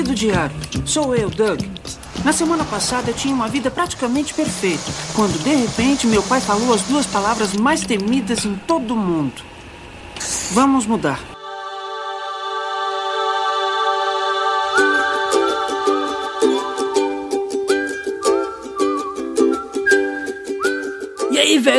Querido diário, sou eu, Doug. Na semana passada eu tinha uma vida praticamente perfeita, quando de repente meu pai falou as duas palavras mais temidas em todo o mundo. Vamos mudar.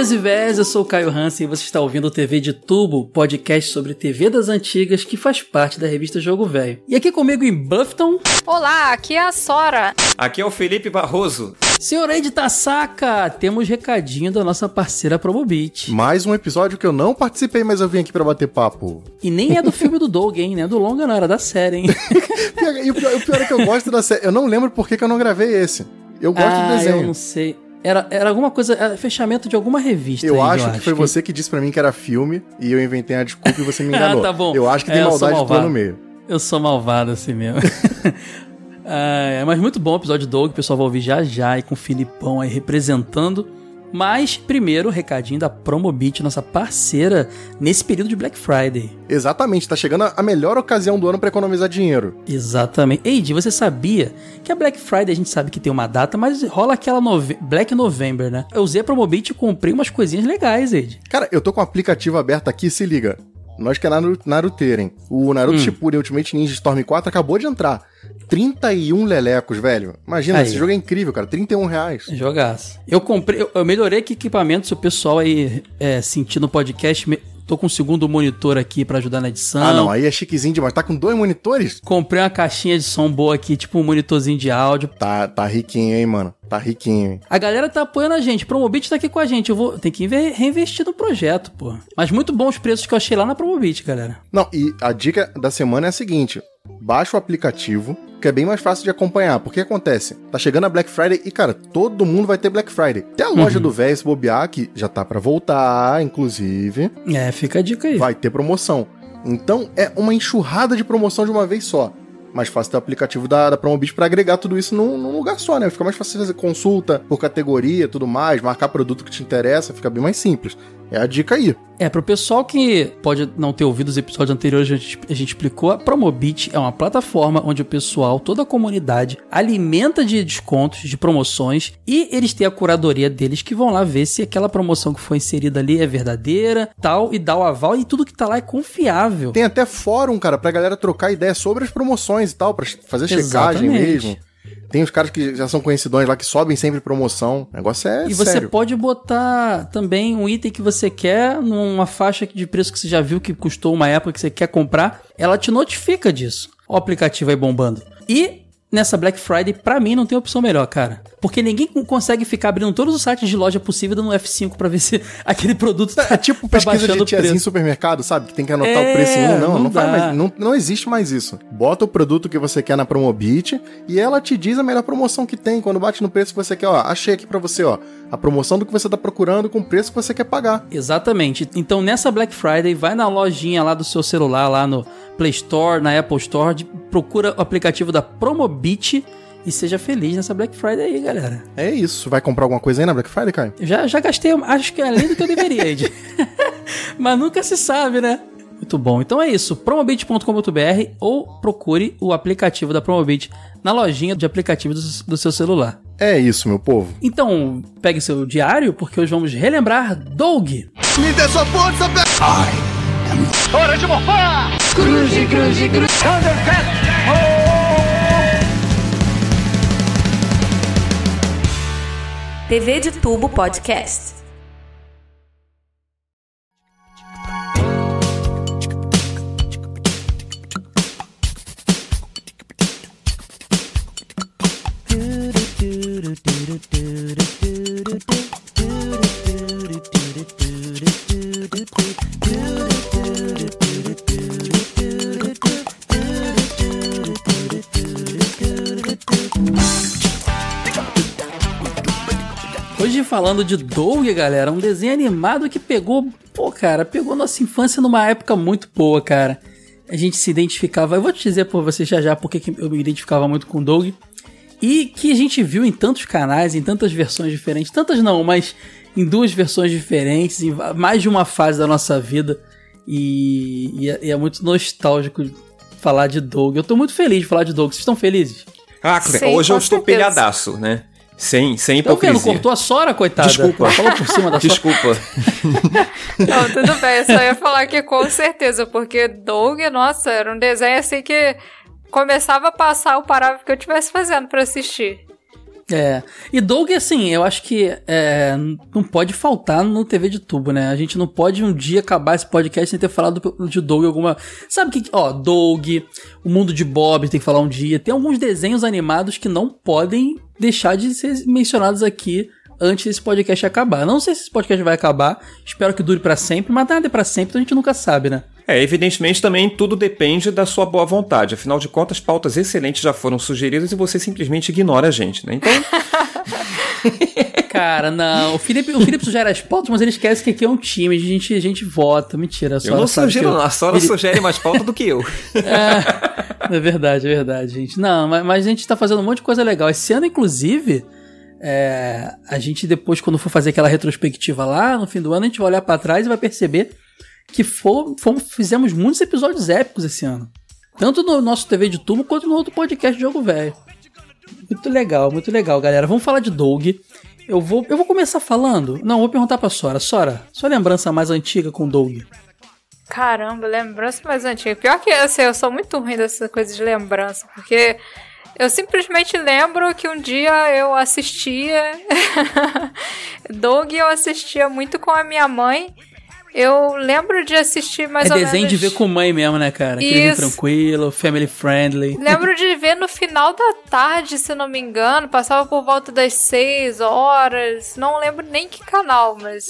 Velhos e velhas, eu sou o Caio Hansen e você está ouvindo o TV de Tubo, podcast sobre TV das antigas que faz parte da revista Jogo Velho. E aqui comigo em Buffton. Olá, aqui é a Sora. Aqui é o Felipe Barroso. Senhor Ed Tasaka, temos recadinho da nossa parceira Promobit. Mais um episódio que eu não participei, mas eu vim aqui para bater papo. E nem é do filme do Doug, hein? Não é do longa, não, era da série, hein? e o pior, o pior, é que eu gosto da série. Eu não lembro por que, que eu não gravei esse. Eu gosto ah, do desenho. Eu não sei. Era, era alguma coisa, era fechamento de alguma revista. Eu aí, acho que foi que... você que disse para mim que era filme e eu inventei a desculpa e você me enganou. ah, tá bom. Eu acho que tem é, maldade tua no meio. Eu sou malvado assim mesmo. ah, mas muito bom o episódio do Doug, o pessoal vai ouvir já já e com o Filipão aí representando. Mas, primeiro, recadinho da Promobit, nossa parceira nesse período de Black Friday. Exatamente, tá chegando a melhor ocasião do ano para economizar dinheiro. Exatamente. Eide, você sabia que a Black Friday a gente sabe que tem uma data, mas rola aquela nove... Black November, né? Eu usei a Promobit e comprei umas coisinhas legais, Eide. Cara, eu tô com o aplicativo aberto aqui, se liga. Nós que é Naruto, hein? O Naruto hum. Shippuden Ultimate Ninja Storm 4 acabou de entrar. 31 lelecos, velho. Imagina, aí, esse jogo é incrível, cara. 31 reais. Jogaço. Eu comprei, eu, melhorei aqui equipamento, se o pessoal aí é, sentir no podcast, me, tô com um segundo monitor aqui para ajudar na edição. Ah, não, aí é chiquezinho demais. Tá com dois monitores? Comprei uma caixinha de som boa aqui, tipo um monitorzinho de áudio. Tá, tá riquinho, hein, mano. Tá riquinho. Hein? A galera tá apoiando a gente. Promobit tá aqui com a gente. Eu vou tem que reinvestir no projeto, pô. Mas muito bons preços que eu achei lá na Promobit, galera. Não, e a dica da semana é a seguinte: baixa o aplicativo, que é bem mais fácil de acompanhar. Porque acontece? Tá chegando a Black Friday e, cara, todo mundo vai ter Black Friday. Até a loja uhum. do véio se bobear, que já tá para voltar, inclusive. É, fica a dica aí. Vai ter promoção. Então é uma enxurrada de promoção de uma vez só. Mais fácil ter o aplicativo da, da Promobit para agregar tudo isso num, num, lugar só, né? Fica mais fácil fazer consulta por categoria tudo mais, marcar produto que te interessa, fica bem mais simples. É a dica aí. É, pro pessoal que pode não ter ouvido os episódios anteriores, a gente, a gente explicou, a Promobit é uma plataforma onde o pessoal, toda a comunidade, alimenta de descontos, de promoções, e eles têm a curadoria deles que vão lá ver se aquela promoção que foi inserida ali é verdadeira, tal, e dá o aval, e tudo que tá lá é confiável. Tem até fórum, cara, pra galera trocar ideia sobre as promoções e tal, pra fazer checagem Exatamente. mesmo. Tem os caras que já são conhecidões lá que sobem sempre promoção. O negócio é E sério. você pode botar também um item que você quer numa faixa de preço que você já viu que custou uma época que você quer comprar. Ela te notifica disso. O aplicativo aí bombando. E nessa Black Friday, pra mim, não tem opção melhor, cara. Porque ninguém consegue ficar abrindo todos os sites de loja possível dando F5 pra ver se aquele produto tá É tipo tá pesquisa de tiazinho em supermercado, sabe? Que tem que anotar é, o preço em um. Não, não, não, mais, não, não existe mais isso. Bota o produto que você quer na Promobit e ela te diz a melhor promoção que tem. Quando bate no preço que você quer, ó, achei aqui pra você, ó. A promoção do que você tá procurando com o preço que você quer pagar. Exatamente. Então, nessa Black Friday, vai na lojinha lá do seu celular, lá no Play Store, na Apple Store, procura o aplicativo da Promobit e seja feliz nessa Black Friday aí, galera. É isso. Vai comprar alguma coisa aí na Black Friday, Caio? Já, já gastei, acho que é além do que eu deveria, Ed. Mas nunca se sabe, né? Muito bom. Então é isso. promobit.com.br ou procure o aplicativo da Promobit na lojinha de aplicativos do, do seu celular. É isso, meu povo. Então, pegue seu diário, porque hoje vamos relembrar Doug. Me dê sua força, Ai. Hora de morfar! Cruze, cruze, cruze. Thundercat! TV de Tubo Podcast. Falando de Doug, galera, um desenho animado que pegou, pô, cara, pegou nossa infância numa época muito boa, cara. A gente se identificava, eu vou te dizer por você já já porque eu me identificava muito com Doug. E que a gente viu em tantos canais, em tantas versões diferentes, tantas não, mas em duas versões diferentes, em mais de uma fase da nossa vida. E, e, é, e é muito nostálgico falar de Doug. Eu tô muito feliz de falar de Doug. Vocês estão felizes? Ah, Sim, hoje eu estou certeza. pilhadaço, né? Sem, sem hipocrisia. Tá vendo? Cortou a Sora, coitada. Desculpa. Falou por cima da Sora. Desculpa. Não, tudo bem. Eu só ia falar que com certeza, porque Doug, nossa, era um desenho assim que começava a passar o parágrafo que eu estivesse fazendo para assistir. É. E Doug, assim, eu acho que é, não pode faltar no TV de tubo, né? A gente não pode um dia acabar esse podcast sem ter falado de Doug alguma. Sabe que. Ó, Doug, o mundo de Bob tem que falar um dia. Tem alguns desenhos animados que não podem deixar de ser mencionados aqui antes desse podcast acabar. Não sei se esse podcast vai acabar, espero que dure para sempre, mas nada é pra sempre, então a gente nunca sabe, né? É, evidentemente também tudo depende da sua boa vontade. Afinal de contas, pautas excelentes já foram sugeridas e você simplesmente ignora a gente, né? Então. Cara, não. O Felipe, o Felipe sugere as pautas, mas ele esquece que aqui é um time, a gente, a gente vota. Mentira, a Sora Eu não sugiro, eu... não. A Sora sugere mais pauta do que eu. É, é verdade, é verdade, gente. Não, mas, mas a gente tá fazendo um monte de coisa legal. Esse ano, inclusive, é, a gente depois, quando for fazer aquela retrospectiva lá, no fim do ano, a gente vai olhar para trás e vai perceber que for, fomos, fizemos muitos episódios épicos esse ano. Tanto no nosso TV de tubo quanto no outro podcast de Jogo Velho. Muito legal, muito legal, galera. Vamos falar de Doug. Eu vou, eu vou começar falando. Não, vou perguntar pra Sora. Sora, sua lembrança mais antiga com Doug? Caramba, lembrança mais antiga. Pior que assim, eu sou muito ruim dessa coisa de lembrança, porque eu simplesmente lembro que um dia eu assistia. Doug eu assistia muito com a minha mãe. Eu lembro de assistir mais é ou menos. É desenho de ver com mãe mesmo, né, cara? Aquele tranquilo, family friendly. Lembro de ver no final da tarde, se não me engano. Passava por volta das 6 horas. Não lembro nem que canal, mas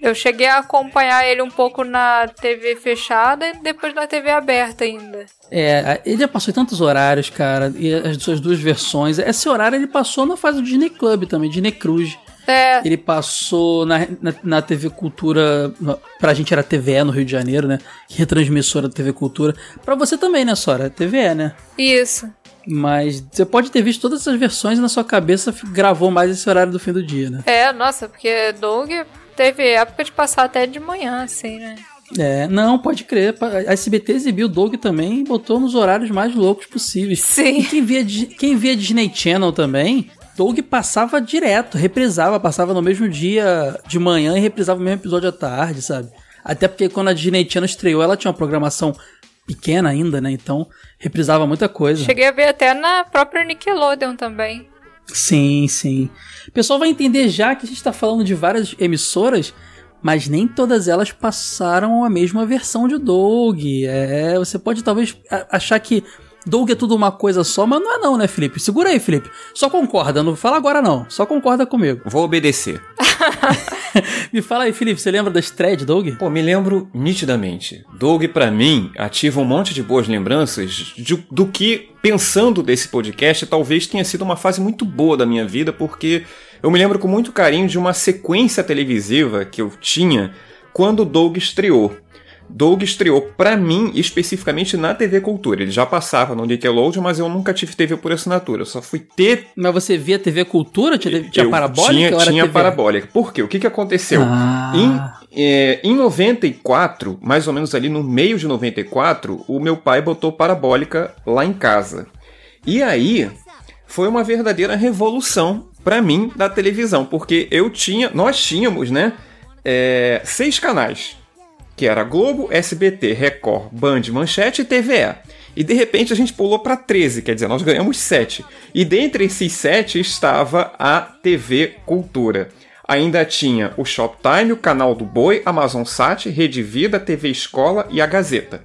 eu cheguei a acompanhar ele um pouco na TV fechada e depois na TV aberta ainda. É, ele já passou em tantos horários, cara, e as suas duas versões. Esse horário ele passou na fase do Disney Club também, Disney Cruise. É. Ele passou na, na, na, TV Cultura. Pra gente era TVE no Rio de Janeiro, né? Retransmissora da TV Cultura. Pra você também, né, Sora? TVE, né? Isso. Mas você pode ter visto todas essas versões e na sua cabeça gravou mais esse horário do fim do dia, né? É, nossa, porque Doug teve época de passar até de manhã, assim, né? É, não, pode crer. A SBT exibiu o Doug também e botou nos horários mais loucos possíveis. Sim. E quem via, quem via Disney Channel também, Doug passava direto, reprisava, passava no mesmo dia de manhã e reprisava o mesmo episódio à tarde, sabe? Até porque quando a Disney Channel estreou, ela tinha uma programação pequena ainda, né? Então reprisava muita coisa. Cheguei a ver até na própria Nickelodeon também. Sim, sim. O pessoal vai entender já que a gente está falando de várias emissoras, mas nem todas elas passaram a mesma versão de Doug. É, você pode talvez achar que Doug é tudo uma coisa só, mas não é não, né, Felipe? Segura aí, Felipe. Só concorda, não fala agora não. Só concorda comigo. Vou obedecer. me fala aí, Felipe, você lembra da estreia de Doug? Pô, me lembro nitidamente. Doug, para mim, ativa um monte de boas lembranças de, do que, pensando desse podcast, talvez tenha sido uma fase muito boa da minha vida, porque eu me lembro com muito carinho de uma sequência televisiva que eu tinha quando Doug estreou. Doug estreou para mim especificamente na TV Cultura. Ele já passava no Nickelodeon, mas eu nunca tive TV por assinatura. Eu só fui ter. Mas você via TV Cultura? Tinha, tinha eu parabólica? Tinha, tinha parabólica. Por quê? O que, que aconteceu? Ah. Em, é, em 94, mais ou menos ali no meio de 94, o meu pai botou parabólica lá em casa. E aí foi uma verdadeira revolução para mim da televisão, porque eu tinha, nós tínhamos, né, é, seis canais que era Globo, SBT, Record, Band, Manchete e TVE. E de repente a gente pulou para 13, quer dizer, nós ganhamos 7. E dentre esses 7 estava a TV Cultura. Ainda tinha o Shoptime, o Canal do Boi, Amazon Sat, Rede Vida, TV Escola e a Gazeta.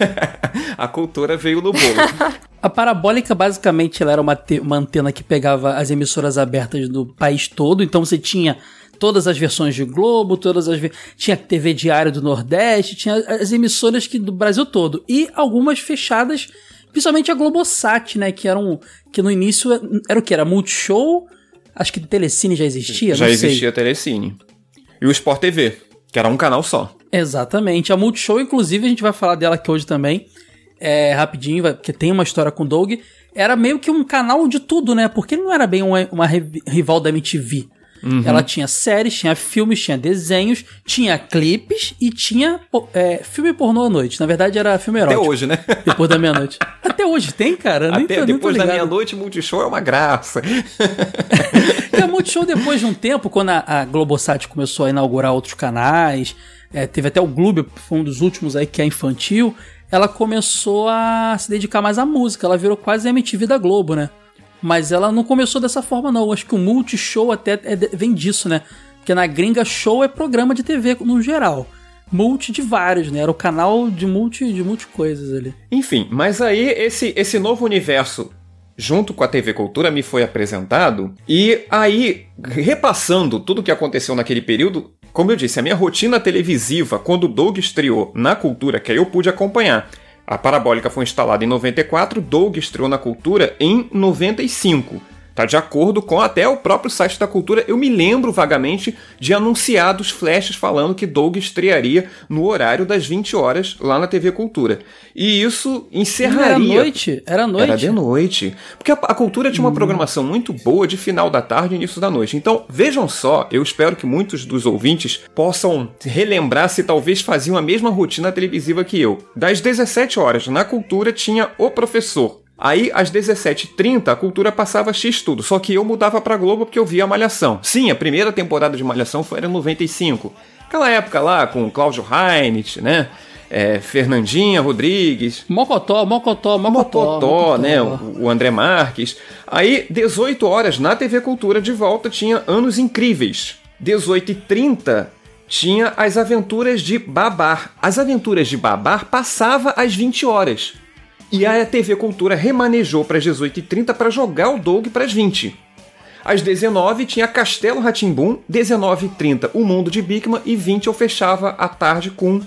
a cultura veio no bolo. A parabólica, basicamente, ela era uma, uma antena que pegava as emissoras abertas do país todo. Então você tinha todas as versões de Globo, todas as tinha TV Diário do Nordeste, tinha as emissoras que do Brasil todo e algumas fechadas, principalmente a Globosat, né, que eram que no início era o que era Multishow, acho que Telecine já existia, já existia sei. Telecine. E o Sport TV, que era um canal só. Exatamente. A Multishow, inclusive, a gente vai falar dela aqui hoje também. É, rapidinho, porque tem uma história com o Doug. Era meio que um canal de tudo, né? Porque ele não era bem uma, uma rival da MTV. Uhum. Ela tinha séries, tinha filmes, tinha desenhos, tinha clipes e tinha é, filme pornô à noite. Na verdade, era filme erótico. Até hoje, né? Depois da meia-noite. Até hoje tem, cara? Nem Até, tô, depois da meia-noite, Multishow é uma graça. e a Multishow, depois de um tempo, quando a, a Globosat começou a inaugurar outros canais, é, teve até o Globo, foi um dos últimos aí que é infantil, ela começou a se dedicar mais à música. Ela virou quase a MTV da Globo, né? Mas ela não começou dessa forma, não. Acho que o multishow até é, vem disso, né? Porque na gringa, show é programa de TV no geral. Multi de vários, né? Era o canal de multi, de multi coisas ali. Enfim, mas aí esse, esse novo universo junto com a TV Cultura me foi apresentado e aí repassando tudo o que aconteceu naquele período, como eu disse, a minha rotina televisiva quando o Doug estreou na Cultura, que aí eu pude acompanhar. A parabólica foi instalada em 94, Doug estreou na Cultura em 95. Tá de acordo com até o próprio site da Cultura. Eu me lembro vagamente de anunciados flashes falando que Doug estrearia no horário das 20 horas lá na TV Cultura. E isso encerraria. Era noite? Era noite? Era de noite. Porque a, a Cultura tinha uma hum. programação muito boa de final da tarde e início da noite. Então, vejam só, eu espero que muitos dos ouvintes possam relembrar se talvez faziam a mesma rotina televisiva que eu. Das 17 horas na Cultura tinha O Professor, Aí, às 17h30, a cultura passava X tudo. Só que eu mudava pra Globo porque eu via Malhação. Sim, a primeira temporada de Malhação foi em 95. Aquela época lá com Cláudio Heinrich, né? É, Fernandinha Rodrigues. Mocotó, Mocotó, Mocotó. Mocotó, né? O, o André Marques. Aí, 18 horas na TV Cultura de volta tinha Anos Incríveis. 18h30 tinha As Aventuras de Babar. As Aventuras de Babar passava às 20 horas. E a TV Cultura remanejou para as 18h30 para jogar o Doug para as 20 Às 19 tinha Castelo Ratimbum, 19h30 O Mundo de Bigman e 20 eu fechava a tarde com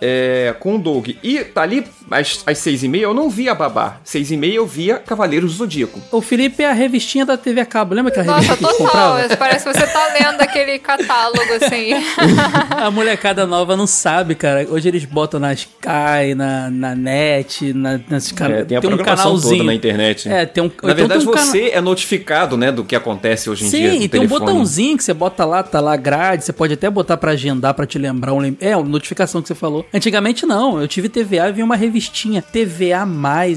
é, com o Doug. E tá ali, às, às seis e meia, eu não via Babá. Seis e meia eu via Cavaleiros do Zodíaco. O Felipe é a revistinha da TV a cabo. Lembra aquela Nossa, revista que total. comprava? Parece que você tá lendo aquele catálogo, assim. a molecada nova não sabe, cara. Hoje eles botam na Sky, na, na net, na, nas canais. É, tem a tem um canalzinho toda na internet. É, tem um, na então verdade, um você é notificado, né, do que acontece hoje em Sim, dia. Sim, e tem telefone. um botãozinho que você bota lá, tá lá grade. Você pode até botar para agendar, para te lembrar. Um, é, uma notificação que você falou. Antigamente não. Eu tive TVA e vi uma revistinha. TVA,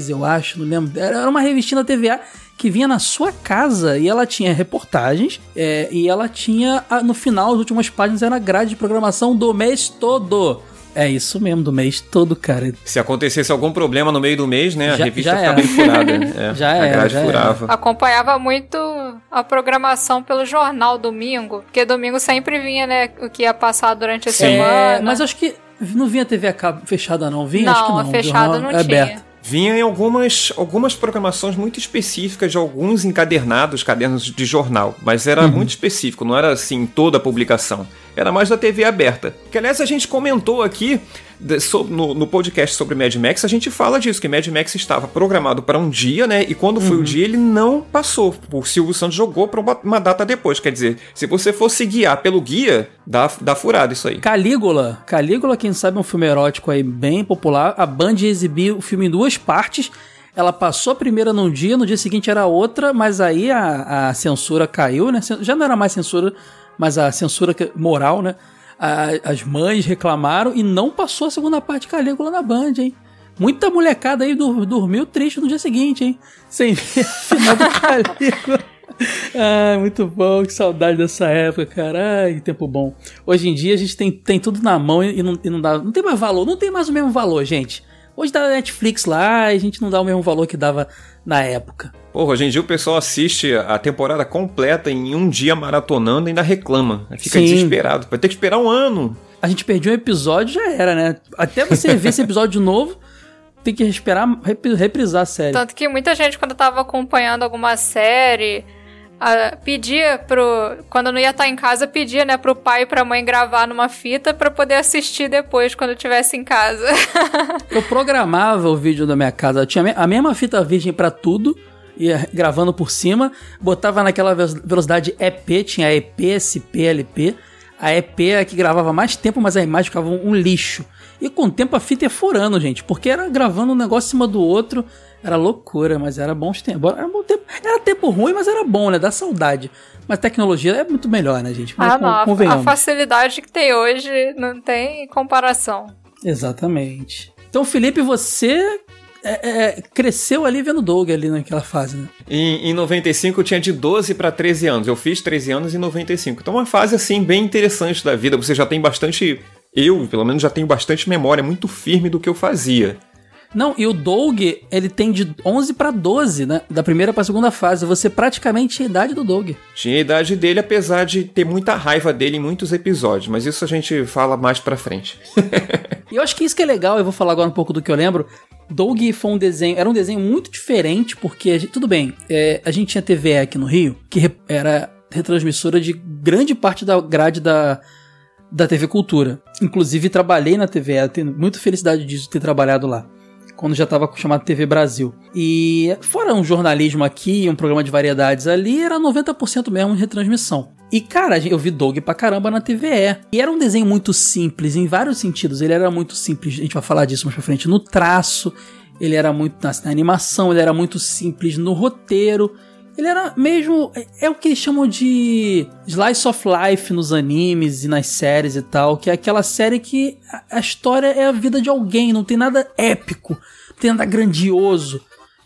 eu acho, não lembro. Era uma revistinha da TVA que vinha na sua casa e ela tinha reportagens é, e ela tinha, no final, as últimas páginas era grade de programação do mês todo. É isso mesmo, do mês todo, cara. Se acontecesse algum problema no meio do mês, né, a já, revista já ficava bem furada. É, já a grade já furava. Era. Acompanhava muito a programação pelo jornal domingo, porque domingo sempre vinha, né, o que ia passar durante a Sim. semana. É, mas acho que não vinha TV a cabo fechada, não? Vinha? Não, acho que não. fechada não é tinha. Aberto. Vinha em algumas, algumas programações muito específicas de alguns encadernados, cadernos de jornal. Mas era uhum. muito específico, não era assim toda a publicação. Era mais da TV aberta. Que aliás a gente comentou aqui no, no, podcast sobre Mad Max, a gente fala disso, que Mad Max estava programado para um dia, né? E quando foi uhum. o dia, ele não passou. O Silvio Santos jogou para uma, uma, data depois. Quer dizer, se você fosse guiar pelo guia, dá, dá furado isso aí. Calígula. Calígula, quem sabe, é um filme erótico aí bem popular. A Band exibiu o filme em duas partes. Ela passou a primeira num dia, no dia seguinte era outra, mas aí a, a censura caiu, né? Já não era mais censura, mas a censura moral, né? A, as mães reclamaram e não passou a segunda parte de Calígula na Band, hein? Muita molecada aí dur dormiu triste no dia seguinte, hein? Sem ver a final do Calígula. Ai, muito bom, que saudade dessa época, cara. Ai, que tempo bom. Hoje em dia a gente tem, tem tudo na mão e não, e não dá. Não tem mais valor, não tem mais o mesmo valor, gente. Hoje dá Netflix lá e a gente não dá o mesmo valor que dava na época. Porra, hoje em dia o pessoal assiste a temporada completa em um dia maratonando e ainda reclama. Fica Sim. desesperado. Vai ter que esperar um ano. A gente perdeu um episódio, já era, né? Até você ver esse episódio de novo, tem que esperar reprisar a série. Tanto que muita gente, quando tava acompanhando alguma série, uh, pedia pro. Quando não ia estar em casa, pedia, né, pro pai e pra mãe gravar numa fita para poder assistir depois quando estivesse em casa. eu programava o vídeo da minha casa. Eu tinha a mesma fita virgem para tudo. Ia gravando por cima, botava naquela velocidade EP, tinha EP, SP, LP. A EP é que gravava mais tempo, mas a imagem ficava um lixo. E com o tempo a fita ia furando, gente, porque era gravando um negócio em cima do outro Era loucura, mas era bons tempos. Era, bom tempo. era tempo ruim, mas era bom, né? Dá saudade. Mas tecnologia é muito melhor, né, gente? Mas, ah, não. A facilidade que tem hoje não tem comparação. Exatamente. Então, Felipe, você é, é, cresceu ali vendo Doug ali naquela fase, né? Em, em 95 eu tinha de 12 para 13 anos. Eu fiz 13 anos em 95. Então, uma fase assim bem interessante da vida. Você já tem bastante. Eu, pelo menos, já tenho bastante memória muito firme do que eu fazia. Não, e o Doug, ele tem de 11 para 12, né? Da primeira para segunda fase. Você praticamente tinha a idade do Doug. Tinha a idade dele, apesar de ter muita raiva dele em muitos episódios. Mas isso a gente fala mais pra frente. e eu acho que isso que é legal, eu vou falar agora um pouco do que eu lembro. Doug foi um desenho, era um desenho muito diferente, porque, tudo bem, é, a gente tinha TV aqui no Rio, que era retransmissora de grande parte da grade da, da TV Cultura. Inclusive, trabalhei na TV, tenho muita felicidade disso, ter trabalhado lá quando já estava chamado TV Brasil. E fora um jornalismo aqui, um programa de variedades ali, era 90% mesmo de retransmissão. E cara, eu vi Doug pra caramba na TVE. E era um desenho muito simples, em vários sentidos. Ele era muito simples, a gente vai falar disso mais pra frente, no traço, ele era muito na, na animação, ele era muito simples no roteiro. Ele era mesmo. É, é, o que eles chamam de slice of life nos animes e nas séries e tal. Que é aquela série que a, história é a vida de alguém, não tem nada épico, não tem nada grandioso.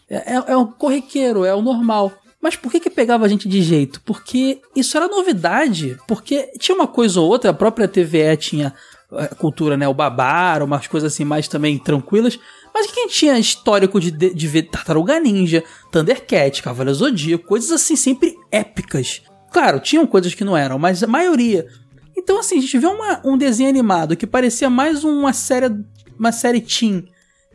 É, é, é o corriqueiro, é o normal. Mas por que que pegava a gente de jeito? Porque isso era novidade. Porque tinha uma coisa ou outra, a própria TVE tinha a cultura, né? O babar, umas coisas assim mais também tranquilas. Mas quem tinha histórico de, de, de ver Tartaruga Ninja, Thundercat, Cavaleiro Zodíaco, coisas assim sempre épicas. Claro, tinham coisas que não eram, mas a maioria. Então, assim, a gente vê uma, um desenho animado que parecia mais uma série, uma série teen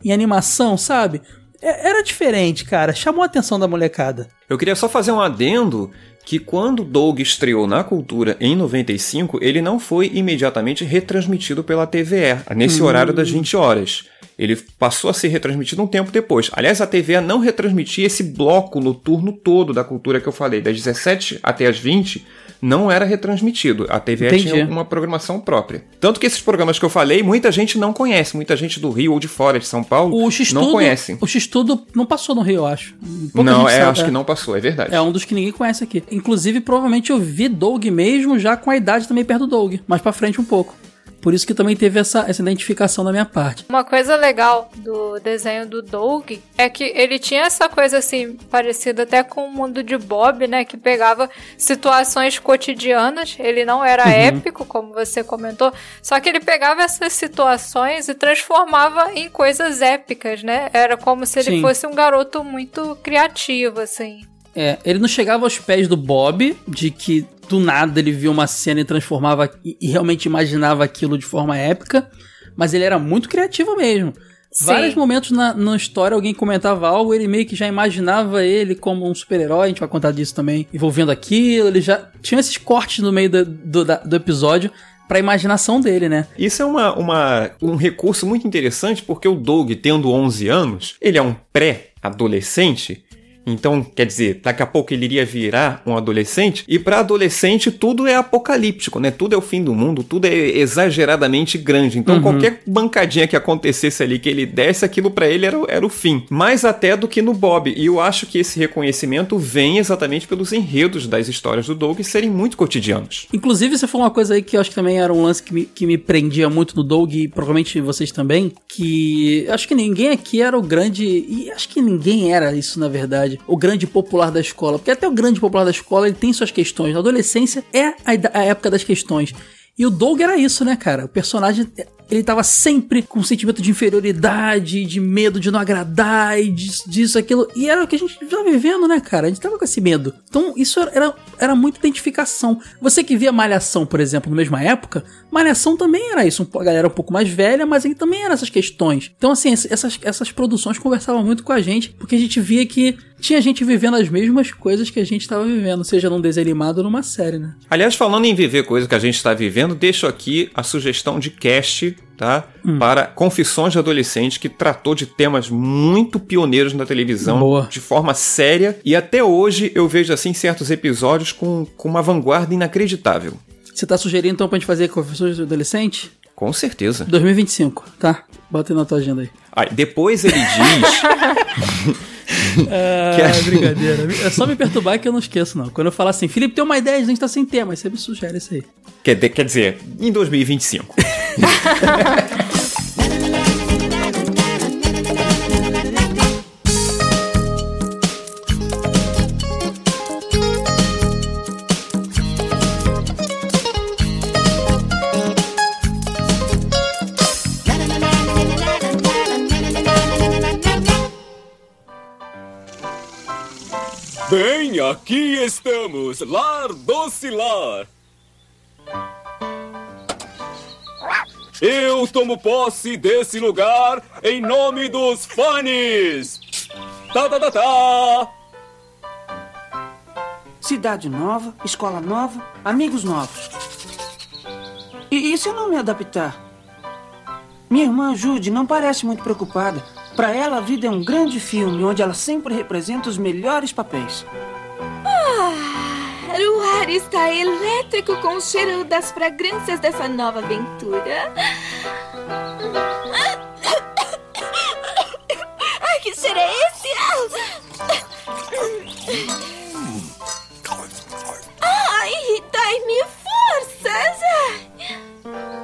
em animação, sabe? É, era diferente, cara. Chamou a atenção da molecada. Eu queria só fazer um adendo que quando Doug estreou na Cultura em 95, ele não foi imediatamente retransmitido pela TVE, nesse hum. horário das 20 horas. Ele passou a ser retransmitido um tempo depois. Aliás, a TVE não retransmitia esse bloco noturno todo da cultura que eu falei, das 17 até as 20, não era retransmitido. A Entendi. tinha uma programação própria. Tanto que esses programas que eu falei, muita gente não conhece. Muita gente do Rio ou de fora de São Paulo o não conhece. O X-Tudo não passou no Rio, eu acho. Pouca não, é, sabe, acho é. que não passou, é verdade. É um dos que ninguém conhece aqui. Inclusive, provavelmente eu vi Doug mesmo já com a idade também perto do Doug. Mais pra frente um pouco. Por isso que também teve essa, essa identificação da minha parte. Uma coisa legal do desenho do Doug é que ele tinha essa coisa assim, parecida até com o mundo de Bob, né? Que pegava situações cotidianas. Ele não era uhum. épico, como você comentou, só que ele pegava essas situações e transformava em coisas épicas, né? Era como se ele Sim. fosse um garoto muito criativo, assim. É, ele não chegava aos pés do Bob, de que do nada ele viu uma cena e transformava e, e realmente imaginava aquilo de forma épica, mas ele era muito criativo mesmo. Sim. Vários momentos na, na história alguém comentava algo, ele meio que já imaginava ele como um super-herói, a gente vai contar disso também, envolvendo aquilo, ele já tinha esses cortes no meio do, do, do episódio pra imaginação dele, né? Isso é uma, uma, um recurso muito interessante, porque o Doug, tendo 11 anos, ele é um pré-adolescente, então, quer dizer, daqui a pouco ele iria virar um adolescente, e para adolescente tudo é apocalíptico, né? Tudo é o fim do mundo, tudo é exageradamente grande. Então, uhum. qualquer bancadinha que acontecesse ali que ele desse, aquilo para ele era, era o fim. Mais até do que no Bob. E eu acho que esse reconhecimento vem exatamente pelos enredos das histórias do Doug serem muito cotidianos. Inclusive, você falou uma coisa aí que eu acho que também era um lance que me, que me prendia muito no Doug, e provavelmente vocês também, que acho que ninguém aqui era o grande. E acho que ninguém era isso, na verdade o grande popular da escola. Porque até o grande popular da escola ele tem suas questões. Na adolescência é a, a época das questões. E o Doug era isso, né, cara? O personagem ele tava sempre com um sentimento de inferioridade, de medo de não agradar e disso, disso, aquilo. E era o que a gente tava vivendo, né, cara? A gente tava com esse medo. Então, isso era, era muita identificação. Você que via Malhação, por exemplo, na mesma época, Malhação também era isso. A galera um pouco mais velha, mas ele também era essas questões. Então, assim, essas, essas produções conversavam muito com a gente, porque a gente via que tinha gente vivendo as mesmas coisas que a gente estava vivendo, seja num desenho animado ou numa série, né? Aliás, falando em viver coisas que a gente está vivendo, deixo aqui a sugestão de cast tá? Hum. Para Confissões de Adolescente, que tratou de temas muito pioneiros na televisão, Boa. de forma séria, e até hoje eu vejo assim certos episódios com, com uma vanguarda inacreditável. Você tá sugerindo então pra gente fazer Confissões de Adolescente? Com certeza. 2025, tá? Bota aí na tua agenda aí. Aí, depois ele diz. ah, é brincadeira. É só me perturbar que eu não esqueço, não. Quando eu falar assim, Felipe, tem uma ideia, a gente tá sem tema, você me sugere isso aí. Quer, quer dizer, em 2025. Bem, aqui estamos, Lar Docilar. Eu tomo posse desse lugar em nome dos fãs. Tá, tá, tá, tá. Cidade nova, escola nova, amigos novos. E, e se eu não me adaptar? Minha irmã Jude não parece muito preocupada. Para ela, a vida é um grande filme onde ela sempre representa os melhores papéis. Ah, o ar está elétrico com o cheiro das fragrâncias dessa nova aventura. Ai, que cheiro é esse? Ai, dai-me forças!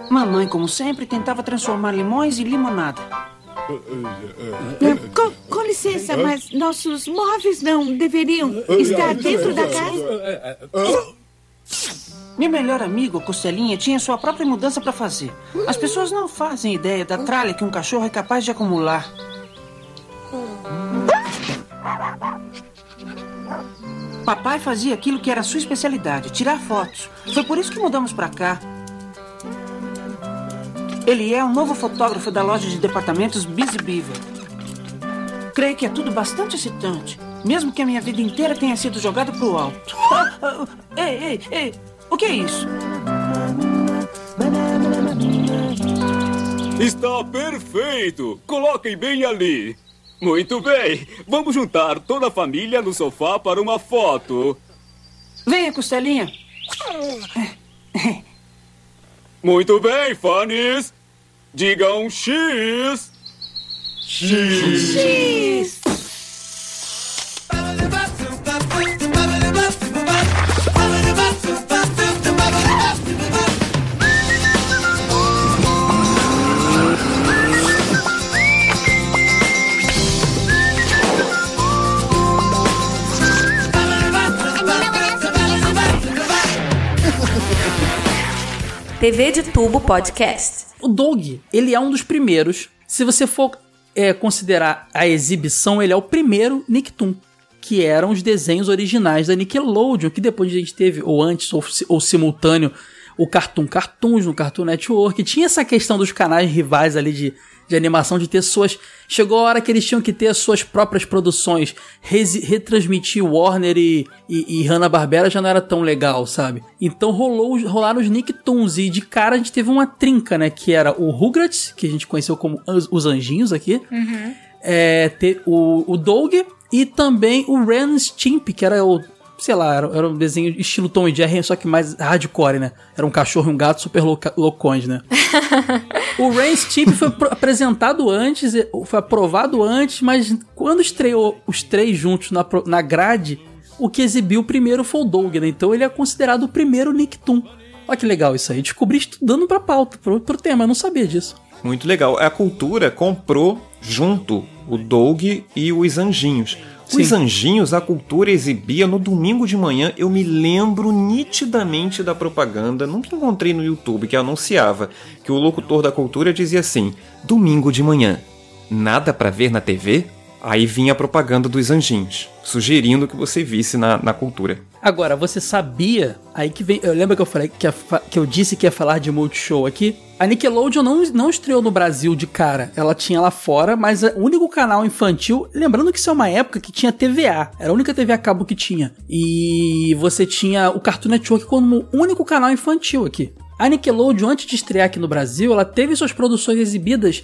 Mamãe, como sempre, tentava transformar limões em limonada. Com, com, licença, mas nossos móveis não deveriam estar dentro da casa? Meu melhor amigo, Costelinha, tinha sua própria mudança para fazer. As pessoas não fazem ideia da tralha que um cachorro é capaz de acumular. Papai fazia aquilo que era sua especialidade, tirar fotos. Foi por isso que mudamos para cá. Ele é o novo fotógrafo da loja de departamentos Busy Beaver. Creio que é tudo bastante excitante, mesmo que a minha vida inteira tenha sido jogada pro alto. Ah, ah, ei, ei, ei, o que é isso? Está perfeito! Coloquem bem ali. Muito bem, vamos juntar toda a família no sofá para uma foto. Venha, Costelinha. Muito bem, fãs. Digam X. X. X. TV de Tubo Podcast. O Doug, ele é um dos primeiros. Se você for é, considerar a exibição, ele é o primeiro Nicktoon. Que eram os desenhos originais da Nickelodeon, que depois a gente teve, ou antes, ou, ou simultâneo, o Cartoon Cartoons no Cartoon Network. Tinha essa questão dos canais rivais ali de de animação de ter suas. Chegou a hora que eles tinham que ter as suas próprias produções. retransmitir Warner e, e, e Hanna-Barbera já não era tão legal, sabe? Então rolou, rolaram os Nicktoons e de cara a gente teve uma trinca, né? Que era o Rugrats, que a gente conheceu como os Anjinhos aqui. Uhum. É, ter o, o Doug e também o Ren Stimp, que era o sei lá, era, era, um desenho estilo Tom e Jerry, só que mais hardcore, né? Era um cachorro e um gato super loucões, né? o Rain Steep foi apresentado antes, foi aprovado antes, mas quando estreou os três juntos na, na grade, o que exibiu primeiro foi o Doug, né? Então ele é considerado o primeiro Nicktoon. Olha que legal isso aí. Descobri estudando pra pauta, pro, pro tema, eu não sabia disso. Muito legal. A cultura comprou junto o Doug e os Anjinhos. Sim. Os Anjinhos, a cultura exibia no domingo de manhã. Eu me lembro nitidamente da propaganda, nunca encontrei no YouTube, que anunciava que o locutor da cultura dizia assim: Domingo de manhã, nada para ver na TV? Aí vinha a propaganda dos anjinhos, sugerindo que você visse na, na cultura. Agora, você sabia? Aí que vem. Eu lembro que eu falei que, a, que eu disse que ia falar de Multishow aqui. A Nickelodeon não, não estreou no Brasil de cara. Ela tinha lá fora, mas o único canal infantil. Lembrando que isso é uma época que tinha TVA. Era a única TV a cabo que tinha. E você tinha o Cartoon Network como único canal infantil aqui. A Nickelodeon, antes de estrear aqui no Brasil, ela teve suas produções exibidas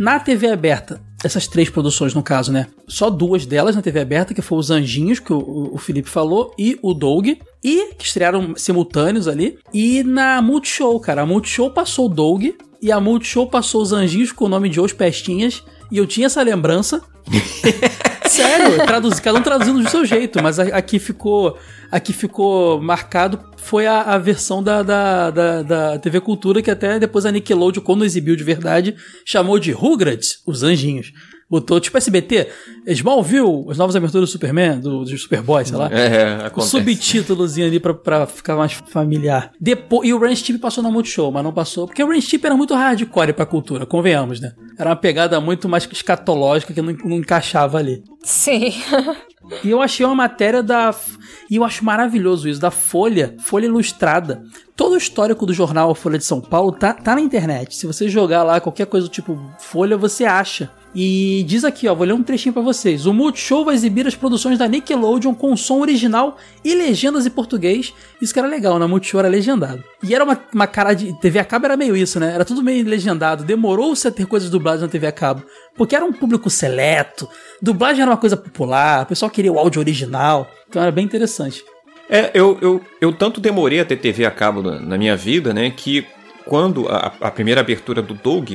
na TV aberta, essas três produções no caso, né? Só duas delas na TV aberta, que foi os Anjinhos, que o, o Felipe falou, e o Doug, e que estrearam simultâneos ali. E na Multishow, cara, a Multishow passou o Doug, e a Multishow passou os Anjinhos com o nome de Os Pestinhas, E eu tinha essa lembrança. Sério, traduz, cada um traduzindo do seu jeito, mas aqui ficou aqui ficou marcado foi a, a versão da, da, da, da, TV Cultura que até depois a Nickelodeon, quando exibiu de verdade, chamou de Rugrats, os anjinhos. Botou tipo SBT, Smallville, as novas aberturas do Superman, do, do Superboy, sei lá. É, é O subtítulozinho ali pra, pra ficar mais familiar. Depois, e o Ranch Tip passou na Multishow, mas não passou, porque o Ranch Tip era muito hardcore pra cultura, convenhamos, né? Era uma pegada muito mais escatológica que não, não encaixava ali. Sim. e eu achei uma matéria da. E eu acho maravilhoso isso, da Folha, Folha Ilustrada. Todo o histórico do jornal A Folha de São Paulo tá, tá na internet. Se você jogar lá qualquer coisa do tipo Folha, você acha. E diz aqui, ó, vou ler um trechinho para vocês. O Multishow vai exibir as produções da Nickelodeon com som original e legendas em português. Isso que era legal, né? Multishow era legendado. E era uma, uma cara de. TV a cabo era meio isso, né? Era tudo meio legendado. Demorou-se a ter coisas dubladas na TV a cabo. Porque era um público seleto. Dublagem era uma coisa popular. O pessoal queria o áudio original. Então era bem interessante. É, eu, eu, eu tanto demorei a ter TV a cabo na, na minha vida, né? Que quando a, a primeira abertura do Doug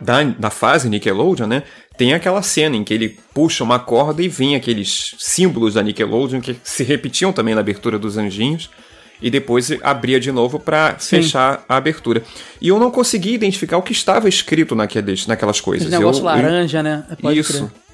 da, da fase Nickelodeon, né? Tem aquela cena em que ele puxa uma corda e vem aqueles símbolos da Nickelodeon que se repetiam também na abertura dos anjinhos e depois abria de novo para fechar a abertura. E eu não consegui identificar o que estava escrito naqueles, naquelas coisas. Esse negócio eu, laranja, eu, né? Pode isso. Crer.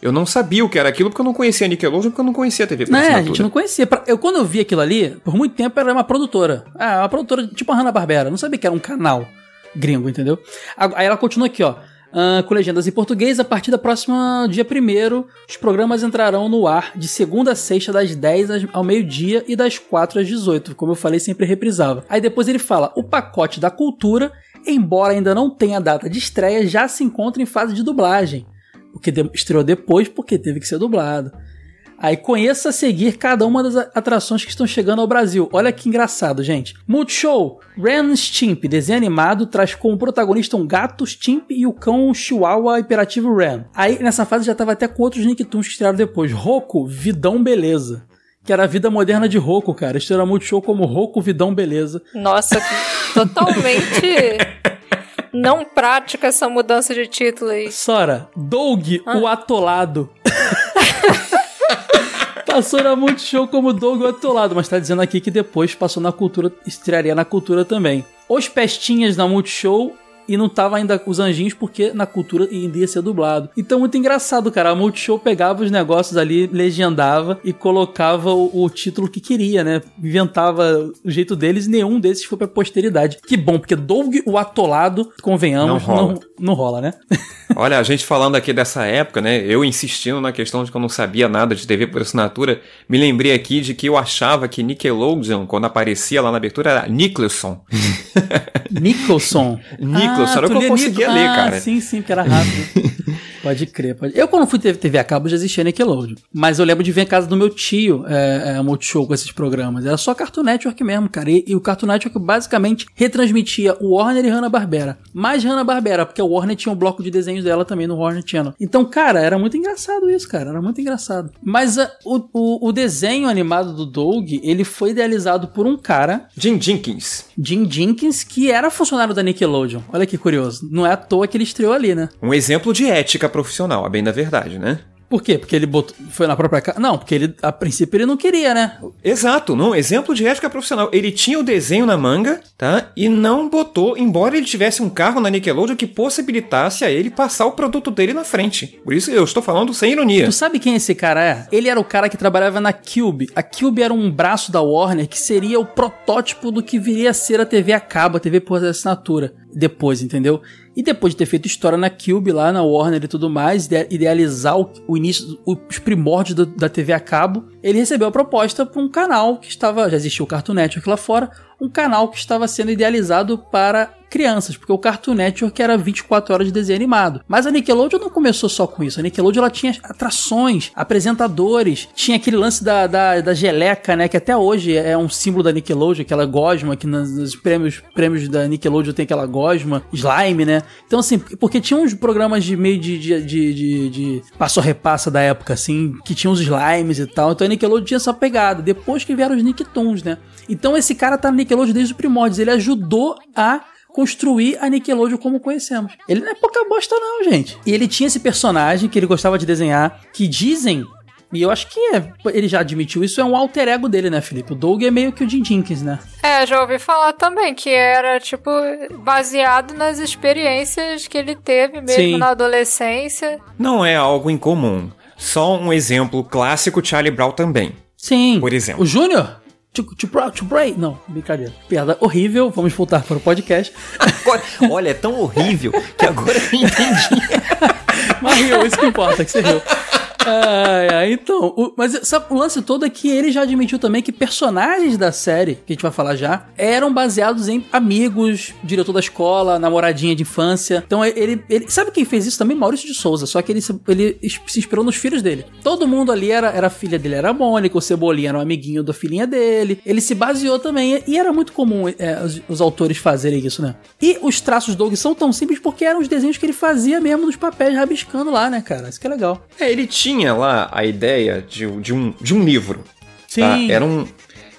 Eu não sabia o que era aquilo porque eu não conhecia a Nickelodeon, porque eu não conhecia a TV por Não, é, a gente não conhecia. Eu, quando eu vi aquilo ali, por muito tempo era uma produtora. Ah, uma produtora tipo a Hanna-Barbera. Não sabia que era um canal gringo, entendeu? Aí ela continua aqui, ó. Uh, com legendas em português, a partir da próxima dia 1 os programas entrarão no ar de segunda a sexta, das 10 ao meio-dia e das 4 às 18. Como eu falei, sempre reprisava. Aí depois ele fala: o pacote da cultura, embora ainda não tenha data de estreia, já se encontra em fase de dublagem. Porque estreou depois, porque teve que ser dublado. Aí conheça a seguir cada uma das atrações que estão chegando ao Brasil. Olha que engraçado, gente. Multishow, Ren Stimp, desenho animado, traz como protagonista um gato Stimp e o cão Chihuahua Imperativo Ren. Aí nessa fase já tava até com outros Nicktoons que estrearam depois. Roku, Vidão Beleza. Que era a vida moderna de Roku, cara. Isso era Multishow como Roku, Vidão Beleza. Nossa, totalmente não prática essa mudança de título aí. Sora, Doug, ah. o Atolado. Passou na Multishow como Doug Atolado, mas tá dizendo aqui que depois passou na cultura, estrearia na cultura também. Os Pestinhas na Multishow e não tava ainda os anjinhos porque na cultura ia ser dublado. Então muito engraçado, cara. A Multishow pegava os negócios ali, legendava e colocava o, o título que queria, né? Inventava o jeito deles e nenhum desses foi pra posteridade. Que bom, porque Doug o Atolado, convenhamos, não rola, não, não rola né? Olha, a gente falando aqui dessa época, né? Eu insistindo na questão de que eu não sabia nada de TV por assinatura, me lembrei aqui de que eu achava que Nickelodeon, quando aparecia lá na abertura, era Nicholson. Nicholson? Nicholson. Ah, só era o que eu conseguia ler, ah, cara. Sim, sim, porque era rápido. pode crer. Pode... Eu, quando fui ter TV a cabo, já existia Nickelodeon. Mas eu lembro de ver em casa do meu tio é, é, Multishow com esses programas. Era só Cartoon Network mesmo, cara. E, e o Cartoon Network basicamente retransmitia o Warner e Hanna-Barbera. Mais Hanna-Barbera, porque o Warner tinha um bloco de desenhos dela também no Warner Channel. Então, cara, era muito engraçado isso, cara. Era muito engraçado. Mas uh, o, o, o desenho animado do Doug, ele foi idealizado por um cara... Jim Jenkins. Jim Jenkins, que era funcionário da Nickelodeon. Olha que curioso. Não é à toa que ele estreou ali, né? Um exemplo de ética profissional, a bem da verdade, né? Por quê? Porque ele botou, foi na própria casa? Não, porque ele, a princípio, ele não queria, né? Exato, não. Exemplo de ética profissional. Ele tinha o desenho na manga, tá? E não botou, embora ele tivesse um carro na Nickelodeon que possibilitasse a ele passar o produto dele na frente. Por isso eu estou falando sem ironia. Tu sabe quem esse cara é? Ele era o cara que trabalhava na Cube. A Cube era um braço da Warner que seria o protótipo do que viria a ser a TV a cabo, a TV por assinatura. Depois, entendeu? E depois de ter feito história na Cube, lá na Warner e tudo mais, idealizar o, o início, os primórdios do, da TV a cabo, ele recebeu a proposta para um canal que estava, já existia o Cartoon Network lá fora, um canal que estava sendo idealizado para crianças, porque o Cartoon Network era 24 horas de desenho animado. Mas a Nickelodeon não começou só com isso. A Nickelodeon ela tinha atrações, apresentadores, tinha aquele lance da, da, da geleca, né? Que até hoje é um símbolo da Nickelodeon, aquela gosma, que nos prêmios, prêmios da Nickelodeon tem aquela gosma, slime, né? Então, assim, porque tinha uns programas de meio de, de, de, de, de passo-repassa da época, assim, que tinham os slimes e tal. Então a Nickelodeon tinha essa pegada. Depois que vieram os Nicktoons, né? Então esse cara tá na Nickelodeon desde os primórdios. Ele ajudou a construir a Nickelodeon como conhecemos. Ele não é pouca bosta não, gente. E ele tinha esse personagem que ele gostava de desenhar, que dizem e eu acho que é, ele já admitiu isso, é um alter ego dele, né, Felipe? O Doug é meio que o Jim Jenkins, né? É, já ouvi falar também que era, tipo, baseado nas experiências que ele teve mesmo Sim. na adolescência. Não é algo incomum. Só um exemplo clássico, Charlie Brown também. Sim. Por exemplo. O Júnior? To, to, to Bray. Não, brincadeira. Piada horrível. Vamos voltar para o podcast. Agora, olha, é tão horrível que agora eu entendi. Mas riu, isso que importa, que você riu. Ai, ai, então, o, mas sabe, o lance todo é que ele já admitiu também que personagens da série, que a gente vai falar já, eram baseados em amigos, diretor da escola, namoradinha de infância. Então ele, ele sabe quem fez isso também? Maurício de Souza, só que ele, ele se inspirou nos filhos dele. Todo mundo ali era, era filha dele, era a Mônica, o Cebolinha era um amiguinho da filhinha dele. Ele se baseou também, e era muito comum é, os, os, autores fazerem isso, né? E os traços do Doug são tão simples porque eram os desenhos que ele fazia mesmo nos papéis rabiscando lá, né, cara? Isso que é legal. É, ele tinha tinha lá a ideia de, de, um, de um livro. Tá? Sim. Tá? Era, um,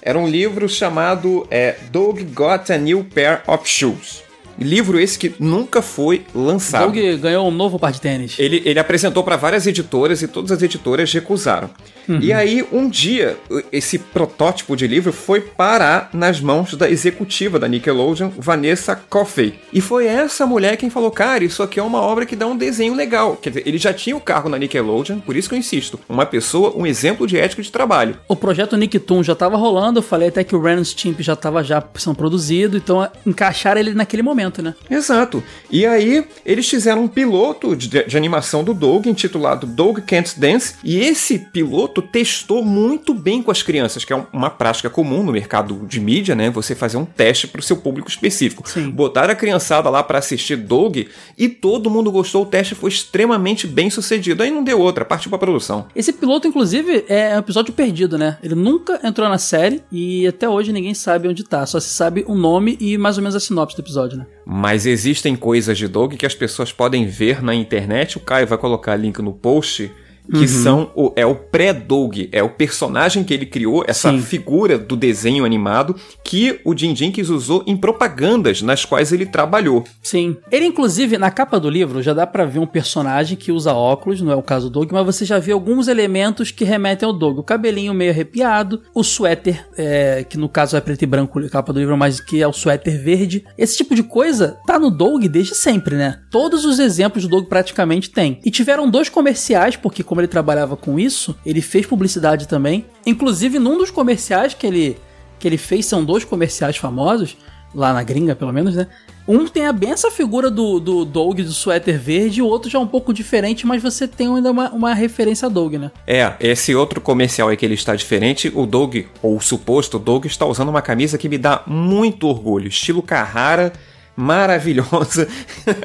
era um livro chamado é, Dog Got a New Pair of Shoes. Livro esse que nunca foi lançado. Doug ganhou um novo par de tênis. Ele, ele apresentou para várias editoras e todas as editoras recusaram. Uhum. E aí, um dia, esse protótipo de livro foi parar nas mãos da executiva da Nickelodeon, Vanessa Coffey. E foi essa mulher quem falou: Cara, isso aqui é uma obra que dá um desenho legal. Quer dizer, ele já tinha o carro na Nickelodeon, por isso que eu insisto: uma pessoa, um exemplo de ética de trabalho. O projeto Nicktoon já estava rolando, eu falei até que o Ren Stimp já estava já sendo produzido, então encaixaram ele naquele momento né? Exato. E aí, eles fizeram um piloto de, de animação do Doug, intitulado Doug Can't Dance, e esse piloto testou muito bem com as crianças, que é uma prática comum no mercado de mídia, né? Você fazer um teste para o seu público específico. Sim. Botaram a criançada lá para assistir Doug e todo mundo gostou, o teste foi extremamente bem sucedido. Aí não deu outra, partiu pra produção. Esse piloto, inclusive, é um episódio perdido, né? Ele nunca entrou na série e até hoje ninguém sabe onde tá, só se sabe o nome e mais ou menos a sinopse do episódio, né? Mas existem coisas de Doug que as pessoas podem ver na internet. O Caio vai colocar link no post que uhum. são o, é o pré-Doug, é o personagem que ele criou, essa Sim. figura do desenho animado que o Jim Jenkins usou em propagandas nas quais ele trabalhou. Sim. Ele, inclusive, na capa do livro, já dá para ver um personagem que usa óculos, não é o caso do Doug, mas você já vê alguns elementos que remetem ao Doug. O cabelinho meio arrepiado, o suéter, é, que no caso é preto e branco, a capa do livro, mas que é o suéter verde. Esse tipo de coisa tá no Doug desde sempre, né? Todos os exemplos do Doug praticamente tem. E tiveram dois comerciais, porque como ele trabalhava com isso, ele fez publicidade também. Inclusive, num dos comerciais que ele, que ele fez, são dois comerciais famosos, lá na gringa, pelo menos, né? Um tem a essa figura do, do Doug do suéter verde, o outro já é um pouco diferente, mas você tem ainda uma, uma referência a Doug, né? É, esse outro comercial aí que ele está diferente, o Doug, ou o suposto Doug, está usando uma camisa que me dá muito orgulho, estilo Carrara maravilhosa.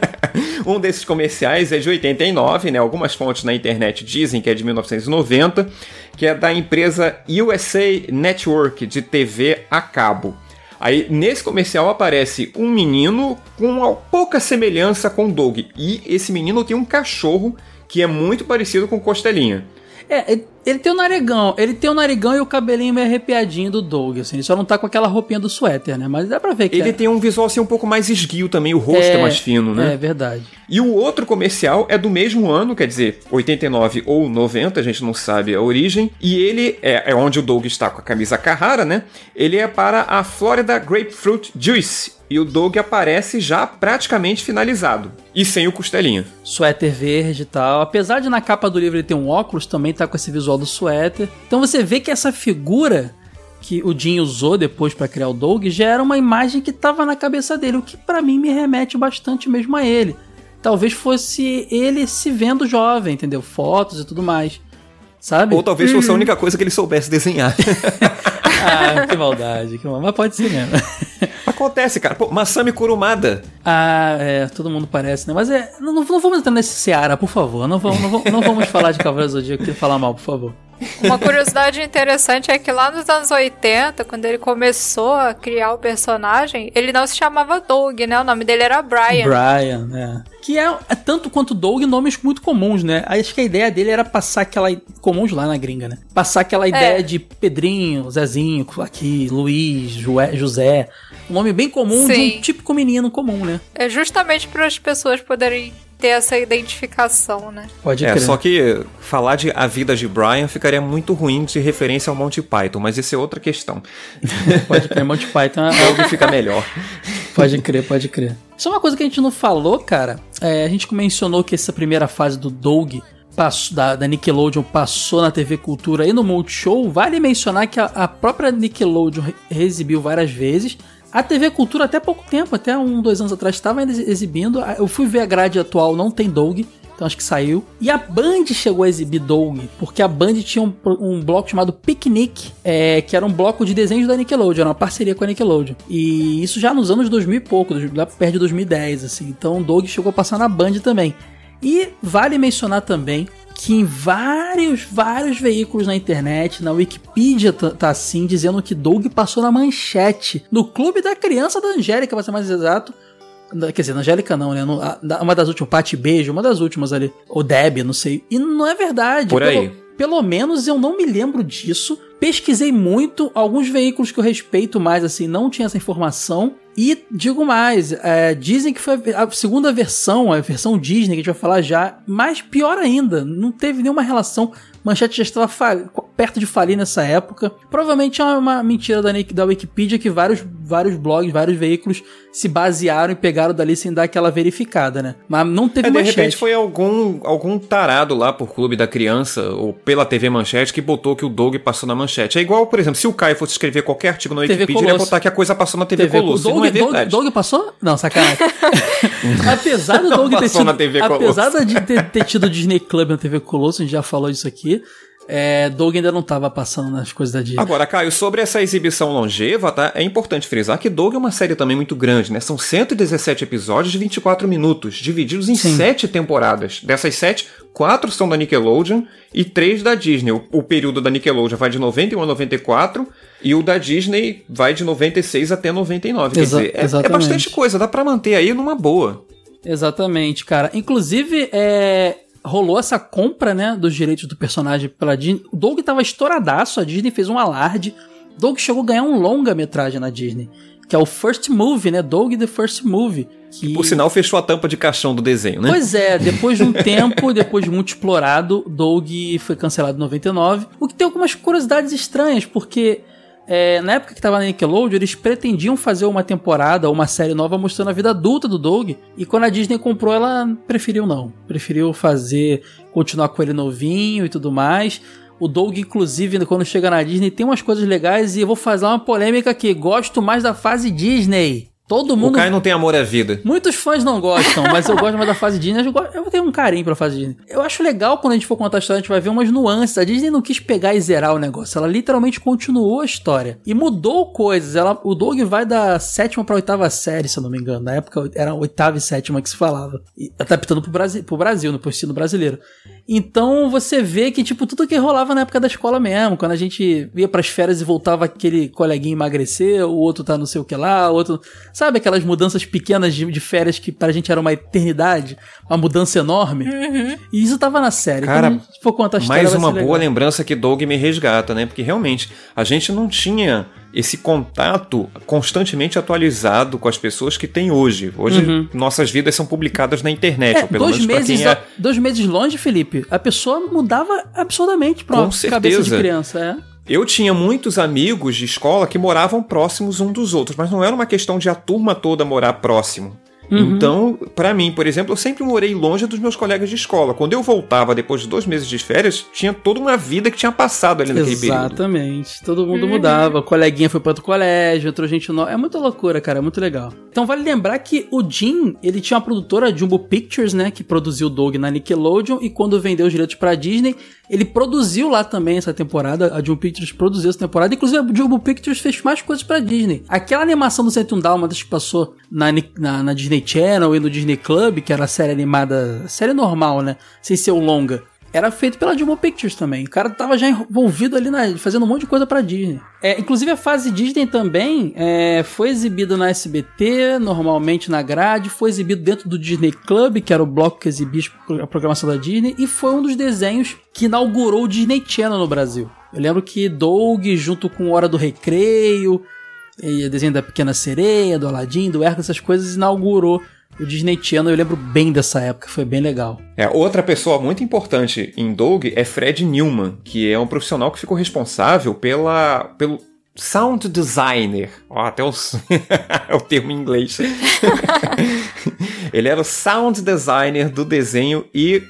um desses comerciais é de 89, né? Algumas fontes na internet dizem que é de 1990, que é da empresa USA Network de TV a cabo. Aí nesse comercial aparece um menino com pouca semelhança com Doug e esse menino tem um cachorro que é muito parecido com Costelinha. É, ele tem o narigão, ele tem o narigão e o cabelinho meio arrepiadinho do Doug, assim. Ele só não tá com aquela roupinha do suéter, né? Mas dá pra ver que. Ele é. tem um visual assim um pouco mais esguio também, o rosto é, é, mais fino, né? É verdade. E o outro comercial é do mesmo ano, quer dizer, 89 ou 90, a gente não sabe a origem. E ele é, é onde o Doug está com a camisa Carrara, né? Ele é para a Florida Grapefruit Juice, e o Doug aparece já praticamente finalizado. E sem o costelinha. Suéter verde e tal. Apesar de na capa do livro ele ter um óculos, também tá com esse visual do suéter. Então você vê que essa figura que o Jim usou depois para criar o Doug já era uma imagem que tava na cabeça dele, o que para mim me remete bastante mesmo a ele. Talvez fosse ele se vendo jovem, entendeu? Fotos e tudo mais. Sabe? Ou talvez fosse a uhum. única coisa que ele soubesse desenhar. ah, que maldade, que maldade. Mas pode ser mesmo. Acontece, cara. Pô, Masami Kurumada. Ah, é, todo mundo parece, né? Mas é. Não, não vamos entrar nesse Seara, por favor. Não vamos, não vamos, não vamos falar de Cavaleiros do Zodíaco e falar mal, por favor. Uma curiosidade interessante é que lá nos anos 80, quando ele começou a criar o personagem, ele não se chamava Doug, né? O nome dele era Brian. Brian, né? Que é, é tanto quanto Doug nomes muito comuns, né? Acho que a ideia dele era passar aquela. comuns lá na gringa, né? Passar aquela ideia é. de Pedrinho, Zezinho, aqui, Luiz, José. Um nome bem comum Sim. de um típico menino comum, né? É justamente para as pessoas poderem ter essa identificação, né? Pode é, só que falar de A Vida de Brian ficaria muito ruim de referência ao Monty Python, mas isso é outra questão. pode crer, Monty Python é algo que fica melhor. Pode crer, pode crer. Isso é uma coisa que a gente não falou, cara. É, a gente mencionou que essa primeira fase do Doug passou, da, da, Nickelodeon passou na TV Cultura e no Multishow. Vale mencionar que a, a própria Nickelodeon exibiu várias vezes. A TV Cultura até pouco tempo, até um, dois anos atrás, estava ainda exibindo. Eu fui ver a grade atual, não tem Doug. Então acho que saiu. E a Band chegou a exibir Doug, porque a Band tinha um, um bloco chamado Picnic, é, que era um bloco de desenhos da Nickelodeon, era uma parceria com a Nickelodeon. E isso já nos anos 2000 e pouco, lá perto de 2010, assim. Então Doug chegou a passar na Band também. E vale mencionar também que em vários, vários veículos na internet, na Wikipedia tá, tá assim, dizendo que Doug passou na manchete, no Clube da Criança da Angélica, pra ser mais exato. Quer dizer, na Angélica não, né? Uma das últimas, Pati Beijo, uma das últimas ali. Ou Deb, não sei. E não é verdade. Por aí. Pelo, pelo menos eu não me lembro disso. Pesquisei muito, alguns veículos que eu respeito mais, assim, não tinha essa informação. E digo mais, é, dizem que foi a segunda versão, a versão Disney, que a gente vai falar já, mas pior ainda, não teve nenhuma relação. Manchete já estava perto de falir nessa época. Provavelmente é uma mentira da, da Wikipedia que vários, vários blogs, vários veículos se basearam e pegaram dali sem dar aquela verificada, né? Mas não teve é, manchete. De repente foi algum, algum tarado lá por Clube da Criança ou pela TV Manchete que botou que o Doug passou na manchete. É igual, por exemplo, se o Caio fosse escrever qualquer artigo na Wikipedia, ele ia botar que a coisa passou na TV, TV Colosso. Doug, não é verdade. Doug, Doug passou? Não, sacanagem. apesar do Doug ter tido, apesar de ter, ter tido Disney Club na TV Colosso, a gente já falou isso aqui, é, Doug ainda não estava passando nas coisas da Disney. Agora, Caio, sobre essa exibição longeva, tá? É importante frisar que Doug é uma série também muito grande, né? São 117 episódios de 24 minutos, divididos em Sim. sete temporadas. Dessas sete, quatro são da Nickelodeon e três da Disney. O, o, período da Nickelodeon vai de 91 a 94 e o da Disney vai de 96 até 99. Exa Quer dizer, é, é bastante coisa, dá para manter aí numa boa. Exatamente, cara. Inclusive, é, rolou essa compra, né, dos direitos do personagem pela Disney. O Doug tava estouradaço, a Disney fez um alarde. Doug chegou a ganhar um longa-metragem na Disney, que é o First Movie, né, Doug the First Movie. Que... Por sinal, fechou a tampa de caixão do desenho, né? Pois é, depois de um tempo, depois de muito explorado, Doug foi cancelado em 99. O que tem algumas curiosidades estranhas, porque é, na época que tava na Nickelodeon, eles pretendiam fazer uma temporada, uma série nova mostrando a vida adulta do Doug. E quando a Disney comprou, ela preferiu não. Preferiu fazer, continuar com ele novinho e tudo mais. O Doug, inclusive, quando chega na Disney, tem umas coisas legais e eu vou fazer uma polêmica aqui. Gosto mais da fase Disney. Todo mundo. O Kai não tem amor à vida. Muitos fãs não gostam, mas eu gosto mais da fase Disney. Eu, tenho um carinho pra fase Disney. Eu acho legal quando a gente for contar a história, a gente vai ver umas nuances. A Disney não quis pegar e zerar o negócio. Ela literalmente continuou a história. E mudou coisas. Ela... O Doug vai da sétima pra oitava série, se eu não me engano. Na época era a oitava e sétima que se falava. E adaptando pro Brasil, pro Brasil no ensino brasileiro. Então você vê que, tipo, tudo que rolava na época da escola mesmo. Quando a gente ia pras férias e voltava aquele coleguinha emagrecer, o outro tá não sei o que lá, o outro. Sabe aquelas mudanças pequenas de, de férias que pra gente era uma eternidade? Uma mudança enorme? Uhum. E isso tava na série. Cara, Quando for contar a história, mais uma boa lembrança que Doug me resgata, né? Porque realmente a gente não tinha esse contato constantemente atualizado com as pessoas que tem hoje. Hoje, uhum. nossas vidas são publicadas na internet, é, ou pelo dois menos meses, é... Dois meses longe, Felipe, a pessoa mudava absurdamente com uma certeza. cabeça de criança, é. Eu tinha muitos amigos de escola que moravam próximos um dos outros, mas não era uma questão de a turma toda morar próximo. Uhum. Então, para mim, por exemplo, eu sempre morei longe dos meus colegas de escola. Quando eu voltava depois de dois meses de férias, tinha toda uma vida que tinha passado ali naquele Exatamente. período. Exatamente. Todo mundo uhum. mudava. O coleguinha foi para outro colégio, outra gente nova. É muita loucura, cara. É muito legal. Então vale lembrar que o Jim, ele tinha uma produtora, Jumbo Pictures, né, que produziu o Dog na Nickelodeon e quando vendeu os direitos para Disney, ele produziu lá também essa temporada. A Jumbo Pictures produziu essa temporada. Inclusive, a Jumbo Pictures fez mais coisas para Disney. Aquela animação do 101 Dálmatas que passou na, na, na Disney Channel e no Disney Club, que era a série animada, série normal, né? Sem ser o longa. era feito pela Dilma Pictures também. O cara tava já envolvido ali na, fazendo um monte de coisa pra Disney. É, inclusive a fase Disney também é, foi exibido na SBT, normalmente na grade, foi exibido dentro do Disney Club, que era o bloco que exibia a programação da Disney, e foi um dos desenhos que inaugurou o Disney Channel no Brasil. Eu lembro que Doug, junto com Hora do Recreio, e desenho da Pequena Sereia, do Aladdin, do Hércules, essas coisas, inaugurou o Disney Channel. Eu lembro bem dessa época, foi bem legal. É, outra pessoa muito importante em Doug é Fred Newman, que é um profissional que ficou responsável pela, pelo sound designer. Ó, até os... é o termo em inglês. Ele era o sound designer do desenho e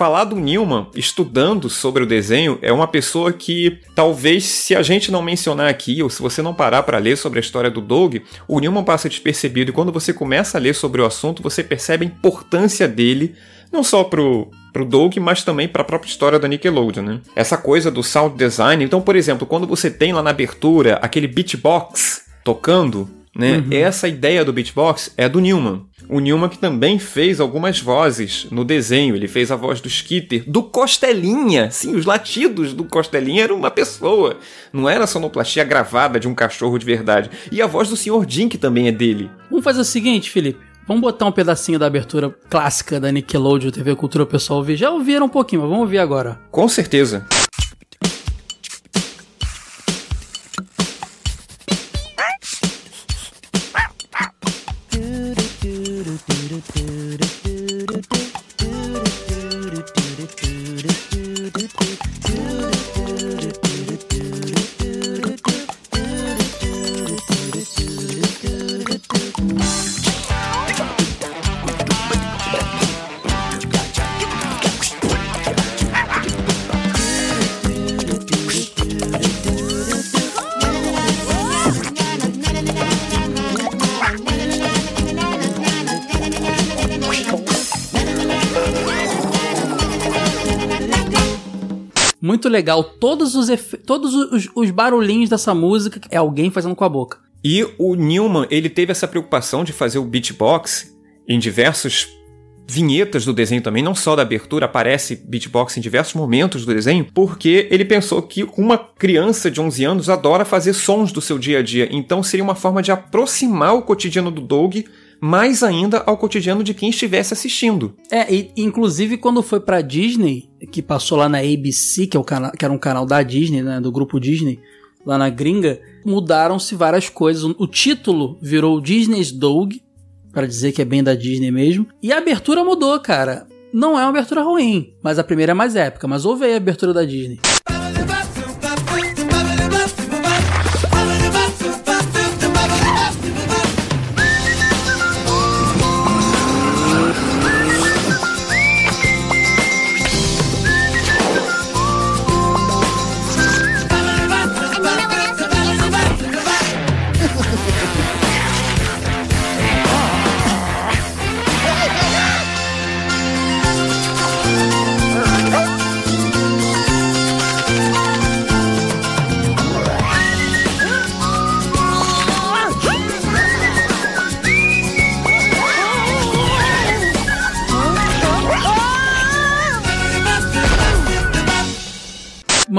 falar do Newman estudando sobre o desenho é uma pessoa que talvez se a gente não mencionar aqui ou se você não parar para ler sobre a história do Doug, o Newman passa despercebido e quando você começa a ler sobre o assunto, você percebe a importância dele não só pro pro Doug, mas também para a própria história da Nickelodeon, né? Essa coisa do sound design. Então, por exemplo, quando você tem lá na abertura aquele beatbox tocando, né? Uhum. Essa ideia do beatbox é do Newman. O Newman que também fez algumas vozes no desenho. Ele fez a voz do Skitter, do Costelinha. Sim, os latidos do Costelinha eram uma pessoa. Não era sonoplastia gravada de um cachorro de verdade. E a voz do Sr. Dink também é dele. Vamos fazer o seguinte, Felipe. Vamos botar um pedacinho da abertura clássica da Nickelodeon TV Cultura o pessoal ouvir. Já ouviram um pouquinho, mas vamos ouvir agora. Com certeza. Legal. Todos os todos os, os barulhinhos dessa música é alguém fazendo com a boca. E o Newman, ele teve essa preocupação de fazer o beatbox em diversos vinhetas do desenho também, não só da abertura, aparece beatbox em diversos momentos do desenho, porque ele pensou que uma criança de 11 anos adora fazer sons do seu dia a dia, então seria uma forma de aproximar o cotidiano do Doug mais ainda ao cotidiano de quem estivesse assistindo. É, e, inclusive quando foi pra Disney, que passou lá na ABC, que, é o que era um canal da Disney, né, do grupo Disney, lá na gringa, mudaram-se várias coisas. O título virou Disney's Dog, para dizer que é bem da Disney mesmo, e a abertura mudou, cara. Não é uma abertura ruim, mas a primeira é mais épica, mas ouve aí a abertura da Disney.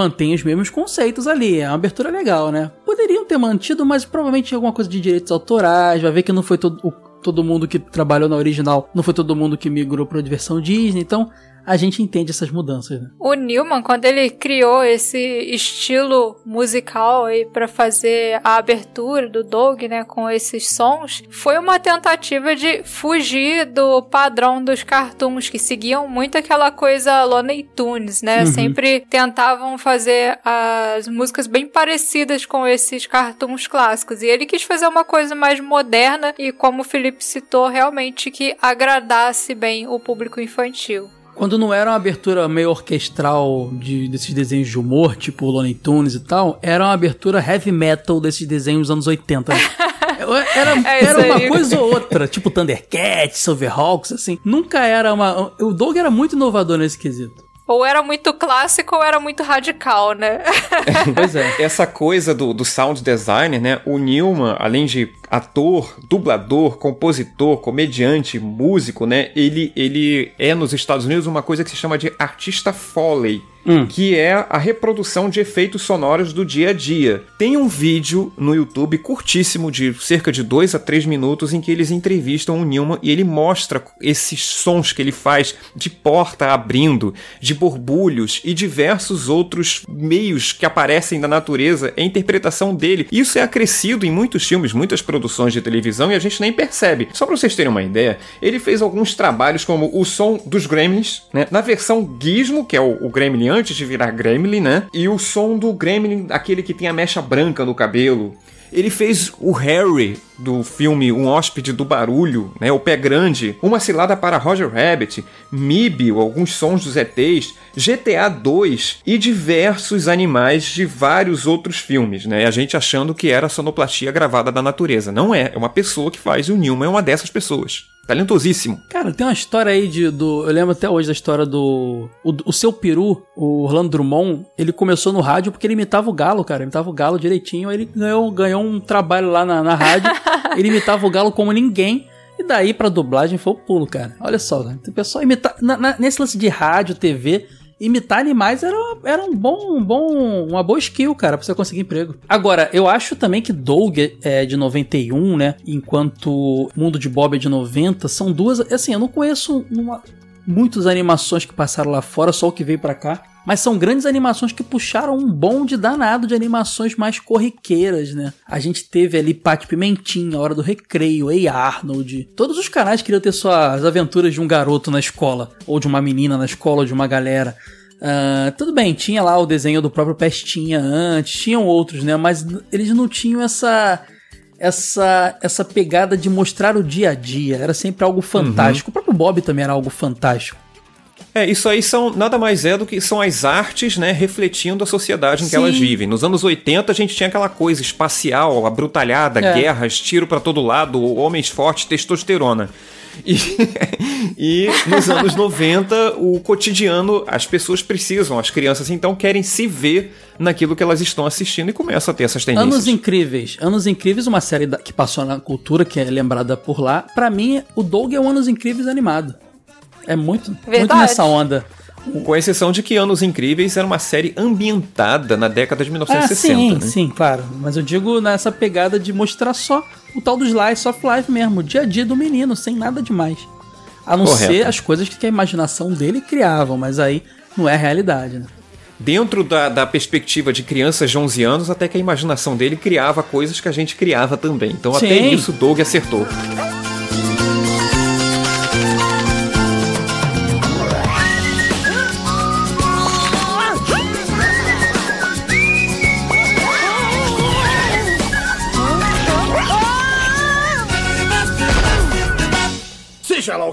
Mantém os mesmos conceitos ali. É uma abertura legal, né? Poderiam ter mantido, mas provavelmente alguma coisa de direitos autorais. Vai ver que não foi todo, o, todo mundo que trabalhou na original, não foi todo mundo que migrou para a diversão Disney. Então, a gente entende essas mudanças. Né? O Newman, quando ele criou esse estilo musical aí para fazer a abertura do Doug, né, com esses sons, foi uma tentativa de fugir do padrão dos cartoons que seguiam muito aquela coisa Looney Tunes, né? Uhum. Sempre tentavam fazer as músicas bem parecidas com esses cartoons clássicos. E ele quis fazer uma coisa mais moderna e, como o Felipe citou, realmente que agradasse bem o público infantil. Quando não era uma abertura meio orquestral de, desses desenhos de humor, tipo Looney Tunes e tal, era uma abertura heavy metal desses desenhos dos anos 80. Era, é era uma coisa ou outra, tipo Thundercats, Silverhawks, assim. Nunca era uma. O Doug era muito inovador nesse quesito. Ou era muito clássico ou era muito radical, né? pois é. Essa coisa do, do sound designer, né? O Newman, além de ator, dublador, compositor, comediante, músico, né? Ele, ele é nos Estados Unidos uma coisa que se chama de artista Foley hum. que é a reprodução de efeitos sonoros do dia a dia. Tem um vídeo no YouTube curtíssimo, de cerca de 2 a 3 minutos, em que eles entrevistam o Newman e ele mostra esses sons que ele faz de porta abrindo, de borbulhos e diversos outros meios que aparecem na natureza. É a interpretação dele. Isso é acrescido em muitos filmes, muitas produções de televisão e a gente nem percebe. Só para vocês terem uma ideia, ele fez alguns trabalhos como o som dos Gremlins, né? na versão Gizmo, que é o, o Gremlin antes de virar Gremlin, né? E o som do Gremlin, aquele que tem a mecha branca no cabelo. Ele fez o Harry do filme Um Hóspede do Barulho, né, O Pé Grande, Uma Cilada para Roger Rabbit, Mib, alguns sons dos ETs, GTA 2 e diversos animais de vários outros filmes, né? A gente achando que era sonoplastia gravada da natureza. Não é, é uma pessoa que faz e o Newman é uma dessas pessoas. Talentosíssimo. Cara, tem uma história aí de, do. Eu lembro até hoje da história do. O, o seu peru, o Orlando Drummond, ele começou no rádio porque ele imitava o galo, cara. Imitava o galo direitinho. Aí ele ganhou, ganhou um trabalho lá na, na rádio. ele imitava o galo como ninguém. E daí pra dublagem foi o pulo, cara. Olha só, né? Tem pessoal imitar. nesse lance de rádio, TV, imitar animais era, era um bom, um bom, uma boa skill, cara, pra você conseguir emprego. Agora, eu acho também que Doug é de 91, né? Enquanto Mundo de Bob é de 90, são duas. Assim, eu não conheço uma, muitas animações que passaram lá fora, só o que veio para cá. Mas são grandes animações que puxaram um bonde danado de animações mais corriqueiras, né? A gente teve ali Pate Pimentinha, Hora do Recreio, Ei Arnold. Todos os canais queriam ter suas aventuras de um garoto na escola, ou de uma menina na escola, ou de uma galera. Uh, tudo bem, tinha lá o desenho do próprio Pestinha antes, tinham outros, né? Mas eles não tinham essa essa essa pegada de mostrar o dia a dia. Era sempre algo fantástico. Uhum. O próprio Bob também era algo fantástico. É, isso aí são nada mais é do que são as artes, né, refletindo a sociedade em Sim. que elas vivem. Nos anos 80 a gente tinha aquela coisa espacial, abrutalhada, é. guerras, tiro para todo lado, homens fortes, testosterona. E, e nos anos 90, o cotidiano, as pessoas precisam, as crianças então querem se ver naquilo que elas estão assistindo e começam a ter essas tendências. Anos Incríveis. Anos Incríveis, uma série que passou na cultura, que é lembrada por lá. Para mim, o Doug é um Anos Incríveis animado. É muito, muito nessa onda. Com exceção de que Anos Incríveis era uma série ambientada na década de 1960. Ah, sim, né? sim, claro. Mas eu digo nessa pegada de mostrar só o tal do slice of life mesmo, o dia a dia do menino, sem nada demais. A não Correto. ser as coisas que a imaginação dele criava, mas aí não é a realidade, né? Dentro da, da perspectiva de crianças de 11 anos, até que a imaginação dele criava coisas que a gente criava também. Então Sim. até isso Doug acertou.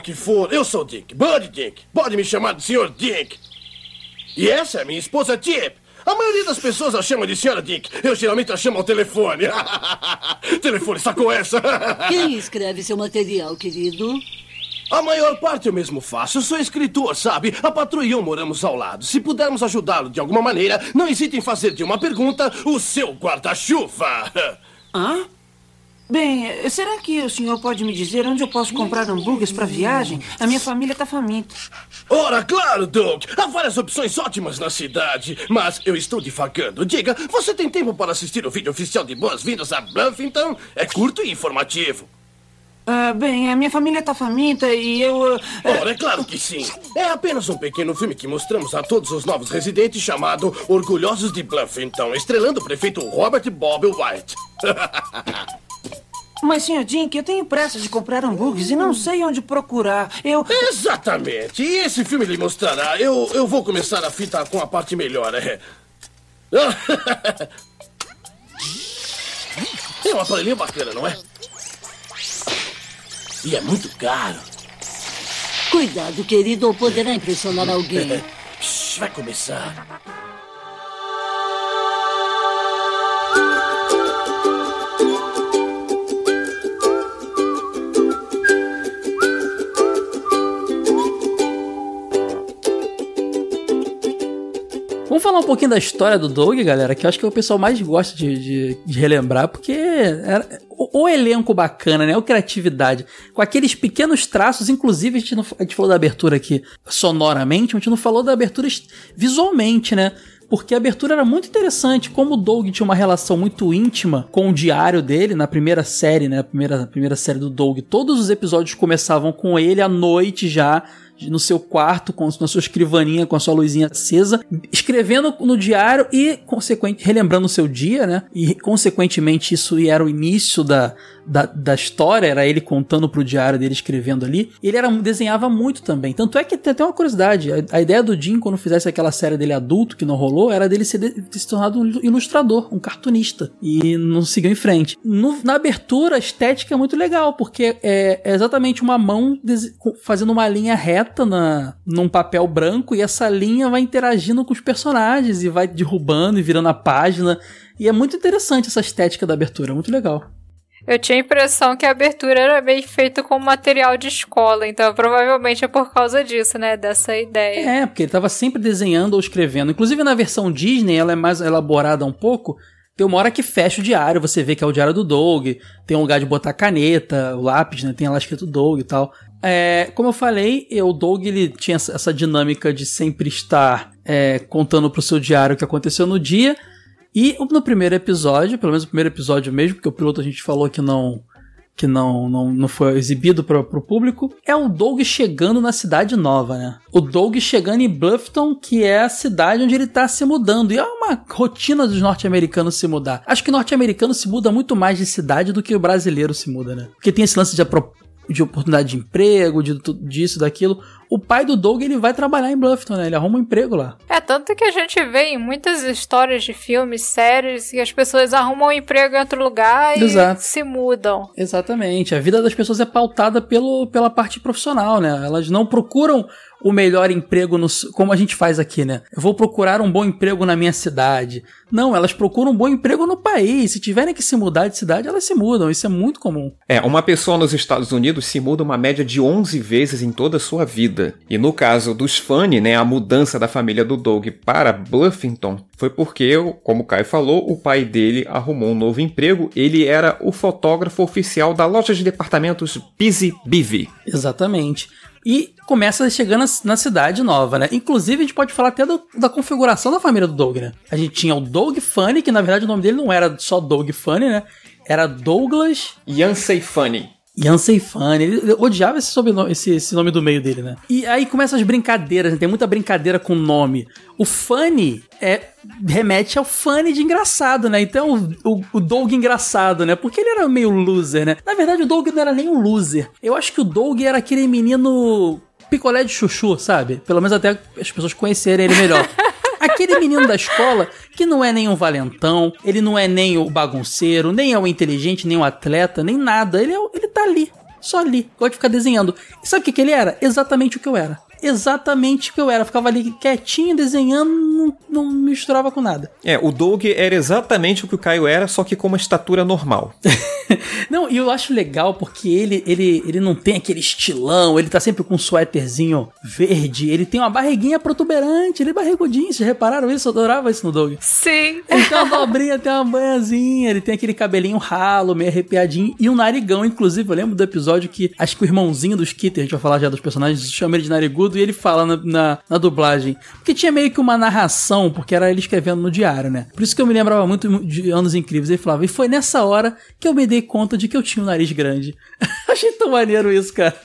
Que for, eu sou Dick, Bud Dick. Pode me chamar de Sr. Dick. E essa é minha esposa Tip. A maioria das pessoas a chama de Sra. Dick. Eu geralmente a chamo ao telefone. telefone, sacou essa? Quem escreve seu material, querido? A maior parte eu mesmo faço. Eu sou escritor, sabe? A patroa e eu moramos ao lado. Se pudermos ajudá-lo de alguma maneira, não hesite em fazer de uma pergunta o seu guarda-chuva. Hã? Bem, será que o senhor pode me dizer onde eu posso comprar hambúrgueres para viagem? A minha família está faminta. Ora, claro, Doug. Há várias opções ótimas na cidade, mas eu estou divagando. Diga, você tem tempo para assistir o vídeo oficial de Boas-Vindas a Bluffington? É curto e informativo. Ah, bem, a minha família está faminta e eu. Uh, Ora, é claro que sim. É apenas um pequeno filme que mostramos a todos os novos residentes chamado Orgulhosos de Bluffington, estrelando o prefeito Robert Bob White. Mas, senhor Dink, eu tenho pressa de comprar hambúrgueres e não sei onde procurar. Eu. Exatamente! E esse filme lhe mostrará. Eu, eu vou começar a fita com a parte melhor, é. Tem um aparelhinho bacana, não é? E é muito caro. Cuidado, querido, ou poderá impressionar alguém. vai começar. Vamos falar um pouquinho da história do Doug, galera, que eu acho que é o pessoal mais gosta de, de, de relembrar, porque era o, o, elenco bacana, né? A criatividade. Com aqueles pequenos traços, inclusive a gente, não, a gente falou da abertura aqui sonoramente, a gente não falou da abertura visualmente, né? porque a abertura era muito interessante. Como o Doug tinha uma relação muito íntima com o diário dele, na primeira série, né? Primeira, a primeira série do Doug, todos os episódios começavam com ele à noite já no seu quarto, com, na sua escrivaninha, com a sua luzinha acesa, escrevendo no diário e, consequentemente, relembrando o seu dia, né? E, consequentemente, isso era o início da, da, da história, era ele contando pro diário dele, escrevendo ali. Ele era, desenhava muito também. Tanto é que tem até uma curiosidade: a, a ideia do Jim, quando fizesse aquela série dele adulto, que não rolou, era dele ser de, se tornado um ilustrador, um cartunista. E não seguiu em frente. No, na abertura, a estética é muito legal, porque é, é exatamente uma mão fazendo uma linha reta na, num papel branco, e essa linha vai interagindo com os personagens e vai derrubando e virando a página. E é muito interessante essa estética da abertura, muito legal. Eu tinha a impressão que a abertura era bem feita com material de escola, então provavelmente é por causa disso, né? Dessa ideia. É, porque ele estava sempre desenhando ou escrevendo. Inclusive na versão Disney, ela é mais elaborada um pouco. Tem uma hora que fecha o diário, você vê que é o diário do Doug, tem um lugar de botar caneta, o lápis, né? Tem lá escrito Doug e tal. É, como eu falei, o Doug ele tinha essa dinâmica de sempre estar é, contando pro seu diário o que aconteceu no dia. E no primeiro episódio, pelo menos no primeiro episódio mesmo, porque o piloto a gente falou que não que não, não, não foi exibido para o público, é o Doug chegando na cidade nova, né? O Doug chegando em Bluffton, que é a cidade onde ele está se mudando. E é uma rotina dos norte-americanos se mudar. Acho que o norte-americano se muda muito mais de cidade do que o brasileiro se muda, né? Porque tem esse lance de, de oportunidade de emprego, de disso, daquilo o pai do Doug ele vai trabalhar em Bluffton, né? Ele arruma um emprego lá. É, tanto que a gente vê em muitas histórias de filmes, séries, que as pessoas arrumam um emprego em outro lugar e Exato. se mudam. Exatamente. A vida das pessoas é pautada pelo, pela parte profissional, né? Elas não procuram o melhor emprego no, como a gente faz aqui, né? Eu vou procurar um bom emprego na minha cidade. Não, elas procuram um bom emprego no país. Se tiverem que se mudar de cidade, elas se mudam. Isso é muito comum. É, uma pessoa nos Estados Unidos se muda uma média de 11 vezes em toda a sua vida. E no caso dos Fanny, né, a mudança da família do Doug para Bluffington foi porque, como o Caio falou, o pai dele arrumou um novo emprego. Ele era o fotógrafo oficial da loja de departamentos Busy Beavy. Exatamente e começa chegando na cidade nova, né? Inclusive, a gente pode falar até do, da configuração da família do Doug, né? A gente tinha o Doug Funny, que na verdade o nome dele não era só Doug Funny, né? Era Douglas Yancey Funny. Yancey Funny. Ele odiava esse, sobrenome, esse, esse nome do meio dele, né? E aí começam as brincadeiras, né? tem muita brincadeira com o nome. O Funny é, remete ao Funny de engraçado, né? Então, o, o Doug engraçado, né? Porque ele era meio loser, né? Na verdade, o Doug não era nem um loser. Eu acho que o Doug era aquele menino picolé de chuchu, sabe? Pelo menos até as pessoas conhecerem ele melhor. Aquele menino da escola que não é nem um valentão, ele não é nem o bagunceiro, nem é o inteligente, nem o atleta, nem nada. Ele, é, ele tá ali, só ali, gosta de ficar desenhando. E sabe o que, que ele era? Exatamente o que eu era exatamente o que eu era. Eu ficava ali quietinho, desenhando, não, não misturava com nada. É, o Doug era exatamente o que o Caio era, só que com uma estatura normal. não, e eu acho legal porque ele, ele, ele não tem aquele estilão, ele tá sempre com um suéterzinho verde, ele tem uma barriguinha protuberante, ele é barrigudinho, vocês repararam isso? Eu adorava isso no Doug. Sim. Ele tem uma dobrinha, tem uma banhazinha, ele tem aquele cabelinho ralo, meio arrepiadinho, e um narigão, inclusive, eu lembro do episódio que acho que o irmãozinho dos Skitter, a gente vai falar já dos personagens, chama ele de narigudo, e ele fala na, na, na, dublagem. Porque tinha meio que uma narração, porque era ele escrevendo no diário, né? Por isso que eu me lembrava muito de Anos Incríveis. Ele falava, e foi nessa hora que eu me dei conta de que eu tinha um nariz grande. Achei tão maneiro isso, cara.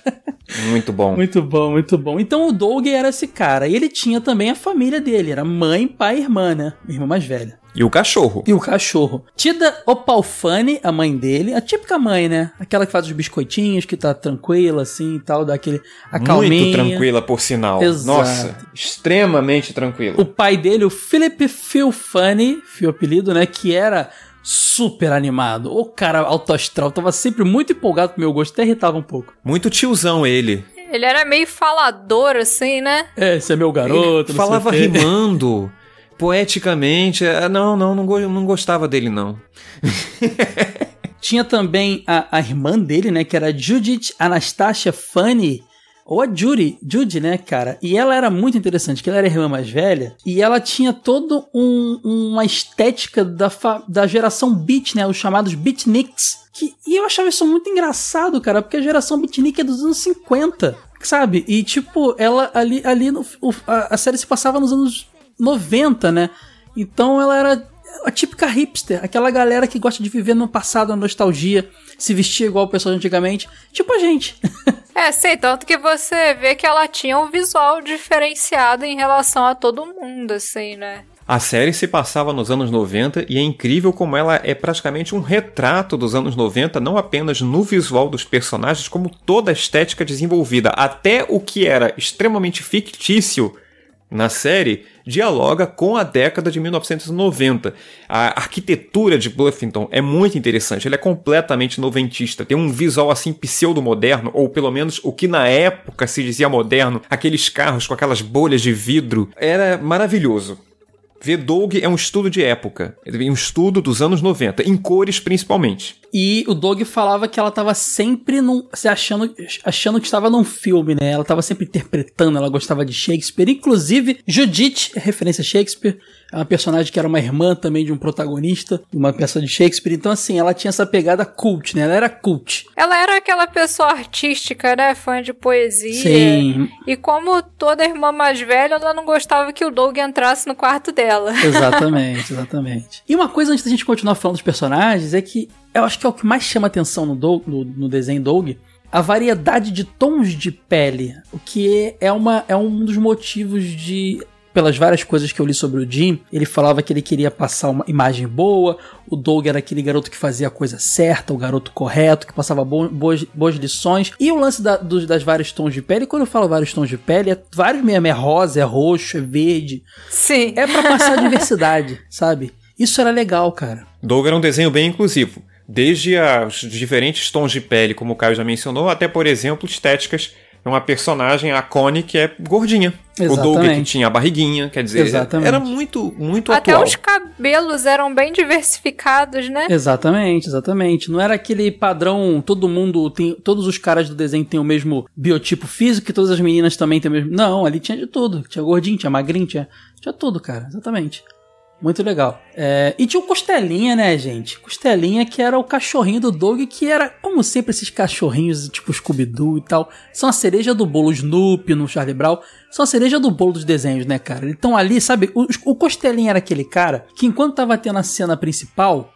Muito bom. Muito bom, muito bom. Então o Doug era esse cara. E ele tinha também a família dele. Era mãe, pai e irmã, né? Irmã mais velha. E o cachorro. E o cachorro. Tida Opalfane, a mãe dele, a típica mãe, né? Aquela que faz os biscoitinhos, que tá tranquila, assim e tal, dá aquele acalminha. Muito tranquila, por sinal. Exato. Nossa, extremamente tranquila. O pai dele, o Philip Philfane, foi o apelido, né? Que era super animado. O cara alto astral, tava sempre muito empolgado com o meu gosto, até irritava um pouco. Muito tiozão ele. Ele era meio falador, assim, né? É, esse é meu garoto. Ele falava rimando. poeticamente. É, não, não, não, não gostava dele, não. Tinha também a, a, irmã dele, né? Que era Judith Anastasia Funny. Ou a Judy, Judy, né, cara? E ela era muito interessante, que ela era a irmã mais velha, e ela tinha todo um, uma estética da, da geração beat, né? Os chamados beatniks. Que, e eu achava isso muito engraçado, cara, porque a geração beatnik é dos anos 50, sabe? E, tipo, ela ali, ali no, a, a série se passava nos anos 90, né? Então ela era a típica hipster, aquela galera que gosta de viver no passado, na nostalgia, se vestir igual o pessoal antigamente, tipo a gente. é, sei, tanto que você vê que ela tinha um visual diferenciado em relação a todo mundo, assim, né? A série se passava nos anos 90 e é incrível como ela é praticamente um retrato dos anos 90, não apenas no visual dos personagens, como toda a estética desenvolvida. Até o que era extremamente fictício na série dialoga com a década de 1990. A arquitetura de Bluffington é muito interessante, ele é completamente noventista, tem um visual assim pseudo-moderno, ou pelo menos o que na época se dizia moderno, aqueles carros com aquelas bolhas de vidro, era maravilhoso. Ver Doug é um estudo de época, um estudo dos anos 90, em cores principalmente. E o Doug falava que ela estava sempre num, se achando, achando que estava num filme, né? Ela estava sempre interpretando, ela gostava de Shakespeare. Inclusive, Judith, referência a Shakespeare, é uma personagem que era uma irmã também de um protagonista, uma peça de Shakespeare. Então, assim, ela tinha essa pegada cult, né? Ela era cult. Ela era aquela pessoa artística, né? Fã de poesia. Sim. E como toda irmã mais velha, ela não gostava que o Doug entrasse no quarto dela. Exatamente, exatamente. E uma coisa antes da gente continuar falando dos personagens é que eu acho que é o que mais chama atenção no, Doug, no, no desenho Doug a variedade de tons de pele, o que é, uma, é um dos motivos de pelas várias coisas que eu li sobre o Jim, ele falava que ele queria passar uma imagem boa, o Doug era aquele garoto que fazia a coisa certa, o garoto correto, que passava bo boas, boas lições. E o lance da, dos, das vários tons de pele, quando eu falo vários tons de pele, é vários mesmo, é rosa, é roxo, é verde. Sim. É para passar diversidade, sabe? Isso era legal, cara. Doug era um desenho bem inclusivo. Desde os diferentes tons de pele, como o Caio já mencionou, até, por exemplo, estéticas uma personagem, a Connie, que é gordinha. Exatamente. O Doug que tinha a barriguinha, quer dizer, Exatamente. era muito, muito Até atual. Até os cabelos eram bem diversificados, né? Exatamente, exatamente. Não era aquele padrão, todo mundo tem, todos os caras do desenho têm o mesmo biotipo físico e todas as meninas também têm o mesmo. Não, ali tinha de tudo. Tinha gordinho, tinha magrinho, tinha, tinha tudo, cara. Exatamente. Muito legal. É, e tinha o Costelinha, né, gente? Costelinha, que era o cachorrinho do Doug, que era, como sempre, esses cachorrinhos, tipo Scooby-Doo e tal. São a cereja do bolo Snoopy no Charlie Brown. São a cereja do bolo dos desenhos, né, cara? Então ali, sabe, o, o Costelinha era aquele cara que enquanto tava tendo a cena principal,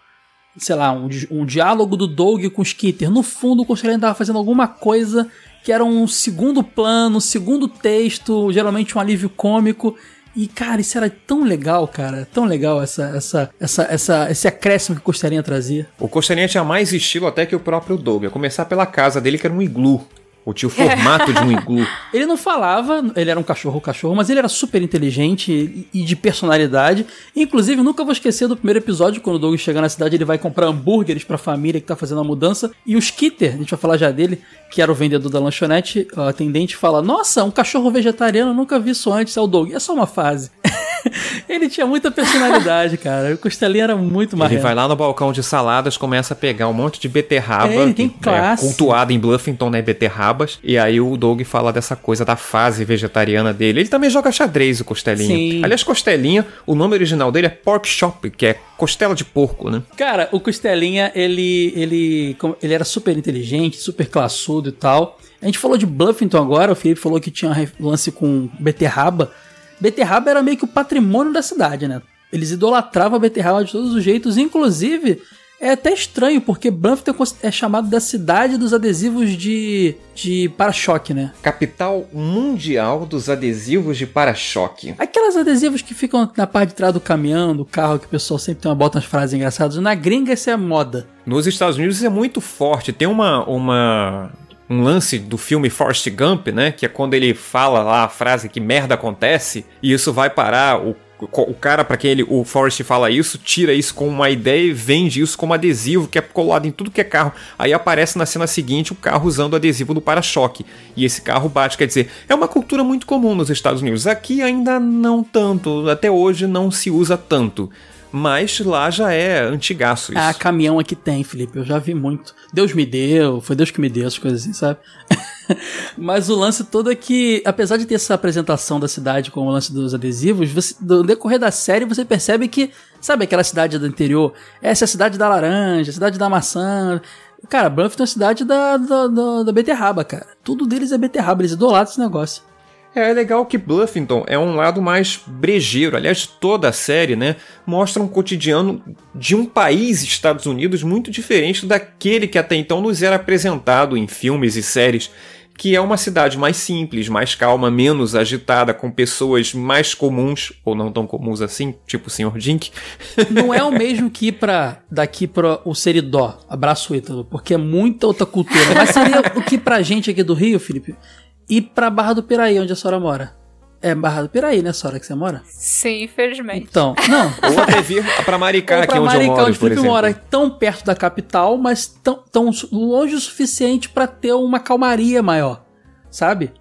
sei lá, um, um diálogo do Doug com o Skitter, no fundo o Costelinha tava fazendo alguma coisa que era um segundo plano, segundo texto, geralmente um alívio cômico e, cara, isso era tão legal, cara. Tão legal essa, essa, essa, essa, esse acréscimo que o Costelinha trazia. O Costelinha tinha mais estilo até que o próprio Doug. Começar pela casa dele, que era um iglu. Ou tinha o formato de um iglu. Ele não falava, ele era um cachorro cachorro, mas ele era super inteligente e de personalidade. Inclusive, nunca vou esquecer do primeiro episódio, quando o Doug chega na cidade, ele vai comprar hambúrgueres pra família que tá fazendo a mudança. E o Skitter, a gente vai falar já dele, que era o vendedor da lanchonete, o atendente, fala: Nossa, um cachorro vegetariano, nunca vi isso antes. É o Doug. É só uma fase. ele tinha muita personalidade, cara. O Costelinha era muito marrento. Ele vai lá no balcão de saladas, começa a pegar um monte de beterraba. É, ele tem classe. É, cultuado em Bluffington, né? Beterrabas. E aí o Doug fala dessa coisa da fase vegetariana dele. Ele também joga xadrez, o Costelinha. Sim. Aliás, Costelinha, o nome original dele é Pork Chop, que é costela de porco, né? Cara, o Costelinha, ele, ele, ele era super inteligente, super classudo e tal. A gente falou de Bluffington agora, o Felipe falou que tinha lance com beterraba. Beterraba era meio que o patrimônio da cidade, né? Eles idolatravam a beterraba de todos os jeitos, inclusive é até estranho, porque Bluffton é chamado da cidade dos adesivos de, de para-choque, né? Capital mundial dos adesivos de para-choque. Aquelas adesivos que ficam na parte de trás do caminhão, do carro, que o pessoal sempre tem uma bota umas frases engraçadas. Na gringa, essa é moda. Nos Estados Unidos é muito forte. Tem uma, uma um lance do filme Forrest Gump, né? Que é quando ele fala lá a frase que merda acontece e isso vai parar o o cara para quem ele, o Forrest fala isso, tira isso com uma ideia e vende isso como adesivo que é colado em tudo que é carro. Aí aparece na cena seguinte o carro usando adesivo no para-choque. E esse carro bate, quer dizer, é uma cultura muito comum nos Estados Unidos. Aqui ainda não tanto, até hoje não se usa tanto. Mas lá já é antigaço isso. Ah, caminhão aqui tem, Felipe. Eu já vi muito. Deus me deu, foi Deus que me deu as coisas assim, sabe? Mas o lance todo é que, apesar de ter essa apresentação da cidade com o lance dos adesivos, você, no decorrer da série você percebe que, sabe aquela cidade do interior? Essa é a cidade da laranja, a cidade da maçã. Cara, Bluffton é a cidade da, da, da, da beterraba, cara. Tudo deles é beterraba, eles idolatram esse negócio. É, é legal que Bluffington é um lado mais brejeiro. Aliás, toda a série, né, mostra um cotidiano de um país, Estados Unidos, muito diferente daquele que até então nos era apresentado em filmes e séries que é uma cidade mais simples, mais calma, menos agitada, com pessoas mais comuns, ou não tão comuns assim, tipo o Sr. Dink. Não é o mesmo que ir pra, daqui para o Seridó, abraço Ítalo, porque é muita outra cultura. Mas seria o que pra gente aqui do Rio, Felipe, ir pra Barra do Piraí, onde a senhora mora. É Barra do Piraí, né, Sora, que você mora? Sim, infelizmente. Então, não. Ou até vir pra Maricá, aqui onde Maricá, eu moro, onde por exemplo. mora, tão perto da capital, mas tão, tão longe o suficiente para ter uma calmaria maior, sabe?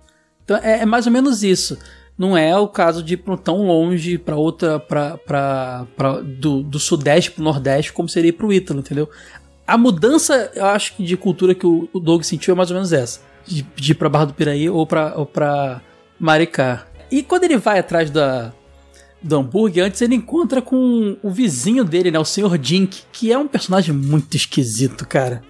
Então é, é, mais ou menos isso. Não é o caso de ir tão longe para outra, pra, pra, pra, do, do sudeste pro nordeste, como seria pro Ítalo, entendeu? A mudança, eu acho que de cultura que o, o Doug sentiu é mais ou menos essa. De, de ir pra Barra do Piraí ou pra, ou pra Maricá. E quando ele vai atrás da, do hambúrguer, antes ele encontra com o vizinho dele, né? O Sr. Dink, que é um personagem muito esquisito, cara.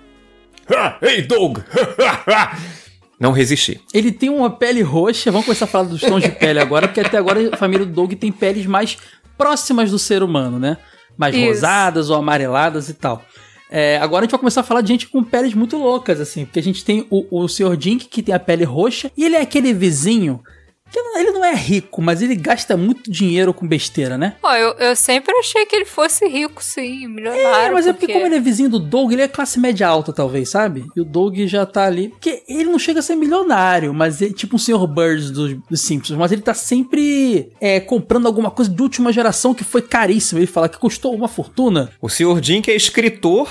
Ei, Doug! Não resisti. Ele tem uma pele roxa. Vamos começar a falar dos tons de pele agora, porque até agora a família do Doug tem peles mais próximas do ser humano, né? Mais Isso. rosadas ou amareladas e tal. É, agora a gente vai começar a falar de gente com peles muito loucas, assim, porque a gente tem o, o Sr. Dink, que tem a pele roxa, e ele é aquele vizinho ele não é rico, mas ele gasta muito dinheiro com besteira, né? Ó, eu, eu sempre achei que ele fosse rico, sim, milionário. É, mas porque... é porque como ele é vizinho do Doug, ele é classe média alta, talvez, sabe? E o Doug já tá ali. Porque ele não chega a ser milionário, mas é tipo um Sr. Burns dos, dos Simpsons, mas ele tá sempre é, comprando alguma coisa de última geração que foi caríssimo. Ele fala que custou uma fortuna. O Sr. Dink é escritor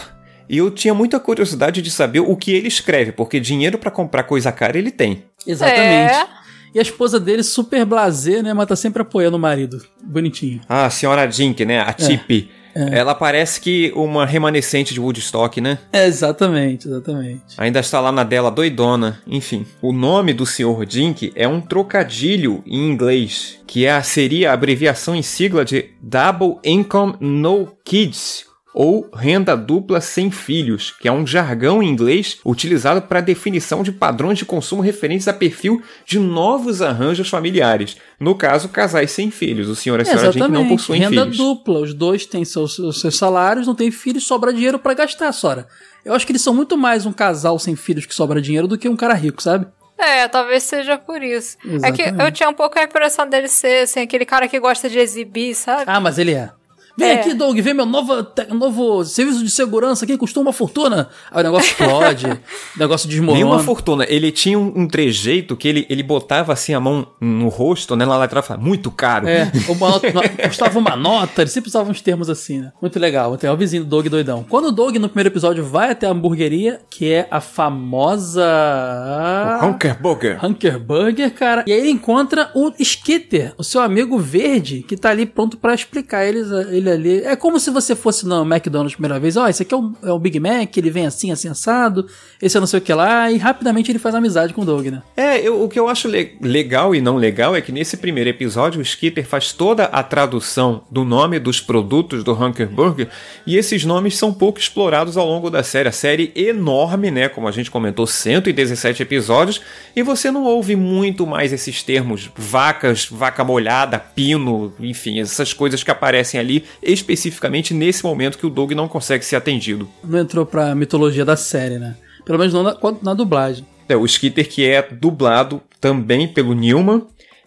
e eu tinha muita curiosidade de saber o que ele escreve, porque dinheiro para comprar coisa cara ele tem. Exatamente. É. E a esposa dele, super blazer, né? Mas tá sempre apoiando o marido. Bonitinho. Ah, a senhora Dink, né? A Tippy. É, é. Ela parece que uma remanescente de Woodstock, né? É, exatamente, exatamente. Ainda está lá na dela doidona. Enfim, o nome do Sr. Dink é um trocadilho em inglês, que é, seria a abreviação em sigla de Double Income No Kids, ou renda dupla sem filhos, que é um jargão em inglês utilizado para definição de padrões de consumo referentes a perfil de novos arranjos familiares. No caso, casais sem filhos. O senhor e a senhora Jane não possuem renda filhos. Renda dupla, os dois têm seus, seus salários, não tem filhos, sobra dinheiro para gastar, Sora. Eu acho que eles são muito mais um casal sem filhos que sobra dinheiro do que um cara rico, sabe? É, talvez seja por isso. Exatamente. É que eu tinha um pouco a impressão dele ser assim, aquele cara que gosta de exibir, sabe? Ah, mas ele é. Vem é. aqui, Doug, vem meu novo, novo serviço de segurança aqui, custou uma fortuna. Aí o negócio explode, o negócio desmorona. Nem uma fortuna. Ele tinha um, um, trejeito que ele, ele botava assim a mão no rosto, né? Lá atrás, muito caro. É, uma nota, custava uma nota, ele sempre usava uns termos assim, né? Muito legal. Até o vizinho do Doug doidão. Quando o Doug, no primeiro episódio, vai até a hamburgueria, que é a famosa... O Hunker Burger. Hunker Burger, cara. E aí ele encontra o Skitter, o seu amigo verde, que tá ali pronto para explicar eles... Ele ele ali. É como se você fosse no McDonald's a primeira vez. Ó, oh, esse aqui é o, é o, Big Mac, ele vem assim, assim, assado. Esse é não sei o que lá. E rapidamente ele faz amizade com o Doug, né? É, eu, o que eu acho le legal e não legal é que nesse primeiro episódio o Skipper faz toda a tradução do nome dos produtos do Hunker Burger. E esses nomes são pouco explorados ao longo da série. A série enorme, né? Como a gente comentou, 117 episódios. E você não ouve muito mais esses termos vacas, vaca molhada, pino, enfim, essas coisas que aparecem ali especificamente nesse momento que o Doug não consegue ser atendido. Não entrou pra mitologia da série, né? Pelo menos não na, na dublagem. É, o Skitter que é dublado também pelo Newman,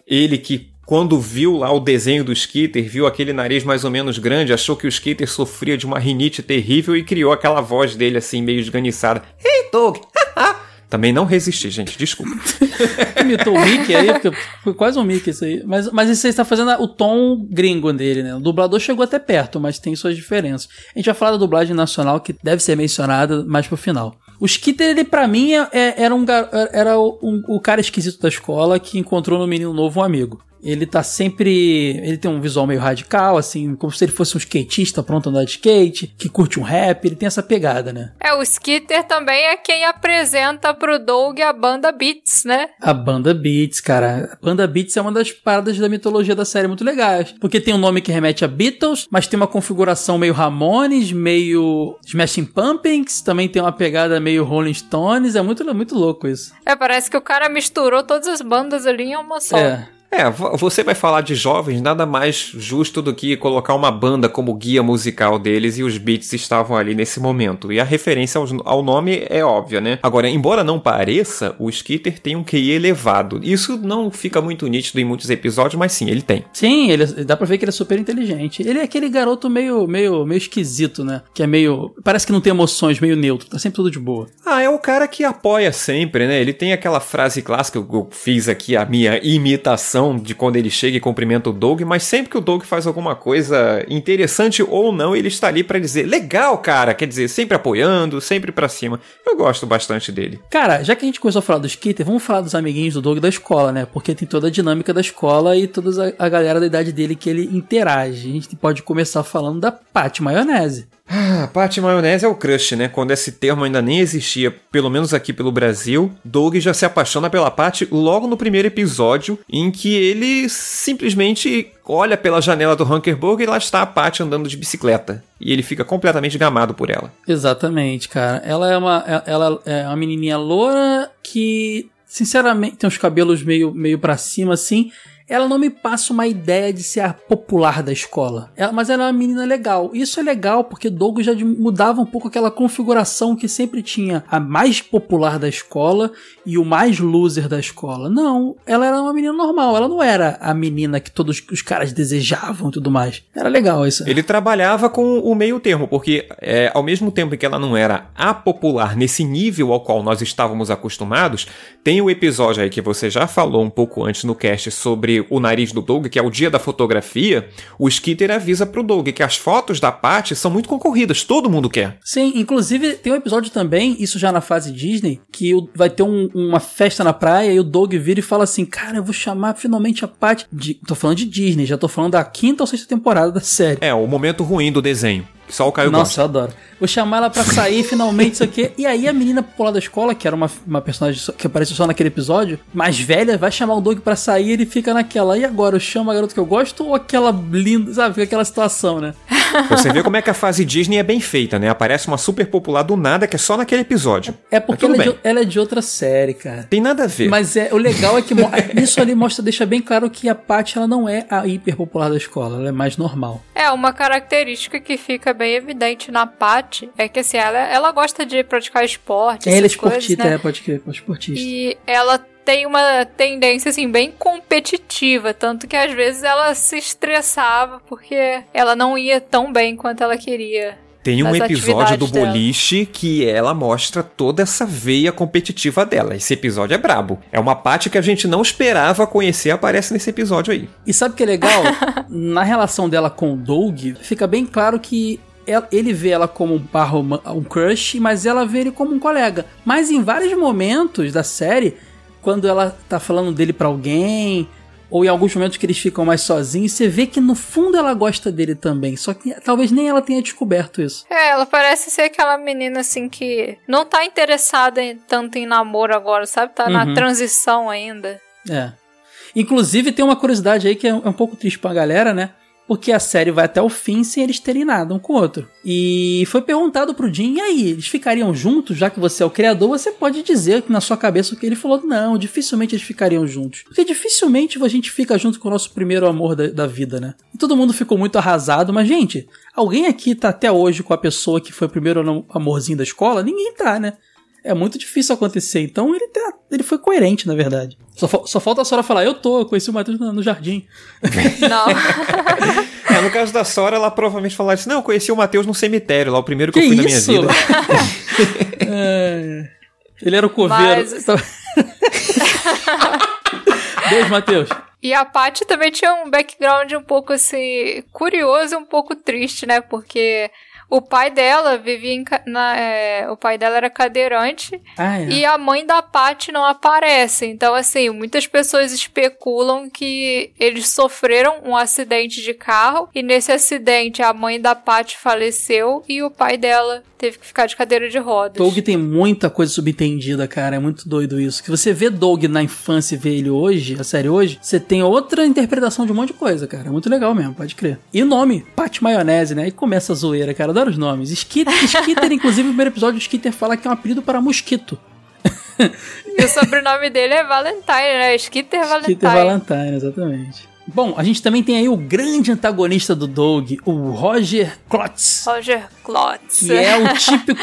ele que quando viu lá o desenho do Skitter, viu aquele nariz mais ou menos grande, achou que o Skitter sofria de uma rinite terrível e criou aquela voz dele assim meio esganiçada. Ei, Doug! Também não resisti, gente, desculpa. Imitou o Mickey aí, porque foi quase um Mickey isso aí. Mas, mas isso aí está fazendo o tom gringo dele, né? O dublador chegou até perto, mas tem suas diferenças. A gente vai falar da dublagem nacional, que deve ser mencionada mais pro final. O Skitter, ele pra mim é, é era, um, era um, o cara esquisito da escola que encontrou no menino novo um amigo. Ele tá sempre. Ele tem um visual meio radical, assim, como se ele fosse um skatista pronto a andar de skate, que curte um rap, ele tem essa pegada, né? É, o Skitter também é quem apresenta pro Doug a banda Beats, né? A banda Beats, cara. A banda Beats é uma das paradas da mitologia da série muito legais. Porque tem um nome que remete a Beatles, mas tem uma configuração meio Ramones, meio Smashing Pumpkins, também tem uma pegada meio Rolling Stones. É muito, muito louco isso. É, parece que o cara misturou todas as bandas ali em uma só. É. É, você vai falar de jovens, nada mais justo do que colocar uma banda como guia musical deles e os beats estavam ali nesse momento. E a referência ao nome é óbvia, né? Agora, embora não pareça, o Skitter tem um QI elevado. Isso não fica muito nítido em muitos episódios, mas sim, ele tem. Sim, ele, dá pra ver que ele é super inteligente. Ele é aquele garoto meio, meio, meio esquisito, né? Que é meio. Parece que não tem emoções, meio neutro, tá sempre tudo de boa. Ah, é o cara que apoia sempre, né? Ele tem aquela frase clássica, eu fiz aqui a minha imitação de quando ele chega e cumprimenta o Doug, mas sempre que o Doug faz alguma coisa interessante ou não, ele está ali para dizer: legal, cara. Quer dizer, sempre apoiando, sempre para cima. Eu gosto bastante dele. Cara, já que a gente começou a falar do Skitter, vamos falar dos amiguinhos do Doug da escola, né? Porque tem toda a dinâmica da escola e toda a galera da idade dele que ele interage. A gente pode começar falando da Pat Maionese. Ah, Pate Maionese é o crush, né? Quando esse termo ainda nem existia, pelo menos aqui pelo Brasil, Doug já se apaixona pela Pat logo no primeiro episódio, em que ele simplesmente olha pela janela do Hunkerburg e lá está a Pat andando de bicicleta. E ele fica completamente gamado por ela. Exatamente, cara. Ela é uma, ela é uma menininha loura que, sinceramente, tem os cabelos meio, meio para cima assim ela não me passa uma ideia de ser a popular da escola. Ela, mas ela é uma menina legal. Isso é legal porque Douglas já mudava um pouco aquela configuração que sempre tinha a mais popular da escola e o mais loser da escola. Não, ela era uma menina normal. Ela não era a menina que todos os caras desejavam e tudo mais. Era legal isso. Ele trabalhava com o meio termo, porque é, ao mesmo tempo que ela não era a popular nesse nível ao qual nós estávamos acostumados, tem o episódio aí que você já falou um pouco antes no cast sobre o nariz do Doug, que é o dia da fotografia, o Skitter avisa pro Doug que as fotos da Patty são muito concorridas, todo mundo quer. Sim, inclusive tem um episódio também, isso já na fase Disney, que vai ter um, uma festa na praia e o Doug vira e fala assim: Cara, eu vou chamar finalmente a Patty. De... Tô falando de Disney, já tô falando da quinta ou sexta temporada da série. É, o momento ruim do desenho. Só o Caio Nossa, gosta. eu adoro. Vou chamar ela pra sair finalmente, isso aqui. E aí a menina popular da escola, que era uma, uma personagem que apareceu só naquele episódio, mais velha, vai chamar o Doug pra sair e ele fica naquela. E agora, eu chamo a garota que eu gosto ou aquela linda, sabe? Fica aquela situação, né? Você vê como é que a fase Disney é bem feita, né? Aparece uma super popular do nada que é só naquele episódio. É porque ela é, de, ela é, de, outra série, cara. Tem nada a ver. Mas é, o legal é que isso ali mostra, deixa bem claro que a Paty ela não é a hiper popular da escola, ela é mais normal. É, uma característica que fica bem evidente na Paty é que assim, ela, ela gosta de praticar esporte. É, ela é esportista, né? é, pode crer, esportista. E ela tem uma tendência assim bem competitiva, tanto que às vezes ela se estressava porque ela não ia tão bem quanto ela queria. Tem um episódio do boliche dela. que ela mostra toda essa veia competitiva dela. Esse episódio é brabo. É uma parte que a gente não esperava conhecer, aparece nesse episódio aí. E sabe o que é legal? Na relação dela com o Doug, fica bem claro que ele vê ela como um barro, um crush, mas ela vê ele como um colega. Mas em vários momentos da série, quando ela tá falando dele para alguém, ou em alguns momentos que eles ficam mais sozinhos, você vê que no fundo ela gosta dele também, só que talvez nem ela tenha descoberto isso. É, ela parece ser aquela menina assim que não tá interessada em, tanto em namoro agora, sabe? Tá uhum. na transição ainda. É. Inclusive tem uma curiosidade aí que é um, é um pouco triste pra galera, né? Porque a série vai até o fim sem eles terem nada um com o outro. E foi perguntado pro Jim, e aí, eles ficariam juntos? Já que você é o criador, você pode dizer que na sua cabeça o que ele falou, não, dificilmente eles ficariam juntos. Porque dificilmente a gente fica junto com o nosso primeiro amor da, da vida, né? E todo mundo ficou muito arrasado, mas, gente, alguém aqui tá até hoje com a pessoa que foi o primeiro amorzinho da escola? Ninguém tá, né? É muito difícil acontecer. Então ele, tá, ele foi coerente, na verdade. Só, só falta a Sora falar, eu tô, eu conheci o Matheus no, no, jardim. Não. é, no caso da Sora, ela provavelmente falaria assim, não, eu conheci o Matheus no cemitério, lá o primeiro que, que eu fui isso? na minha vida. é, ele era o coveiro. Mas... Beijo, Matheus. E a Paty também tinha um background um pouco assim, curioso e um pouco triste, né? Porque o pai dela vivia em, na, é, o pai dela era cadeirante ah, é. e a mãe da Paty não aparece. Então, assim, muitas pessoas especulam que eles sofreram um acidente de carro e nesse acidente a mãe da Paty faleceu e o pai dela teve que ficar de cadeira de rodas. Doug tem muita coisa subentendida, cara. É muito doido isso. Que você vê Doug na infância e vê ele hoje, a série hoje, você tem outra interpretação de um monte de coisa, cara. É muito legal mesmo, pode crer. E o nome, Pat Maionese, né? E começa a zoeira, cara. Adoro os nomes. Skitter, Skitter inclusive, no primeiro episódio, o Skitter fala que é um apelido para mosquito. e o sobrenome dele é Valentine, né? Skitter Valentine. Skitter Valentine, exatamente. Bom, a gente também tem aí o grande antagonista do Doug, o Roger Klotz. Roger Klotz. Que é o típico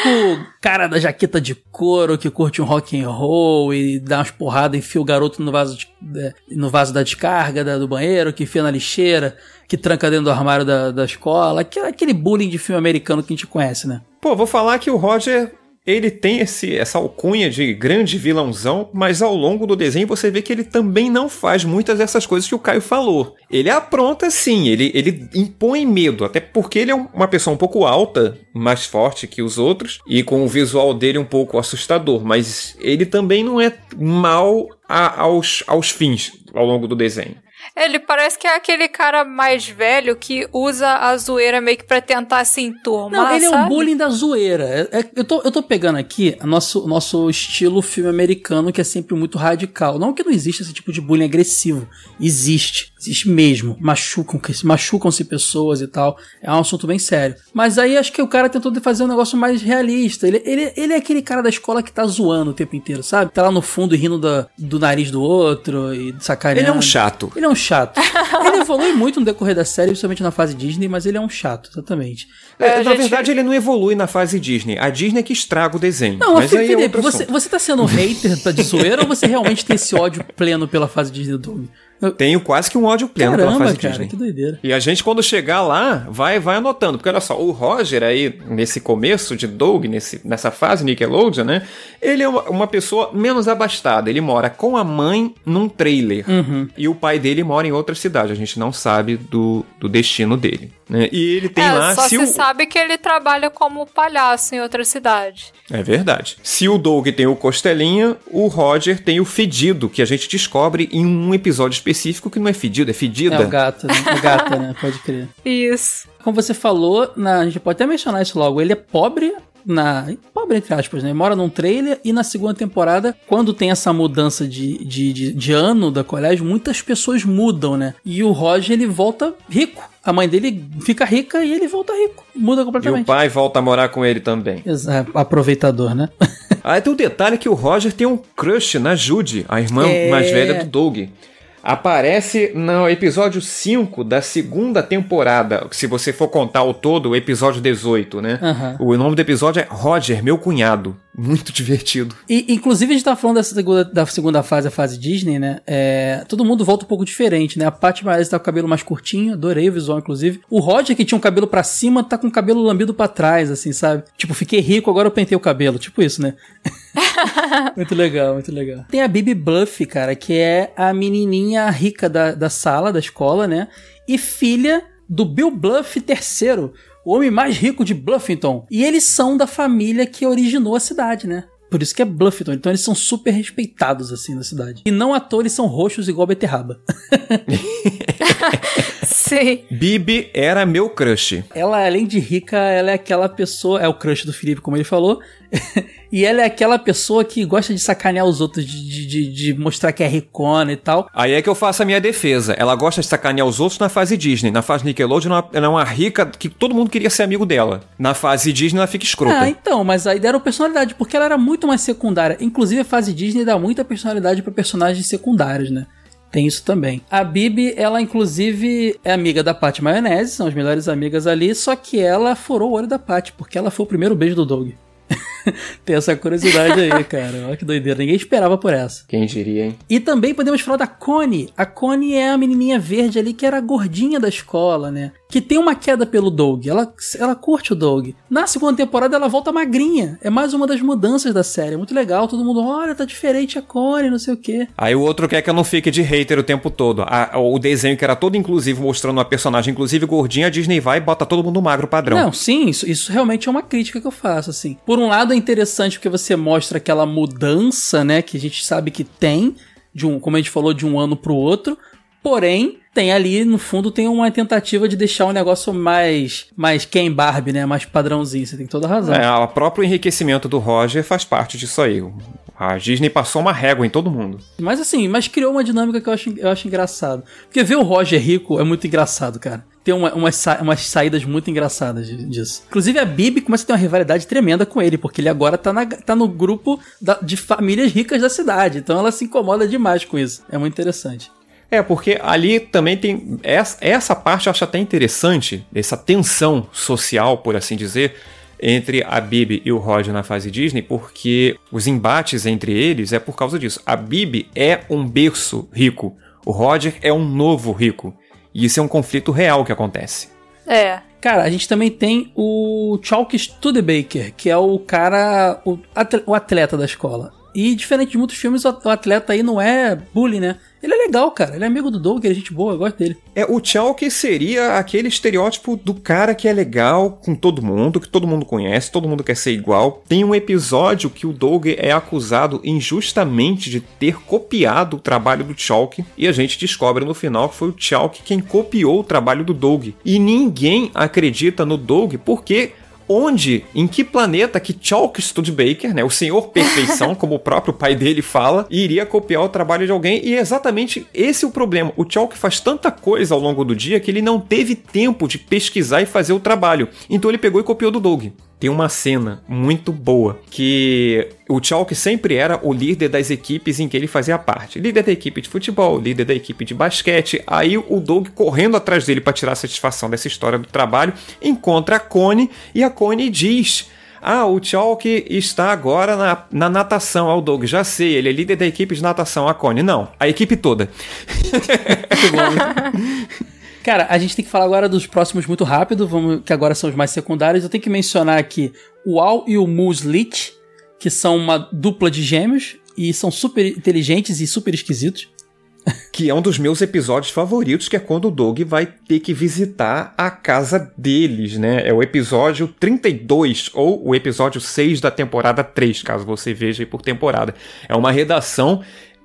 cara da jaqueta de couro que curte um rock and roll e dá umas porradas, enfia o garoto no vaso, de, no vaso da descarga da, do banheiro, que enfia na lixeira, que tranca dentro do armário da, da escola. Aquele, aquele bullying de filme americano que a gente conhece, né? Pô, vou falar que o Roger ele tem esse, essa alcunha de grande vilãozão, mas ao longo do desenho você vê que ele também não faz muitas dessas coisas que o Caio falou. Ele apronta sim, ele, ele impõe medo, até porque ele é uma pessoa um pouco alta, mais forte que os outros, e com o visual dele um pouco assustador, mas ele também não é mal a, aos, aos fins ao longo do desenho. Ele parece que é aquele cara mais velho que usa a zoeira meio que pra tentar se enturmar. Não, ele sabe? é o bullying da zoeira. É, é, eu, tô, eu tô pegando aqui o nosso, nosso estilo filme americano, que é sempre muito radical. Não que não exista esse tipo de bullying agressivo. Existe. Existe mesmo. Machucam, machucam-se pessoas e tal. É um assunto bem sério. Mas aí acho que o cara tentou fazer um negócio mais realista. Ele, ele, ele é aquele cara da escola que tá zoando o tempo inteiro, sabe? Tá lá no fundo rindo da, do nariz do outro e sacaneando. Ele é um chato. Ele é um chato. ele evolui muito no decorrer da série, principalmente na fase Disney, mas ele é um chato, exatamente. É, na gente... verdade, ele não evolui na fase Disney. A Disney é que estraga o desenho. Não, mas Felipe, é você, você tá sendo um hater de zoeira ou você realmente tem esse ódio pleno pela fase Disney do Doug? Eu tenho quase que um ódio pleno Caramba, pela fase cara, Disney. que doideira. E a gente, quando chegar lá, vai vai anotando. Porque olha só, o Roger aí, nesse começo de Doug, nesse, nessa fase Nickelodeon, né? Ele é uma, pessoa menos abastada. Ele mora com a mãe num trailer. Uhum. E o pai dele mora em outra cidade. A gente não sabe do, do destino dele. Né? E ele tem é, lá. Só se, o... sabe que ele trabalha como palhaço em outra cidade. É verdade. Se o Doug tem o Costelinha, o Roger tem o Fedido, que a gente descobre em um episódio específico que não é fedido, é fedida. É o gato, né? O gato, né? Pode crer. Isso. Como você falou, na, a gente pode até mencionar isso logo. Ele é pobre na. Pobre, entre aspas, né? Mora num trailer e na segunda temporada, quando tem essa mudança de, de, de, de, ano da colégio, muitas pessoas mudam, né? E o Roger ele volta rico. A mãe dele fica rica e ele volta rico. Muda completamente. E o pai volta a morar com ele também. Exato. Aproveitador, né? ah, tem um detalhe que o Roger tem um crush na Judy, a irmã é... mais velha do Doug aparece no episódio 5 da segunda temporada. Se você for contar o todo, o episódio 18, né? Uhum. O nome do episódio é Roger, meu cunhado. Muito divertido. E, inclusive, a gente tá falando da segunda, da segunda fase, a fase Disney, né? É, todo mundo volta um pouco diferente, né? A Paty Mares tá com o cabelo mais curtinho, adorei o visual, inclusive. O Roger, que tinha um cabelo para cima, tá com o cabelo lambido para trás, assim, sabe? Tipo, fiquei rico, agora eu pentei o cabelo. Tipo isso, né? muito legal, muito legal. Tem a Bibi Bluff, cara, que é a menininha rica da, da sala, da escola, né? E filha do Bill Bluff III, o homem mais rico de Bluffington. E eles são da família que originou a cidade, né? Por isso que é Bluffington. Então eles são super respeitados, assim, na cidade. E não atores são roxos igual beterraba. Sim. Bibi era meu crush. Ela, além de rica, ela é aquela pessoa... É o crush do Felipe, como ele falou. e ela é aquela pessoa que gosta de sacanear os outros, de, de, de, mostrar que é ricona e tal. Aí é que eu faço a minha defesa. Ela gosta de sacanear os outros na fase Disney. Na fase Nickelodeon, ela é uma rica que todo mundo queria ser amigo dela. Na fase Disney, ela fica escrota. Ah, então, mas aí deram personalidade, porque ela era muito mais secundária. Inclusive, a fase Disney dá muita personalidade para personagens secundários, né? Tem isso também. A Bibi, ela inclusive é amiga da Paty Maionese, são as melhores amigas ali, só que ela furou o olho da Paty, porque ela foi o primeiro beijo do Doug. Tem essa curiosidade aí, cara. Olha que doideira. Ninguém esperava por essa. Quem diria, hein? E também podemos falar da Connie. A Connie é a menininha verde ali que era a gordinha da escola, né? Que tem uma queda pelo Doug. Ela, ela curte o Doug. Na segunda temporada ela volta magrinha. É mais uma das mudanças da série. É muito legal. Todo mundo, olha, tá diferente a Connie, não sei o quê. Aí o outro quer que eu não fique de hater o tempo todo. A, o desenho que era todo inclusivo, mostrando uma personagem inclusive gordinha, a Disney vai e bota todo mundo magro padrão. Não, sim, isso, isso realmente é uma crítica que eu faço, assim. Por um lado interessante porque você mostra aquela mudança, né, que a gente sabe que tem, de um, como a gente falou, de um ano pro outro. Porém, tem ali, no fundo, tem uma tentativa de deixar um negócio mais, mais Ken Barbie, né? Mais padrãozinho, você tem toda a razão. É, o próprio enriquecimento do Roger faz parte disso aí. A Disney passou uma régua em todo mundo. Mas assim, mas criou uma dinâmica que eu acho, eu acho engraçado. Porque ver o Roger rico é muito engraçado, cara. Tem uma, umas, umas saídas muito engraçadas disso. Inclusive a Bibi começa a ter uma rivalidade tremenda com ele, porque ele agora tá, na, tá no grupo da, de famílias ricas da cidade. Então ela se incomoda demais com isso. É muito interessante. É, porque ali também tem. Essa, essa parte eu acho até interessante, essa tensão social, por assim dizer, entre a Bibi e o Roger na fase Disney, porque os embates entre eles é por causa disso. A Bibi é um berço rico, o Roger é um novo rico. E isso é um conflito real que acontece. É. Cara, a gente também tem o Chalk Studebaker, que é o cara, o atleta da escola. E diferente de muitos filmes, o atleta aí não é bullying, né? Ele é legal, cara. Ele é amigo do Doug, ele é gente boa, eu gosto dele. É, o Chalk seria aquele estereótipo do cara que é legal com todo mundo, que todo mundo conhece, todo mundo quer ser igual. Tem um episódio que o Doug é acusado injustamente de ter copiado o trabalho do Chalk, e a gente descobre no final que foi o Chalk quem copiou o trabalho do Doug. E ninguém acredita no Doug porque onde, em que planeta que Chalk Studebaker, né, o senhor perfeição, como o próprio pai dele fala, iria copiar o trabalho de alguém, e é exatamente esse é o problema. O Chalk faz tanta coisa ao longo do dia que ele não teve tempo de pesquisar e fazer o trabalho. Então ele pegou e copiou do Doug tem uma cena muito boa que o Chalk sempre era o líder das equipes em que ele fazia parte. Líder da equipe de futebol, líder da equipe de basquete. Aí o Doug correndo atrás dele para tirar satisfação dessa história do trabalho, encontra a Connie e a Connie diz: ah, o Chalk está agora na, na natação. Ah, o Doug, já sei, ele é líder da equipe de natação. A Connie, não, a equipe toda. Cara, a gente tem que falar agora dos próximos muito rápido, vamos, que agora são os mais secundários. Eu tenho que mencionar aqui o Al e o Muslit, que são uma dupla de gêmeos e são super inteligentes e super esquisitos. Que é um dos meus episódios favoritos, que é quando o Doug vai ter que visitar a casa deles, né? É o episódio 32 ou o episódio 6 da temporada 3, caso você veja aí por temporada. É uma redação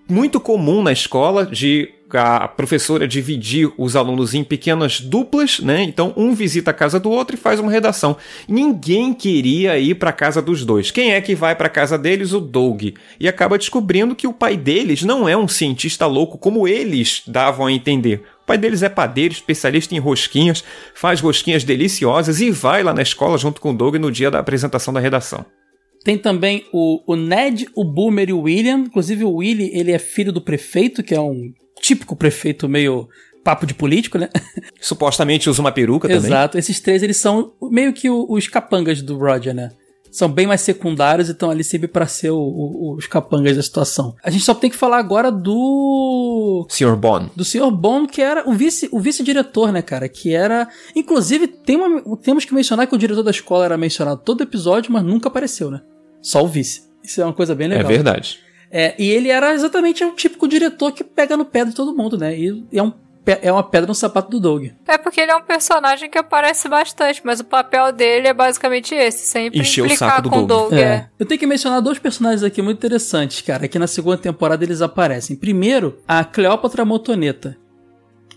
muito comum na escola de a professora dividir os alunos em pequenas duplas, né? Então um visita a casa do outro e faz uma redação. Ninguém queria ir para a casa dos dois. Quem é que vai para a casa deles? O Doug. E acaba descobrindo que o pai deles não é um cientista louco como eles davam a entender. O pai deles é padeiro, especialista em rosquinhas, faz rosquinhas deliciosas e vai lá na escola junto com o Doug no dia da apresentação da redação. Tem também o, o Ned, o Boomer e o William. Inclusive o Willy, ele é filho do prefeito, que é um típico prefeito meio papo de político, né? Supostamente usa uma peruca também. Exato. Esses três, eles são meio que os capangas do Roger, né? São bem mais secundários e estão ali sempre para ser o, o, os capangas da situação. A gente só tem que falar agora do. Sr. Bond. Do Sr. Bond, que era o vice o vice-diretor, né, cara? Que era. Inclusive, tem uma, temos que mencionar que o diretor da escola era mencionado todo episódio, mas nunca apareceu, né? Só o vice. Isso é uma coisa bem legal. É verdade. É, e ele era exatamente o típico diretor que pega no pé de todo mundo, né? E, e é um é uma pedra no sapato do Doug. É porque ele é um personagem que aparece bastante, mas o papel dele é basicamente esse, sempre Encher implicar o saco do com o Doug. Doug é. é. Eu tenho que mencionar dois personagens aqui muito interessantes, cara, que na segunda temporada eles aparecem. Primeiro, a Cleópatra Motoneta.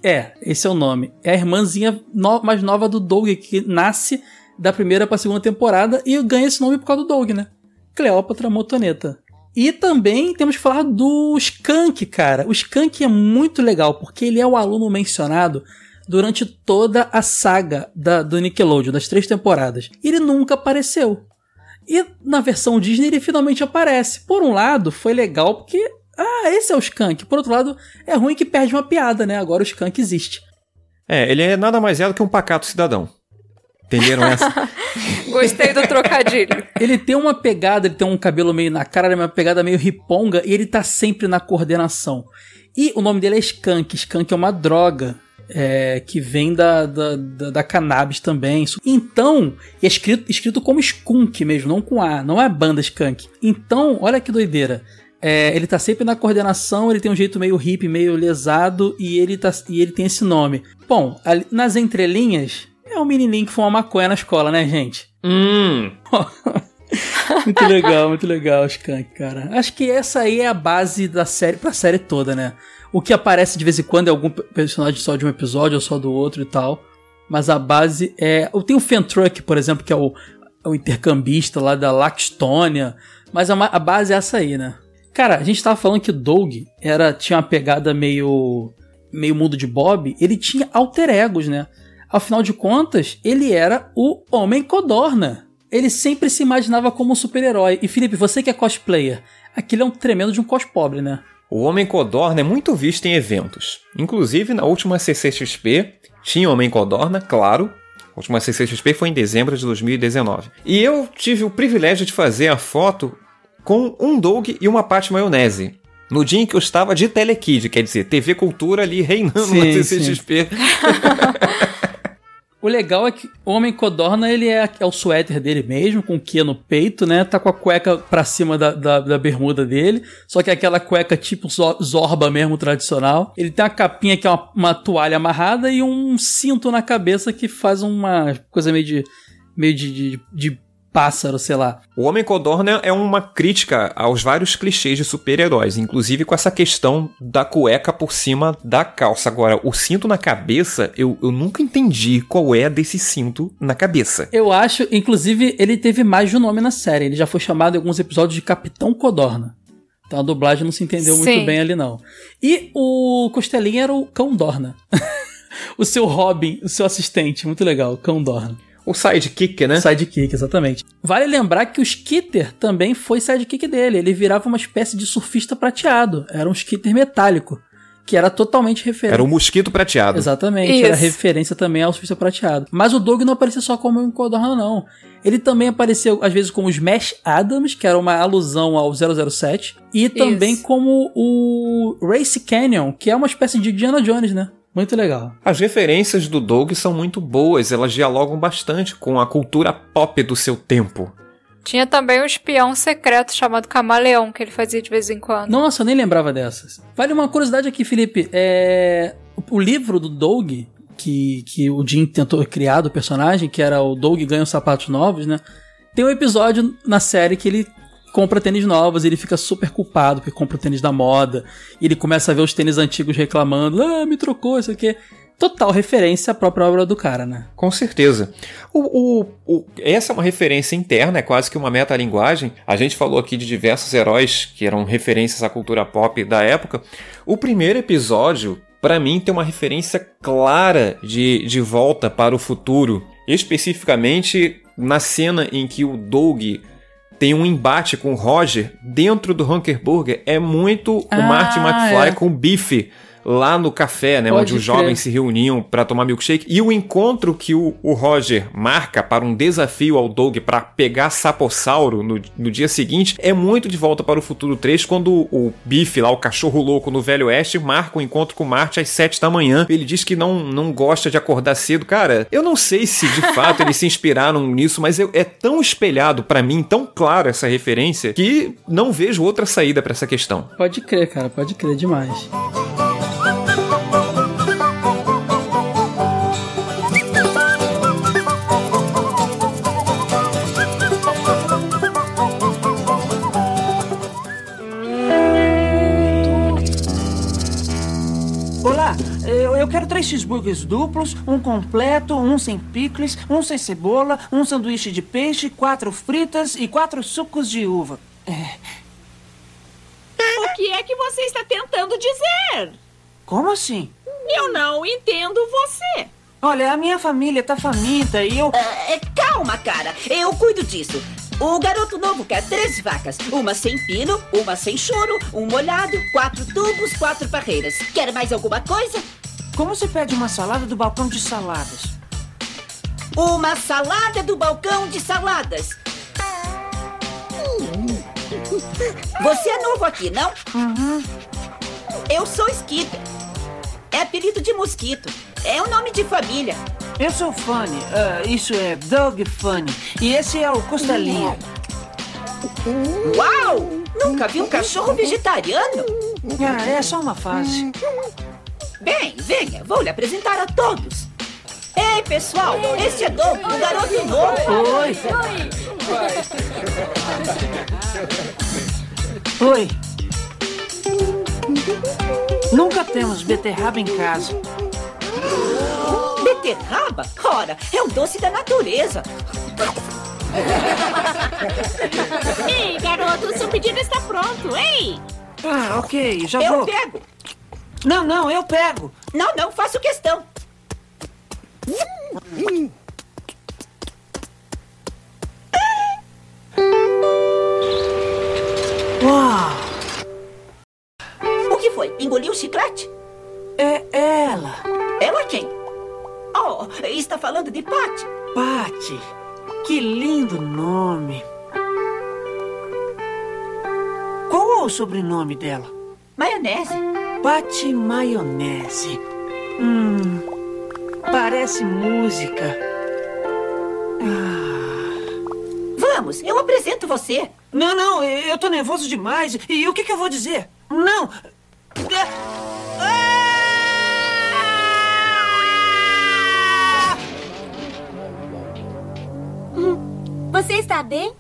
É, esse é o nome. É a irmãzinha no mais nova do Doug, que nasce da primeira pra segunda temporada e ganha esse nome por causa do Doug, né? Cleópatra Motoneta. E também temos que falar do Skank, cara. O Skank é muito legal, porque ele é o aluno mencionado durante toda a saga da, do Nickelodeon, das três temporadas. Ele nunca apareceu. E na versão Disney ele finalmente aparece. Por um lado, foi legal porque. Ah, esse é o Skank. Por outro lado, é ruim que perde uma piada, né? Agora o Skank existe. É, ele é nada mais é do que um pacato cidadão. Entenderam essa? Gostei do trocadilho. Ele tem uma pegada, ele tem um cabelo meio na cara, uma pegada meio riponga, e ele tá sempre na coordenação. E o nome dele é Skunk. Skunk é uma droga. É, que vem da, da, da, da, cannabis também. Então, é escrito, escrito como skunk mesmo, não com A, não é banda skunk. Então, olha que doideira. É, ele tá sempre na coordenação, ele tem um jeito meio hippie, meio lesado, e ele, tá, e ele tem esse nome. Bom, ali, nas entrelinhas, é um menininho que fuma maconha na escola, né, gente? Hum. muito legal, muito legal, Skank, cara. Acho que essa aí é a base da série, pra série toda, né? O que aparece de vez em quando é algum personagem só de um episódio ou só do outro e tal. Mas a base é. Tem o Fentruck, por exemplo, que é o, é o intercambista lá da Laxtonia. Mas a, a, base é essa aí, né? Cara, a gente tava falando que Doug era, tinha uma pegada meio. meio mundo de Bob. Ele tinha alter egos, né? Afinal de contas, ele era o Homem Codorna. Ele sempre se imaginava como um super-herói. E Felipe, você que é cosplayer, aquilo é um tremendo de um cos pobre, né? O Homem Codorna é muito visto em eventos. Inclusive, na última CCXP, tinha Homem Codorna, claro. A última CCXP foi em dezembro de 2019. E eu tive o privilégio de fazer a foto com um Doug e uma Pat Maionese. No dia em que eu estava de Telekid, quer dizer, TV Cultura ali reinando sim, na CCXP. O legal é que o Homem Codorna, ele é, é o suéter dele mesmo, com o Q no peito, né? Tá com a cueca pra cima da, da, da, bermuda dele. Só que é aquela cueca tipo Zorba mesmo, tradicional. Ele tem uma capinha que é uma, uma toalha amarrada e um cinto na cabeça que faz uma coisa meio de meio de, de, de, pássaro, sei lá. O Homem Codorna é uma crítica aos vários clichês de super-heróis, inclusive com essa questão da cueca por cima da calça. Agora, o cinto na cabeça, eu, eu nunca entendi qual é desse cinto na cabeça. Eu acho, inclusive, ele teve mais de um nome na série. Ele já foi chamado em alguns episódios de Capitão Codorna. Então a dublagem não se entendeu Sim. muito bem ali, não. E o Costelinha era o Cão Dorna. o seu Robin, o seu assistente. Muito legal, Cão Dorna. O sidekick, né? Sidekick, exatamente. Vale lembrar que o Skitter também foi sidekick dele. Ele virava uma espécie de surfista prateado. Era um Skitter metálico. Que era totalmente referência. Era um mosquito prateado. Exatamente, Isso. era referência também ao surfista prateado. Mas o Doug não aparecia só como um Codorna, não. Ele também apareceu, às vezes, como Smash Adams, que era uma alusão ao 007. E também Isso. como o Race Canyon, que é uma espécie de Indiana Jones, né? Muito legal. As referências do Doug são muito boas, elas dialogam bastante com a cultura pop do seu tempo. Tinha também um espião secreto chamado Camaleão, que ele fazia de vez em quando. Nossa, eu nem lembrava dessas. Vale uma curiosidade aqui, Felipe. É... O livro do Doug, que, que o Jim tentou criar do personagem, que era o Doug ganha os sapatos novos, né? Tem um episódio na série que ele compra tênis novos, ele fica super culpado porque compra o tênis da moda. E ele começa a ver os tênis antigos reclamando, ah, me trocou, isso aqui. Total referência à própria obra do cara, né? Com certeza. O, o, o, essa é uma referência interna, é quase que uma metalinguagem. A gente falou aqui de diversos heróis que eram referências à cultura pop da época. O primeiro episódio, para mim, tem uma referência clara de, de volta para o futuro. Especificamente na cena em que o Doug tem um embate com o Roger dentro do Hunker Burger. É muito ah, o Marty McFly é. com o Bife lá no café, né? Pode onde crer. os jovens se reuniam para tomar milkshake. E o encontro que o, o, Roger marca para um desafio ao Doug para pegar Sapossauro no, no dia seguinte é muito de volta para o futuro 3, quando o, Biff, lá, o cachorro louco no Velho Oeste, marca o um encontro com o Marty às 7 da manhã. Ele diz que não, não gosta de acordar cedo. Cara, eu não sei se de fato eles se inspiraram nisso, mas eu, é tão espelhado para mim, tão claro essa referência, que não vejo outra saída para essa questão. Pode crer, cara, pode crer demais. Eu quero três cheeseburgers duplos, um completo, um sem picles, um sem cebola, um sanduíche de peixe, quatro fritas e quatro sucos de uva. É... O que é que você está tentando dizer? Como assim? Eu não entendo você. Olha, a minha família tá faminta e eu. Uh, calma, cara. Eu cuido disso. O garoto novo quer três vacas. Uma sem pino, uma sem choro, um molhado, quatro tubos, quatro barreiras. Quer mais alguma coisa? Como se pede uma salada do balcão de saladas? Uma salada do balcão de saladas. Você é novo aqui, não? Uhum. Eu sou Skipper. É apelido de mosquito. É o um nome de família. Eu sou Funny. Uh, isso é Doug Funny. E esse é o Costelinha. Uau! Nunca vi um cachorro vegetariano. Ah, é só uma fase. Bem, venha. Vou lhe apresentar a todos. Ei, pessoal, este é Doug, o garoto novo. Oi. Oi. Nunca temos beterraba em casa. Beterraba? Ora, é o doce da natureza. Ei, garoto, seu pedido está pronto, ei! Ah, ok, já eu vou. Eu pego. Não, não, eu pego. Não, não, faço questão. Uau! O que foi? Engoliu o chiclete? É ela. Ela quem? Oh, está falando de Patty. Patty. Que lindo nome. Qual é o sobrenome dela? Maionese. Patty Maionese. Hum, parece música. Ah. Vamos, eu apresento você. Não, não, eu tô nervoso demais. E o que, que eu vou dizer? Não. Você está bem?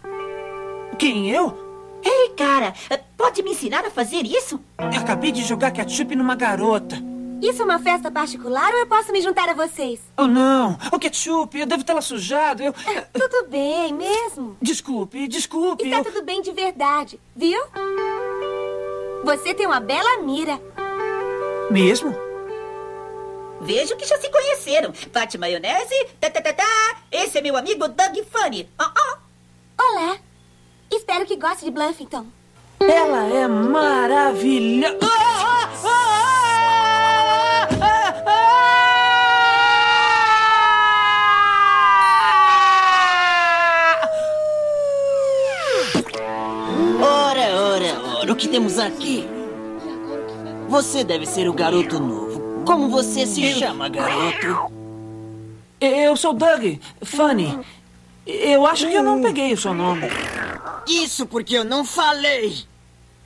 Quem, eu? Ei, cara, pode me ensinar a fazer isso? Eu acabei de jogar ketchup numa garota. Isso é uma festa particular ou eu posso me juntar a vocês? Oh, não. O ketchup, eu devo tê-la sujado. Eu... Tudo bem, mesmo? Desculpe, desculpe. Está eu... tudo bem de verdade, viu? Você tem uma bela mira. Mesmo? Vejo que já se conheceram. Pate Maionese, tá, tá, tá, tá. Esse é meu amigo Doug Funny. Oh. Espero que goste de Bluffington. Ela é maravilhosa. Ah, ah, ah, ora, ora, ora, o que temos aqui? Você deve ser o garoto novo. Como você se eu... chama, garoto? Eu sou Doug, Funny. Eu acho que eu não peguei o seu nome. Isso porque eu não falei.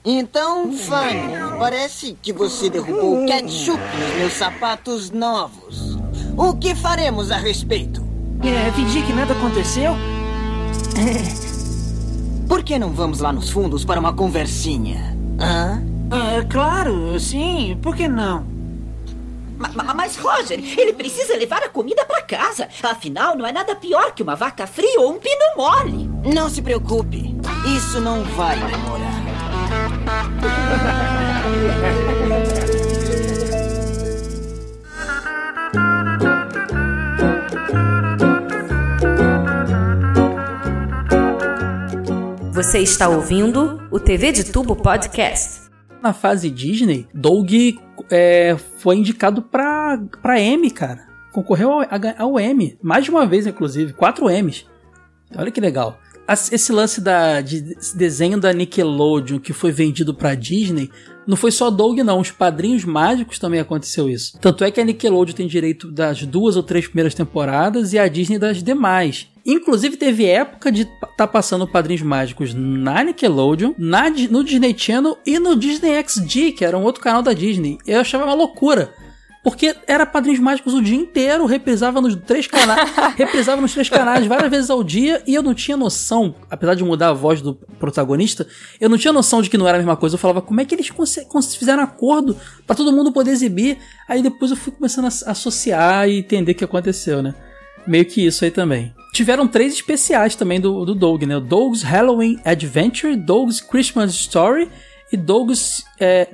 Então, Fanny, parece que você derrubou o ketchup nos meus sapatos novos. O que faremos a respeito? É, fingir que nada aconteceu? Por que não vamos lá nos fundos para uma conversinha? Hã? Ah, claro, sim. Por que não? Mas, Roger, ele precisa levar a comida para casa. Afinal, não é nada pior que uma vaca fria ou um pino mole. Não se preocupe. Isso não vai demorar. Você está ouvindo o TV de Tubo Podcast. Na fase Disney, Doug é, foi indicado pra, pra M, cara. Concorreu ao, ao M. Mais de uma vez, inclusive. Quatro M's. Olha que legal. Esse lance da, de desenho da Nickelodeon que foi vendido pra Disney não foi só Doug, não. Os Padrinhos Mágicos também aconteceu isso. Tanto é que a Nickelodeon tem direito das duas ou três primeiras temporadas e a Disney das demais. Inclusive, teve época de tá passando Padrinhos Mágicos na Nickelodeon, na, no Disney Channel e no Disney XD, que era um outro canal da Disney. Eu achava uma loucura. Porque era Padrinhos Mágicos o dia inteiro, reprisava nos três canais, reprisava nos três canais várias vezes ao dia, e eu não tinha noção, apesar de mudar a voz do protagonista, eu não tinha noção de que não era a mesma coisa. Eu falava, como é que eles fizeram acordo para todo mundo poder exibir? Aí depois eu fui começando a associar e entender o que aconteceu, né? Meio que isso aí também. Tiveram três especiais também do, do Doug, né? Doug's Halloween Adventure, Doug's Christmas Story e Doug's é,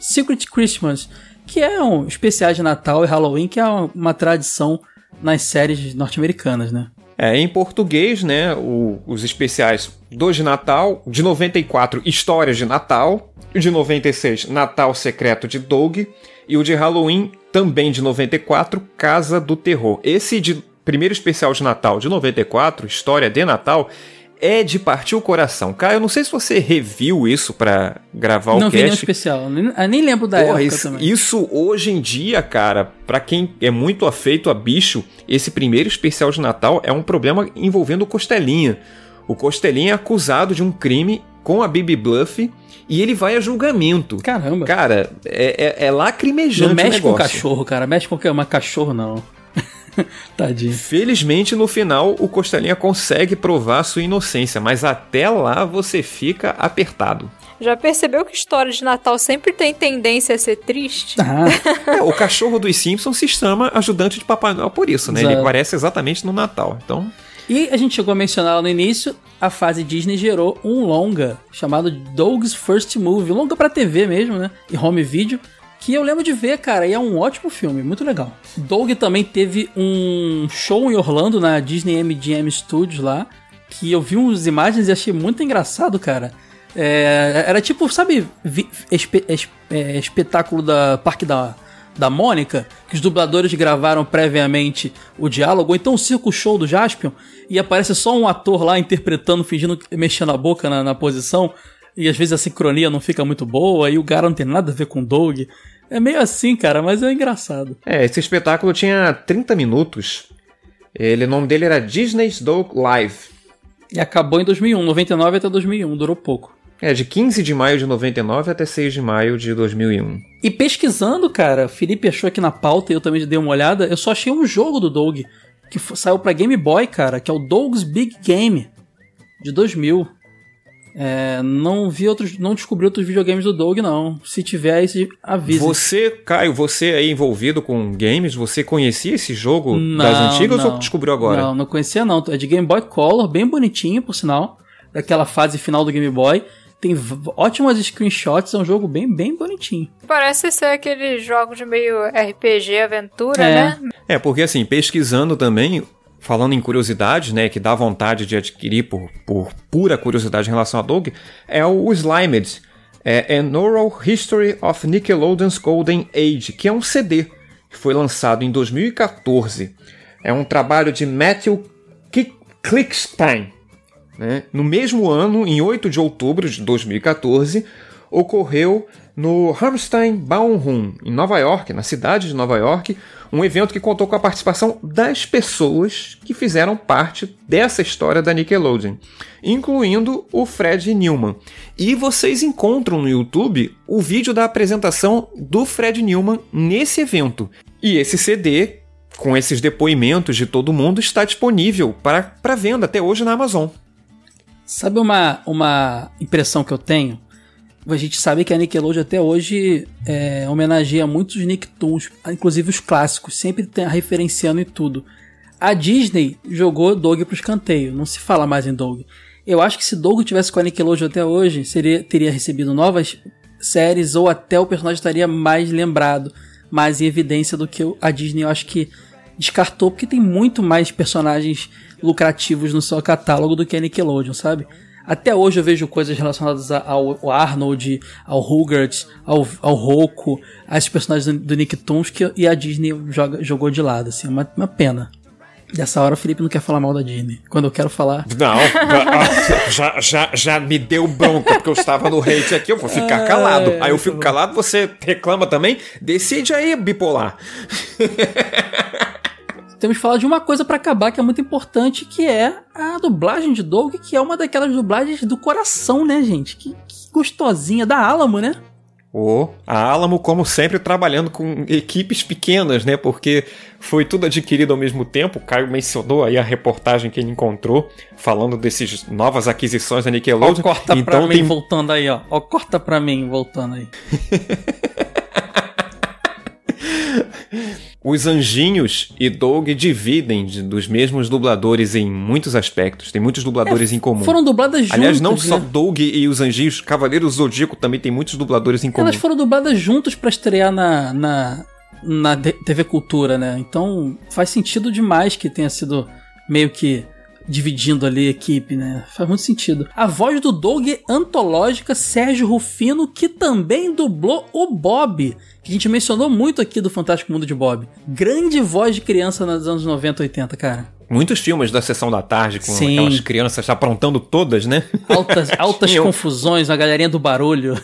Secret Christmas que é um especial de Natal e Halloween, que é uma tradição nas séries norte-americanas, né? É, em português, né, o, os especiais do de Natal, de 94, Histórias de Natal, o de 96, Natal Secreto de Doug, e o de Halloween, também de 94, Casa do Terror. Esse de primeiro especial de Natal de 94, História de Natal, é de partir o coração. Cara, eu não sei se você reviu isso para gravar não o cast. Não vi nenhum especial, nem, nem lembro da Porra, época isso, também. Isso hoje em dia, cara, para quem é muito afeito a bicho, esse primeiro especial de Natal é um problema envolvendo o Costelinha. O Costelinha é acusado de um crime com a Bibi Bluff e ele vai a julgamento. Caramba. Cara, é, é, é lacrimejante não mexe o negócio. com cachorro, cara. Mexe com uma cachorro, não. Tadinho. Felizmente, no final, o Costelinha consegue provar sua inocência, mas até lá você fica apertado. Já percebeu que história de Natal sempre tem tendência a ser triste? Ah. é, o cachorro dos Simpsons se chama ajudante de Papai Noel por isso, né? Exato. Ele aparece exatamente no Natal. Então. E a gente chegou a mencionar lá no início, a fase Disney gerou um longa chamado Dog's First Movie, longa para TV mesmo, né? E home video que eu lembro de ver, cara, e é um ótimo filme, muito legal. Doug também teve um show em Orlando, na Disney MGM Studios lá, que eu vi umas imagens e achei muito engraçado, cara. É, era tipo, sabe, espe, es, é, espetáculo da Parque da, da Mônica, que os dubladores gravaram previamente o diálogo, ou então o circo show do Jaspion, e aparece só um ator lá interpretando, fingindo, mexendo a boca na, na posição e às vezes a sincronia não fica muito boa, e o cara não tem nada a ver com o Doug. É meio assim, cara, mas é engraçado. É, esse espetáculo tinha 30 minutos. Ele, o nome dele era Disney's Dog Live. E acabou em 2001, 99 até 2001, durou pouco. É, de 15 de maio de 99 até 6 de maio de 2001. E pesquisando, cara, Felipe achou aqui na pauta e eu também dei uma olhada, eu só achei um jogo do Doug que saiu para Game Boy, cara, que é o Dog's Big Game de 2000. É, não vi outros, não descobri outros videogames do Doug, não. Se tiver, aí avisa. Você, Caio, você aí envolvido com games, você conhecia esse jogo não, das antigas não, ou descobriu agora? Não, não conhecia não. É de Game Boy Color, bem bonitinho, por sinal. Daquela fase final do Game Boy. Tem ótimas screenshots, é um jogo bem, bem bonitinho. Parece ser aquele jogo de meio RPG, aventura, é. né? É, porque assim, pesquisando também, falando em curiosidades, né, que dá vontade de adquirir por, por pura curiosidade em relação a Doug, é o Slimed, é An Oral History of Nickelodeon's Golden Age, que é um CD que foi lançado em 2014. É um trabalho de Matthew Klickstein. Né? No mesmo ano, em 8 de outubro de 2014, ocorreu no Hammerstein Ballroom, em Nova York, na cidade de Nova York, um evento que contou com a participação das pessoas que fizeram parte dessa história da Nickelodeon, incluindo o Fred Newman. E vocês encontram no YouTube o vídeo da apresentação do Fred Newman nesse evento. E esse CD, com esses depoimentos de todo mundo, está disponível para venda até hoje na Amazon. Sabe uma, uma impressão que eu tenho? A gente sabe que a Nickelodeon até hoje é, homenageia muitos Nicktoons, inclusive os clássicos, sempre tem referenciando em tudo. A Disney jogou Doug pro escanteio, não se fala mais em Doug. Eu acho que se Doug tivesse com a Nickelodeon até hoje, seria, teria recebido novas séries ou até o personagem estaria mais lembrado, mais em evidência do que a Disney. Eu acho que descartou porque tem muito mais personagens lucrativos no seu catálogo do que a Nickelodeon, sabe? Até hoje eu vejo coisas relacionadas ao Arnold, ao Rugrats, ao, ao Roku, a esses personagens do Nicktoons que e a Disney joga, jogou de lado, assim, uma, uma pena. Dessa hora o Felipe não quer falar mal da Disney. Quando eu quero falar. Não, já, já, já me deu bronca, porque eu estava no hate aqui, eu vou ficar é, calado. Aí eu fico calado, você reclama também? Decide aí, bipolar. temos que falar de uma coisa para acabar que é muito importante, que é a dublagem de Doug, que é uma daquelas dublagens do coração, né, gente? Que, que gostosinha, da Alamo, né? Oh, a Alamo, como sempre, trabalhando com equipes pequenas, né? Porque foi tudo adquirido ao mesmo tempo. O Caio mencionou aí a reportagem que ele encontrou, falando dessas novas aquisições da Nickelodeon. Ó, corta então, pra tem... mim voltando aí, ó. ó. Corta pra mim voltando aí. Os Anjinhos e Doug dividem de, dos mesmos dubladores em muitos aspectos. Tem muitos dubladores é, em comum. Foram dubladas juntas. Aliás, não né? só Doug e os Anjinhos, Cavaleiros Zodíaco também tem muitos dubladores em comum. Elas foram dubladas juntos para estrear na, na, na TV Cultura, né? Então faz sentido demais que tenha sido meio que dividindo ali a equipe, né? Faz muito sentido. A voz do Doug antológica Sérgio Rufino, que também dublou o Bob, que a gente mencionou muito aqui do Fantástico Mundo de Bob. Grande voz de criança nos anos 90, 80, cara. Muitos filmes da sessão da tarde com Sim. aquelas crianças aprontando todas, né? Altas, altas confusões, a galerinha do barulho.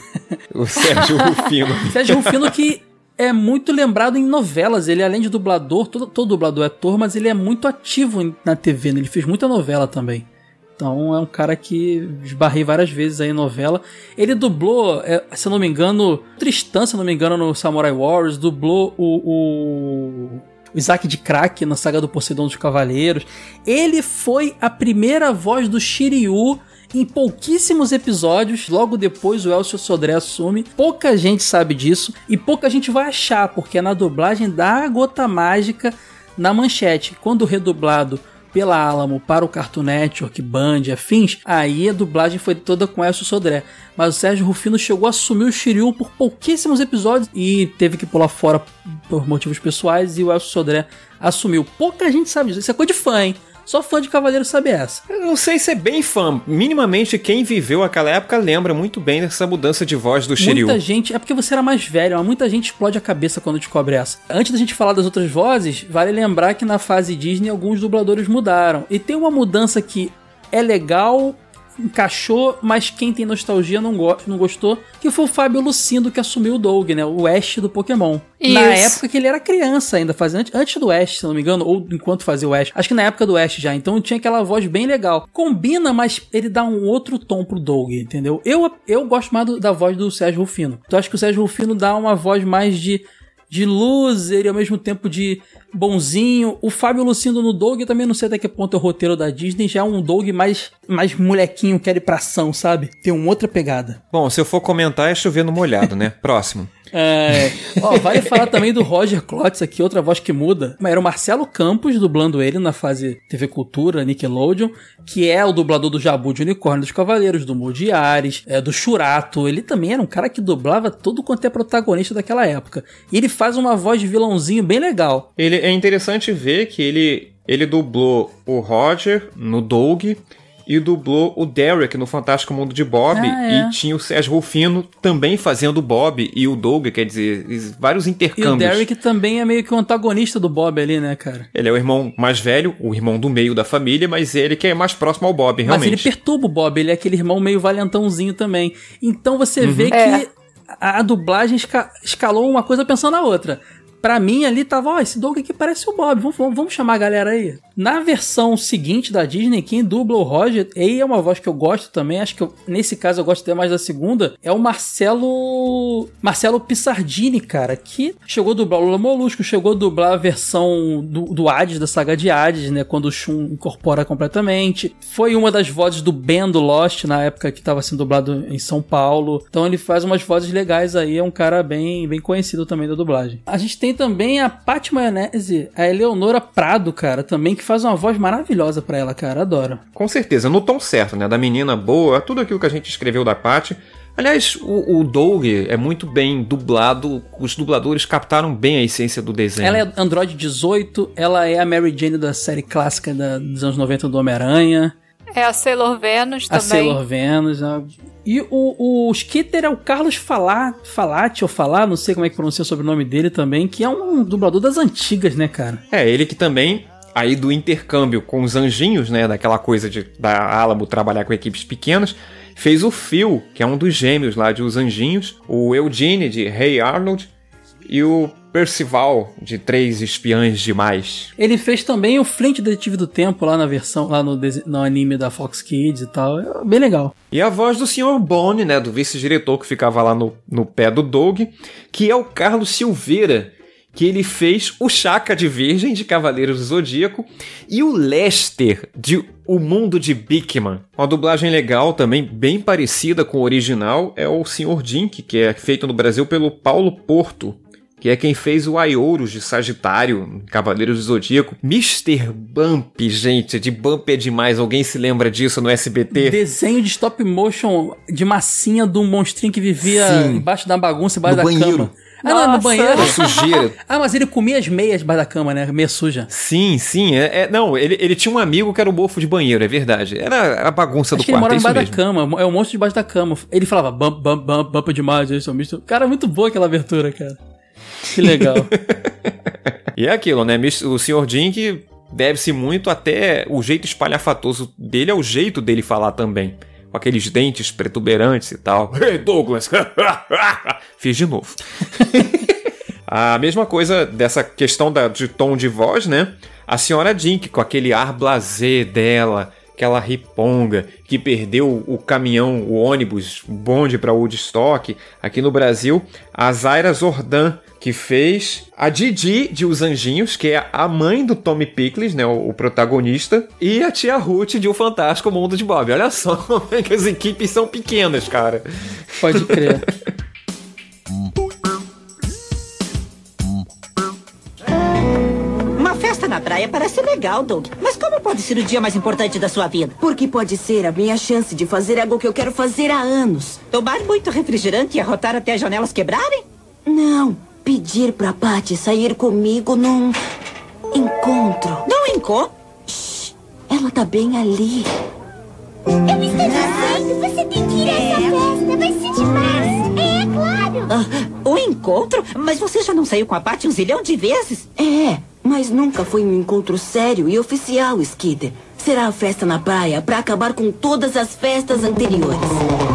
O Sérgio Rufino. Sérgio Rufino que é muito lembrado em novelas. Ele, além de dublador, todo, todo dublador é ator, mas ele é muito ativo na TV. Né? Ele fez muita novela também. Então é um cara que esbarrei várias vezes aí em novela. Ele dublou, é, se eu não me engano, Tristan, se não me engano, no Samurai Wars, dublou o, o, o Isaac de Crack na saga do Poseidon dos Cavaleiros. Ele foi a primeira voz do Shiryu em pouquíssimos episódios. Logo depois o Elcio Sodré assume. Pouca gente sabe disso e pouca gente vai achar, porque é na dublagem da Gota Mágica na manchete. Quando redublado pela Alamo para o Cartoon Network, Band, afins, aí a dublagem foi toda com Elcio Sodré. Mas o Sérgio Rufino chegou a assumir o Shiryu por pouquíssimos episódios e teve que pular fora por motivos pessoais e o Elcio Sodré assumiu. Pouca gente sabe disso, isso é coisa de fã, hein? Só fã de Cavaleiro sabe essa. Eu não sei se é bem fã. Minimamente, quem viveu aquela época lembra muito bem dessa mudança de voz do Shiryu. Muita gente... É porque você era mais velho, mas muita gente explode a cabeça quando descobre essa. Antes da gente falar das outras vozes, vale lembrar que na fase Disney alguns dubladores mudaram. E tem uma mudança que é legal, encaixou, mas quem tem nostalgia não, go não gostou, que foi o Fábio Lucindo que assumiu o Doug, né? O Ash do Pokémon. Isso. Na época que ele era criança ainda, fazendo, antes do Ash, se não me engano, ou enquanto fazia o Ash. Acho que na época do Ash já, então tinha aquela voz bem legal. Combina, mas ele dá um outro tom pro Doug, entendeu? Eu, eu gosto mais do, da voz do Sérgio Rufino. Então acho que o Sérgio Rufino dá uma voz mais de de loser e ao mesmo tempo de bonzinho. O Fábio Lucindo no Doug, também não sei até que ponto é o roteiro da Disney, já é um Doug mais, mais molequinho, quer ir pra ação, sabe? Tem uma outra pegada. Bom, se eu for comentar é chovendo molhado, né? Próximo. É, ó, vale falar também do Roger Klotz aqui, outra voz que muda. Mas era o Marcelo Campos dublando ele na fase TV Cultura, Nickelodeon, que é o dublador do Jabu de Unicórnio dos Cavaleiros, do Modiares, é, do Churato. Ele também era um cara que dublava tudo quanto é protagonista daquela época. E ele faz uma voz de vilãozinho bem legal. Ele é interessante ver que ele ele dublou o Roger no Doug e dublou o Derek no Fantástico Mundo de Bob. Ah, é. E tinha o Sérgio Rufino também fazendo o Bob e o Doug, quer dizer, vários intercâmbios. E o Derek também é meio que o antagonista do Bob ali, né, cara? Ele é o irmão mais velho, o irmão do meio da família, mas ele que é mais próximo ao Bob, realmente. Mas ele perturba o Bob, ele é aquele irmão meio valentãozinho também. Então você uhum. vê é. que a dublagem escalou uma coisa pensando na outra. Pra mim ali tava, ó, oh, esse Doug aqui parece o Bob, vamos, vamos chamar a galera aí. Na versão seguinte da Disney, quem dubla o Roger, e é uma voz que eu gosto também, acho que eu, nesse caso eu gosto até mais da segunda, é o Marcelo. Marcelo Pissardini, cara, que chegou a dublar o Lula Molusco, chegou a dublar a versão do, do Hades, da saga de Hades, né? Quando o Shun incorpora completamente. Foi uma das vozes do Ben do Lost, na época que estava sendo dublado em São Paulo. Então ele faz umas vozes legais aí, é um cara bem, bem conhecido também da dublagem. A gente tem também a Paty Maionese, a Eleonora Prado, cara, também, que faz uma voz maravilhosa para ela, cara. Adoro. Com certeza, no tom certo, né? Da menina boa, tudo aquilo que a gente escreveu da Paty. Aliás, o, o Doug é muito bem dublado, os dubladores captaram bem a essência do desenho. Ela é Android 18, ela é a Mary Jane da série clássica da, dos anos 90 do Homem-Aranha. É a Sailor Venus também. A Sailor Venus. Né? E o, o Skitter é o Carlos Falat, Falati ou Falar, não sei como é que pronuncia sobre o nome dele também, que é um dublador das antigas, né, cara? É, ele que também aí do intercâmbio com os anjinhos, né, daquela coisa de da Alamo trabalhar com equipes pequenas, fez o Phil, que é um dos gêmeos lá de Os Anjinhos, o Eugene de Hey Arnold e o Percival de Três Espiãs Demais. Ele fez também o Flint Detetive do Tempo lá na versão, lá no, no anime da Fox Kids e tal. É bem legal. E a voz do Sr. Bone, né, do vice-diretor que ficava lá no, no pé do Doug, que é o Carlos Silveira, que ele fez o Chaka de Virgem de Cavaleiros do Zodíaco e o Lester de O Mundo de Bigman. Uma dublagem legal também, bem parecida com o original, é o Sr. Dink, que é feito no Brasil pelo Paulo Porto que é quem fez o Aiouros de Sagitário, Cavaleiros do Zodíaco. Mr. Bump, gente, de Bump é demais. Alguém se lembra disso no SBT? Desenho de stop motion de massinha do monstrinho que vivia Sim. embaixo da bagunça, embaixo no da banheiro. cama. Ah, não, no banheiro. sujeira. ah, mas ele comia as meias debaixo da cama, né? Meia suja. Sim, sim. É, é, não, ele, ele tinha um amigo que era o bofo de banheiro, é verdade. Era a bagunça Acho do que quarto. Ele mora é debaixo da cama, é um monstro debaixo da cama. Ele falava bump, bump, bump, bump demais, isso é misto. Cara, muito boa aquela abertura, cara. Que legal. e é aquilo, né? O Sr. Dink deve-se muito até o jeito espalhafatoso dele, é o jeito dele falar também. Com aqueles dentes protuberantes e tal. Hey, Douglas! Fiz de novo. a mesma coisa dessa questão da, de tom de voz, né? A senhora Dink, com aquele ar blasé dela, aquela riponga, que perdeu o caminhão, o ônibus, o bonde para Woodstock. Aqui no Brasil, a Zaira Zordan, que fez a Didi de Os Anjinhos, que é a mãe do Tommy Pickles, né, o, o, protagonista, e a tia Ruth de O Fantástico Mundo de Bob. Olha só como é que as equipes são pequenas, cara. Pode crer. na praia parece legal, Doug. Mas como pode ser o dia mais importante da sua vida? Porque pode ser a minha chance de fazer algo que eu quero fazer há anos. Tomar muito refrigerante e arrotar até as janelas quebrarem? Não pedir pra Patty sair comigo num encontro. Num encontro? Shhh, ela tá bem ali. Eu estou dizendo, você tem que ir a essa festa, vai ser demais. É, claro. Ah, o encontro? Mas você já não saiu com a Patty um zilhão de vezes? É, mas nunca foi um encontro sério e oficial, Skidder. Será a festa na praia pra acabar com todas as festas anteriores.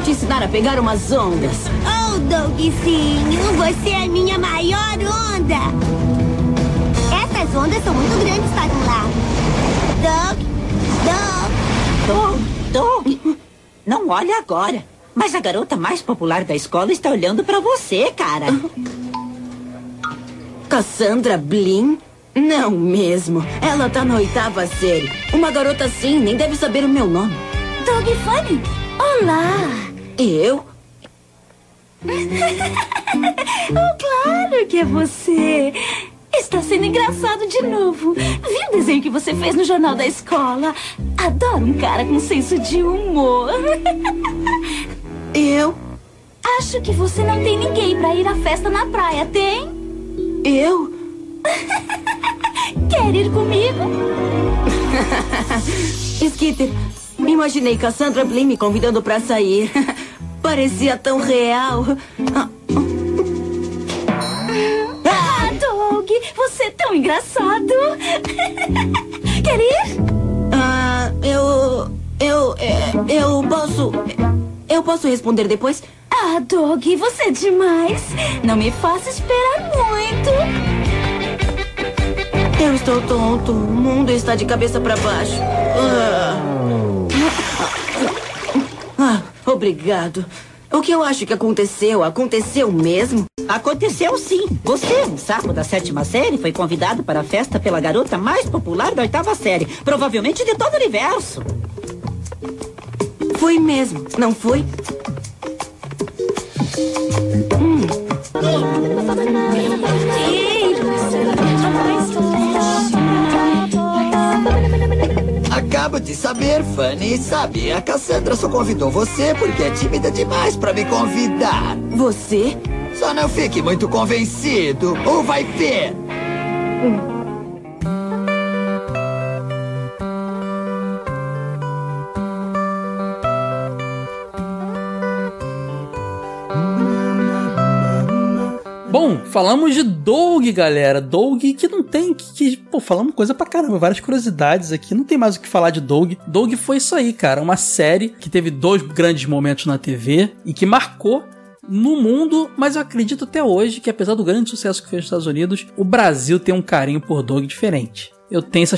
Vou te ensinar a pegar umas ondas. Oh, Dougzinho, você é minha maior onda. Essas ondas são muito grandes para um lado. Doug, Doug. Doug, Doug, não olha agora. Mas a garota mais popular da escola está olhando para você, cara. Cassandra Blin? Não mesmo. Ela tá na oitava série. Uma garota assim nem deve saber o meu nome. Doug Funny, Olá! Eu? oh, claro que é você! Está sendo engraçado de novo. Vi o desenho que você fez no jornal da escola. Adoro um cara com senso de humor. Eu? Acho que você não tem ninguém para ir à festa na praia, tem? Eu? Quer ir comigo? Skitter, Imaginei Cassandra Blin me convidando para sair. Parecia tão real. Ah, Doug, você é tão engraçado. Quer ir? Ah, eu. Eu. Eu posso. Eu posso responder depois? Ah, Doug, você é demais. Não me faça esperar muito. Eu estou tonto. O mundo está de cabeça para baixo. Ah. Ah, obrigado. O que eu acho que aconteceu, aconteceu mesmo? Aconteceu sim. Você, um sapo da sétima série, foi convidado para a festa pela garota mais popular da oitava série. Provavelmente de todo o universo. Foi mesmo, não foi? De saber, Fanny. Sabe, a Cassandra só convidou você porque é tímida demais para me convidar. Você? Só não fique muito convencido, ou vai ver. Hum. Bom, falamos de Doug, galera. Doug que não tem. Que, que, pô, falamos coisa pra caramba, várias curiosidades aqui. Não tem mais o que falar de Doug. Doug foi isso aí, cara. Uma série que teve dois grandes momentos na TV e que marcou no mundo, mas eu acredito até hoje que, apesar do grande sucesso que fez nos Estados Unidos, o Brasil tem um carinho por Doug diferente. Eu tenho essa,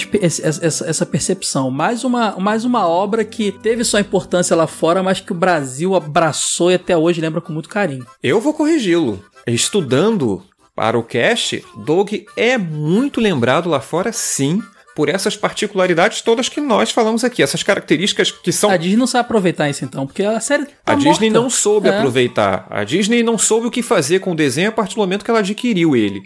essa, percepção. Mais uma, mais uma obra que teve sua importância lá fora, mas que o Brasil abraçou e até hoje lembra com muito carinho. Eu vou corrigi-lo. Estudando para o cast, Doug é muito lembrado lá fora, sim, por essas particularidades todas que nós falamos aqui, essas características que são. A Disney não sabe aproveitar isso então, porque a série. Tá a morta. Disney não soube é. aproveitar. A Disney não soube o que fazer com o desenho a partir do momento que ela adquiriu ele.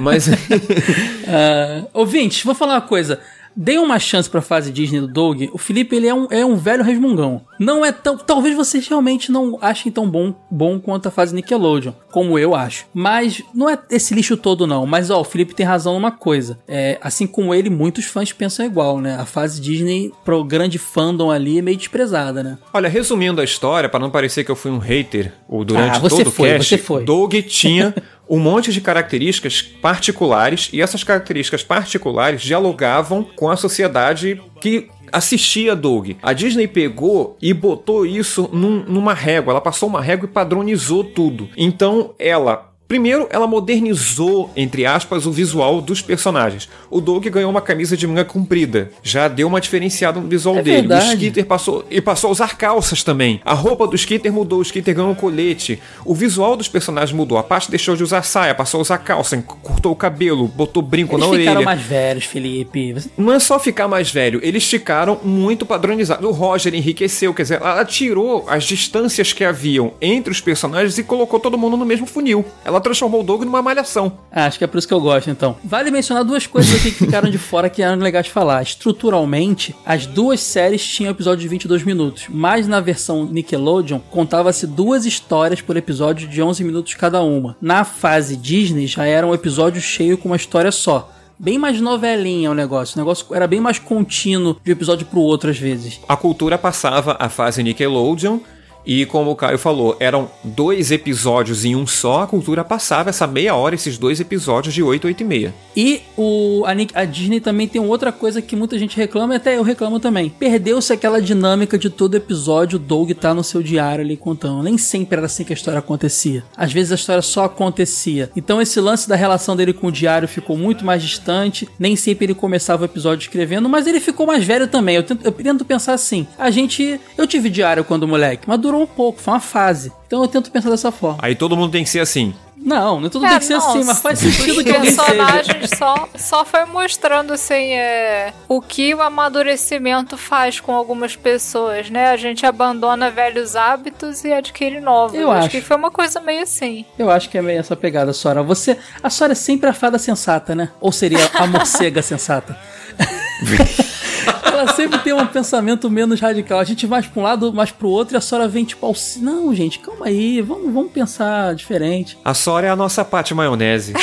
Mas. uh, ouvintes, vou falar uma coisa. Dê uma chance pra fase Disney do Doug. O Felipe, ele é um, é um velho resmungão. Não é tão. Talvez vocês realmente não achem tão bom, bom quanto a fase Nickelodeon, como eu acho. Mas não é esse lixo todo, não. Mas, ó, o Felipe tem razão numa coisa. É, assim como ele, muitos fãs pensam igual, né? A fase Disney, pro grande fandom ali, é meio desprezada, né? Olha, resumindo a história, para não parecer que eu fui um hater ou durante ah, todo foi, o cast, foi. Doug tinha um monte de características particulares e essas características particulares dialogavam com a sociedade que assistia Doug. A Disney pegou e botou isso num, numa régua. Ela passou uma régua e padronizou tudo. Então ela Primeiro, ela modernizou, entre aspas, o visual dos personagens. O Doug ganhou uma camisa de manga comprida, já deu uma diferenciada no visual é dele. Verdade. O Skitter passou e passou a usar calças também. A roupa do Skitter mudou, o Skitter ganhou um colete. O visual dos personagens mudou. A parte deixou de usar saia, passou a usar calça, cortou o cabelo, botou brinco eles na orelha. Eles ficaram mais velhos, Felipe. Não é só ficar mais velho, eles ficaram muito padronizados. O Roger enriqueceu, quer dizer, ela tirou as distâncias que haviam entre os personagens e colocou todo mundo no mesmo funil. Ela transformou o Doug numa malhação. Ah, acho que é por isso que eu gosto, então. Vale mencionar duas coisas aqui que ficaram de fora que eram legais de falar. Estruturalmente, as duas séries tinham episódio de 22 minutos, mas na versão Nickelodeon contava-se duas histórias por episódio de 11 minutos cada uma. Na fase Disney já era um episódio cheio com uma história só bem mais novelinha o negócio. O negócio era bem mais contínuo de um episódio pro outro às vezes. A cultura passava a fase Nickelodeon e como o Caio falou, eram dois episódios em um só, a cultura passava essa meia hora, esses dois episódios de 8, 8 e meia. E o, a, a Disney também tem outra coisa que muita gente reclama, e até eu reclamo também. Perdeu-se aquela dinâmica de todo episódio, o Doug tá no seu diário ali contando. Nem sempre era assim que a história acontecia. Às vezes a história só acontecia. Então esse lance da relação dele com o diário ficou muito mais distante. Nem sempre ele começava o episódio escrevendo, mas ele ficou mais velho também. Eu tento, eu tento pensar assim. A gente. Eu tive diário quando moleque, mas durou um pouco, foi uma fase. Então eu tento pensar dessa forma. Aí todo mundo tem que ser assim. Não, não tudo é, tem que ser não, assim, mas faz sentido que alguém seja. Os personagens só, só foi mostrando, assim, é, o que o amadurecimento faz com algumas pessoas, né? A gente abandona velhos hábitos e adquire novos. Eu acho, acho que foi uma coisa meio assim. Eu acho que é meio essa pegada, Sora. Você, a Sora é sempre a fada sensata, né? Ou seria a morcega sensata? ela sempre tem um pensamento menos radical. A gente vai pra um lado, mais pro outro, e a Sora vem tipo, ao... não, gente, calma aí, vamos, vamos pensar diferente. A Sora é a nossa Pate Maionese.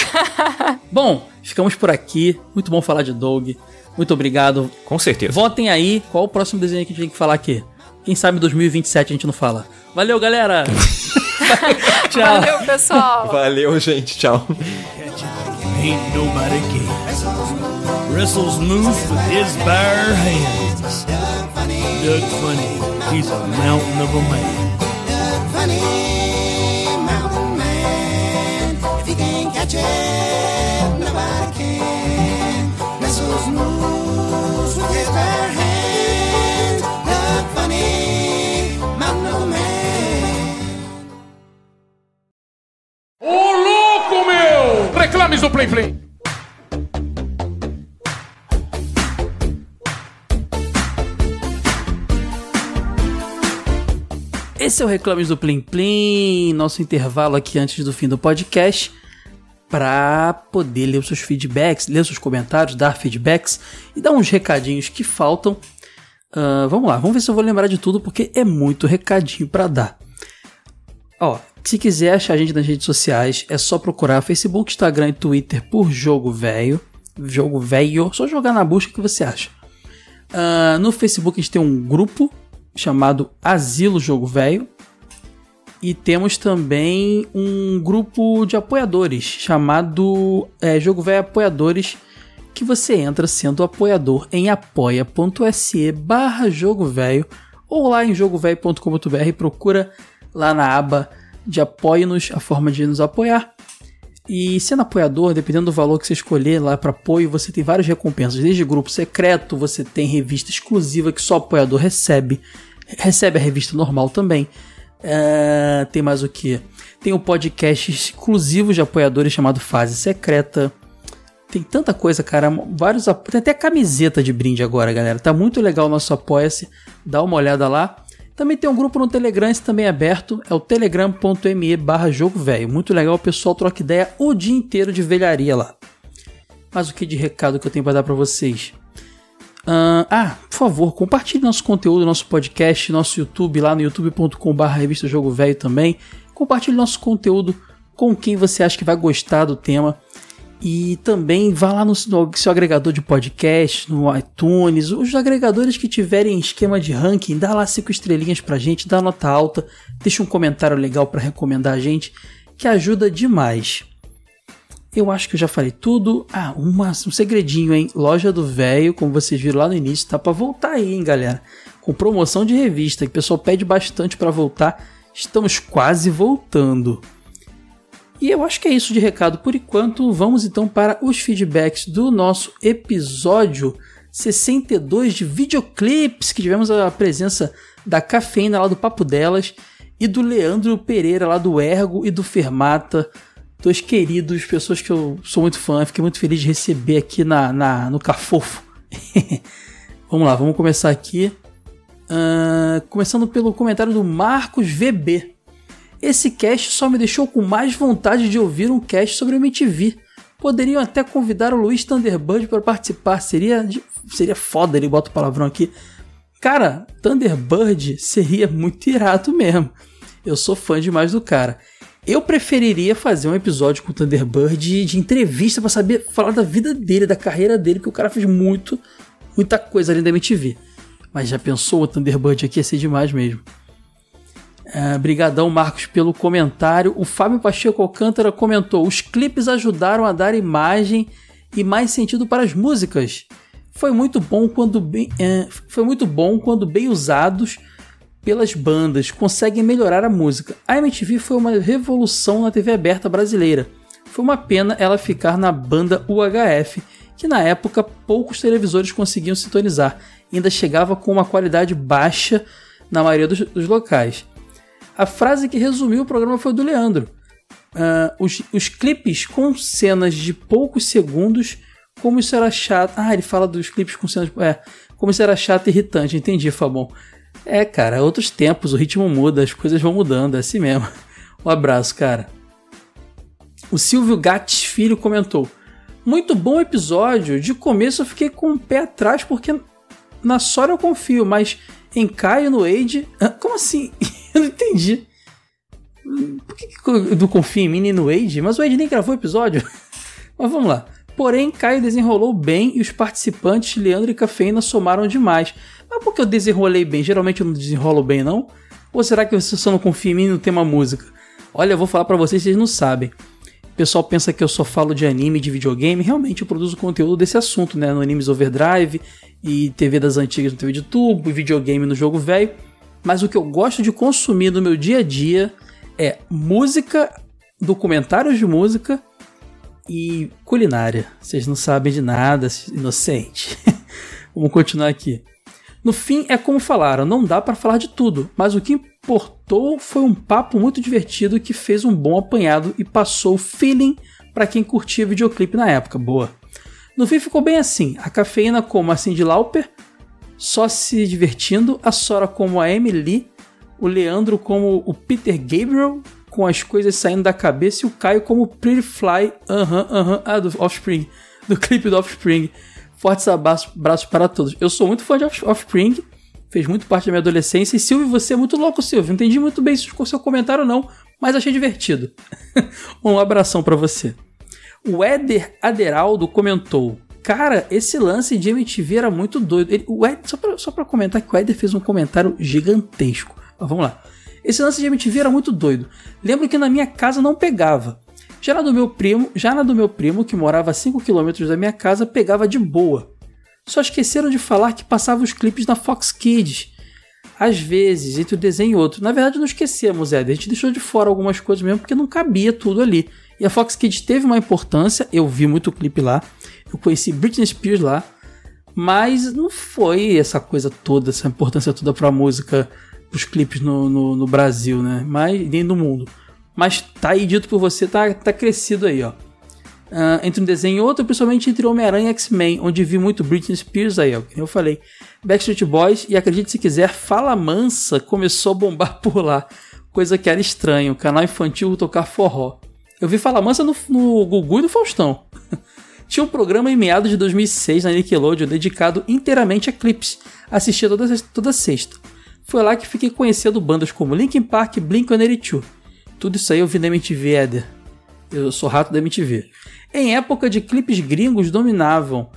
bom, ficamos por aqui. Muito bom falar de Doug. Muito obrigado. Com certeza. Votem aí qual o próximo desenho que a gente tem que falar aqui. Quem sabe em 2027 a gente não fala. Valeu, galera! tchau. Valeu, pessoal. Valeu, gente. Tchau. Wrestles moose with his bare hands. Doug Funny, Doug Funny, he's a mountain of a man. Doug Funny, mountain man. If he can't catch it, nobody can. Wrestles moose with his bare hands. Doug Funny, mountain of a man. Ô louco, meu! Reclames do Play Play! Esse é o Reclames do Plim Plim, nosso intervalo aqui antes do fim do podcast, para poder ler os seus feedbacks, ler os seus comentários, dar feedbacks e dar uns recadinhos que faltam. Uh, vamos lá, vamos ver se eu vou lembrar de tudo, porque é muito recadinho para dar. Ó, se quiser achar a gente nas redes sociais, é só procurar Facebook, Instagram e Twitter por Jogo Velho. Jogo Velho, só jogar na busca que você acha. Uh, no Facebook a gente tem um grupo chamado Asilo Jogo Velho. E temos também um grupo de apoiadores chamado é, Jogo Velho Apoiadores, que você entra sendo apoiador em apoia.se barra Jogo Velho ou lá em jogovelho.com.br procura lá na aba de apoie-nos, a forma de nos apoiar. E sendo apoiador, dependendo do valor que você escolher lá para apoio, você tem várias recompensas. Desde grupo secreto, você tem revista exclusiva que só apoiador recebe recebe a revista normal também. Uh, tem mais o que? Tem um podcast exclusivo de apoiadores chamado Fase Secreta. Tem tanta coisa, cara. Vários. Tem até camiseta de brinde agora, galera. Tá muito legal o nosso Apoia-se. Dá uma olhada lá. Também tem um grupo no Telegram, esse também é aberto. É o telegram.me barra jogo velho. Muito legal, o pessoal troca ideia o dia inteiro de velharia lá. Mas o que de recado que eu tenho para dar para vocês? Uh, ah, por favor, compartilhe nosso conteúdo, nosso podcast, nosso YouTube lá no youtube.com.br revista Jogo Velho também. Compartilhe nosso conteúdo com quem você acha que vai gostar do tema. E também vá lá no, seu agregador de podcast, no iTunes, os agregadores que tiverem esquema de ranking, dá lá cinco estrelinhas pra gente, dá nota alta, deixa um comentário legal para recomendar a gente, que ajuda demais. Eu acho que eu já falei tudo. Ah, uma, um segredinho, hein? Loja do Velho, como vocês viram lá no início, tá para voltar aí, hein, galera? Com promoção de revista, que o pessoal pede bastante para voltar. Estamos quase voltando. E eu acho que é isso de recado por enquanto. Vamos então para os feedbacks do nosso episódio 62 de videoclips, que tivemos a presença da Cafeína lá do Papo Delas e do Leandro Pereira lá do Ergo e do Fermata dois queridos, pessoas que eu sou muito fã, fiquei muito feliz de receber aqui na, na no Cafofo. vamos lá, vamos começar aqui. Uh, começando pelo comentário do Marcos VB. Esse cast só me deixou com mais vontade de ouvir um cast sobre o MTV. Poderiam até convidar o Luiz Thunderbird para participar. Seria, seria foda, ele bota o palavrão aqui. Cara, Thunderbird seria muito irado mesmo. Eu sou fã demais do cara. Eu preferiria fazer um episódio com o Thunderbird de, de entrevista para saber falar da vida dele, da carreira dele, que o cara fez muito, muita coisa ali da MTV. Mas já pensou o Thunderbird aqui ia ser demais mesmo. É, brigadão, Marcos, pelo comentário. O Fábio Pacheco Alcântara comentou: os clipes ajudaram a dar imagem e mais sentido para as músicas. Foi muito bom quando bem, é, foi muito bom quando bem usados pelas bandas conseguem melhorar a música. A MTV foi uma revolução na TV aberta brasileira. Foi uma pena ela ficar na banda UHF, que na época poucos televisores conseguiam sintonizar, ainda chegava com uma qualidade baixa na maioria dos, dos locais. A frase que resumiu o programa foi do Leandro. Uh, os, os clipes com cenas de poucos segundos, como isso era chato. Ah, ele fala dos clipes com cenas. É, como isso era chato e irritante, entendi, Fabão. É, cara, outros tempos, o ritmo muda, as coisas vão mudando, é assim mesmo. Um abraço, cara. O Silvio Gates Filho comentou: Muito bom episódio. De começo eu fiquei com o pé atrás porque na Sora eu confio, mas em Caio no Age. Como assim? eu não entendi. Por que, que eu não confio em mim nem no Age? Mas o Age nem gravou o episódio. mas vamos lá. Porém, Caio desenrolou bem e os participantes, Leandro e Cafeína, somaram demais. Mas por que eu desenrolei bem? Geralmente eu não desenrolo bem, não? Ou será que você só não confia em mim no tema música? Olha, eu vou falar para vocês, vocês não sabem. O pessoal pensa que eu só falo de anime, de videogame. Realmente eu produzo conteúdo desse assunto, né? No Animes Overdrive e TV das antigas no TV de tubo, videogame no jogo velho. Mas o que eu gosto de consumir no meu dia a dia é música, documentários de música e culinária. Vocês não sabem de nada, inocente. Vamos continuar aqui. No fim, é como falaram, não dá para falar de tudo, mas o que importou foi um papo muito divertido que fez um bom apanhado e passou o feeling para quem curtia videoclipe na época. Boa. No fim ficou bem assim: a cafeína como a Cindy Lauper, só se divertindo, a Sora como a Emily, o Leandro como o Peter Gabriel, com as coisas saindo da cabeça, e o Caio como Pretty Fly, aham, uh aham, -huh, uh -huh, ah, do Offspring, do clipe do Offspring. Fortes abraços para todos. Eu sou muito fã de Offspring, fez muito parte da minha adolescência. E Silvio, você é muito louco, Silvio. Entendi muito bem o seu comentário, não, mas achei divertido. um abração para você. O Éder Aderaldo comentou: Cara, esse lance de MTV era muito doido. Ele, o Ed, só, pra, só pra comentar que o Éder fez um comentário gigantesco. Mas vamos lá. Esse lance de MTV era muito doido. Lembro que na minha casa não pegava. Já na do meu primo, já na do meu primo, que morava a 5 km da minha casa, pegava de boa. Só esqueceram de falar que passava os clipes na Fox Kids. Às vezes, entre o desenho e outro. Na verdade, não esquecemos, Ed. A gente deixou de fora algumas coisas mesmo porque não cabia tudo ali. E a Fox Kids teve uma importância, eu vi muito clipe lá. Eu conheci Britney Spears lá. Mas não foi essa coisa toda, essa importância toda pra música, pros clipes no, no, no Brasil, né? Mas nem no mundo. Mas tá aí dito por você, tá, tá crescido aí, ó. Uh, entre um desenho e outro, principalmente entre Homem-Aranha e X-Men, onde vi muito Britney Spears aí, ó, eu falei. Backstreet Boys e acredite se quiser, Fala Mansa começou a bombar por lá, coisa que era estranho, canal infantil tocar forró. Eu vi Fala Mansa no, no Gugu e no Faustão. Tinha um programa em meados de 2006 na Nickelodeon dedicado inteiramente a clipes. Assistia toda, toda sexta. Foi lá que fiquei conhecendo bandas como Linkin Park e Blink-182. Tudo isso aí eu vi na MTV, Eder. Eu sou rato da MTV. Em época de clipes gringos dominavam.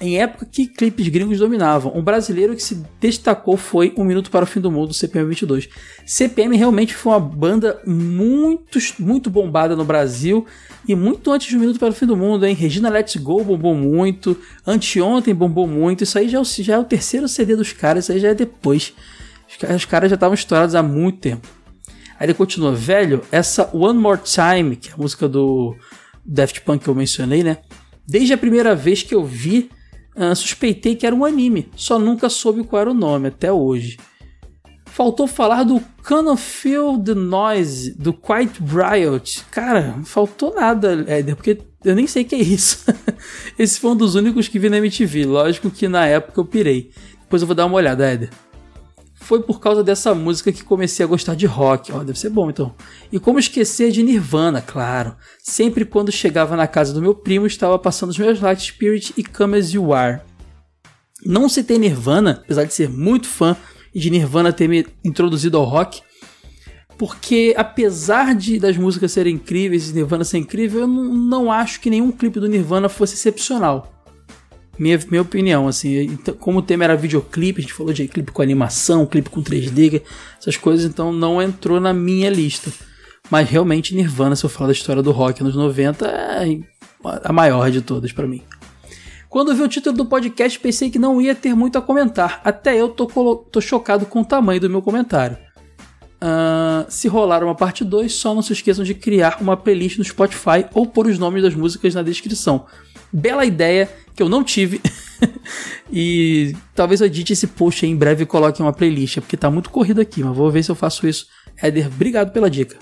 Em época que clipes gringos dominavam, um brasileiro que se destacou foi Um Minuto para o Fim do Mundo, CPM 22. CPM realmente foi uma banda muito, muito bombada no Brasil e muito antes de Um Minuto para o Fim do Mundo, hein? Regina Let's Go bombou muito, Anteontem bombou muito, isso aí já é, já é o terceiro CD dos caras, isso aí já é depois. Os, os caras já estavam estourados há muito tempo. Aí ele continua, velho, essa One More Time, que é a música do Daft Punk que eu mencionei, né? Desde a primeira vez que eu vi, uh, suspeitei que era um anime, só nunca soube qual era o nome até hoje. Faltou falar do Can Feel the Noise, do Quiet Riot. Cara, faltou nada, Éder, porque eu nem sei o que é isso. Esse foi um dos únicos que vi na MTV. Lógico que na época eu pirei. Depois eu vou dar uma olhada, Éder foi por causa dessa música que comecei a gostar de rock. Ó, deve ser bom então. E como esquecer de Nirvana, claro. Sempre quando chegava na casa do meu primo, estava passando os meus Light Spirit e Come As You Are. Não citei Nirvana, apesar de ser muito fã e de Nirvana ter me introduzido ao rock, porque apesar de das músicas serem incríveis e Nirvana ser incrível, eu não acho que nenhum clipe do Nirvana fosse excepcional. Minha, minha opinião, assim, então, como o tema era videoclipe, a gente falou de clipe com animação, clipe com 3D, essas coisas, então não entrou na minha lista. Mas realmente Nirvana, se eu falar da história do rock nos 90, é a maior de todas para mim. Quando vi o título do podcast, pensei que não ia ter muito a comentar. Até eu tô, tô chocado com o tamanho do meu comentário. Uh, se rolar uma parte 2, só não se esqueçam de criar uma playlist no Spotify ou pôr os nomes das músicas na descrição. Bela ideia que eu não tive. e talvez eu edite esse post aí em breve e coloque uma playlist, porque tá muito corrido aqui, mas vou ver se eu faço isso. Éder, obrigado pela dica.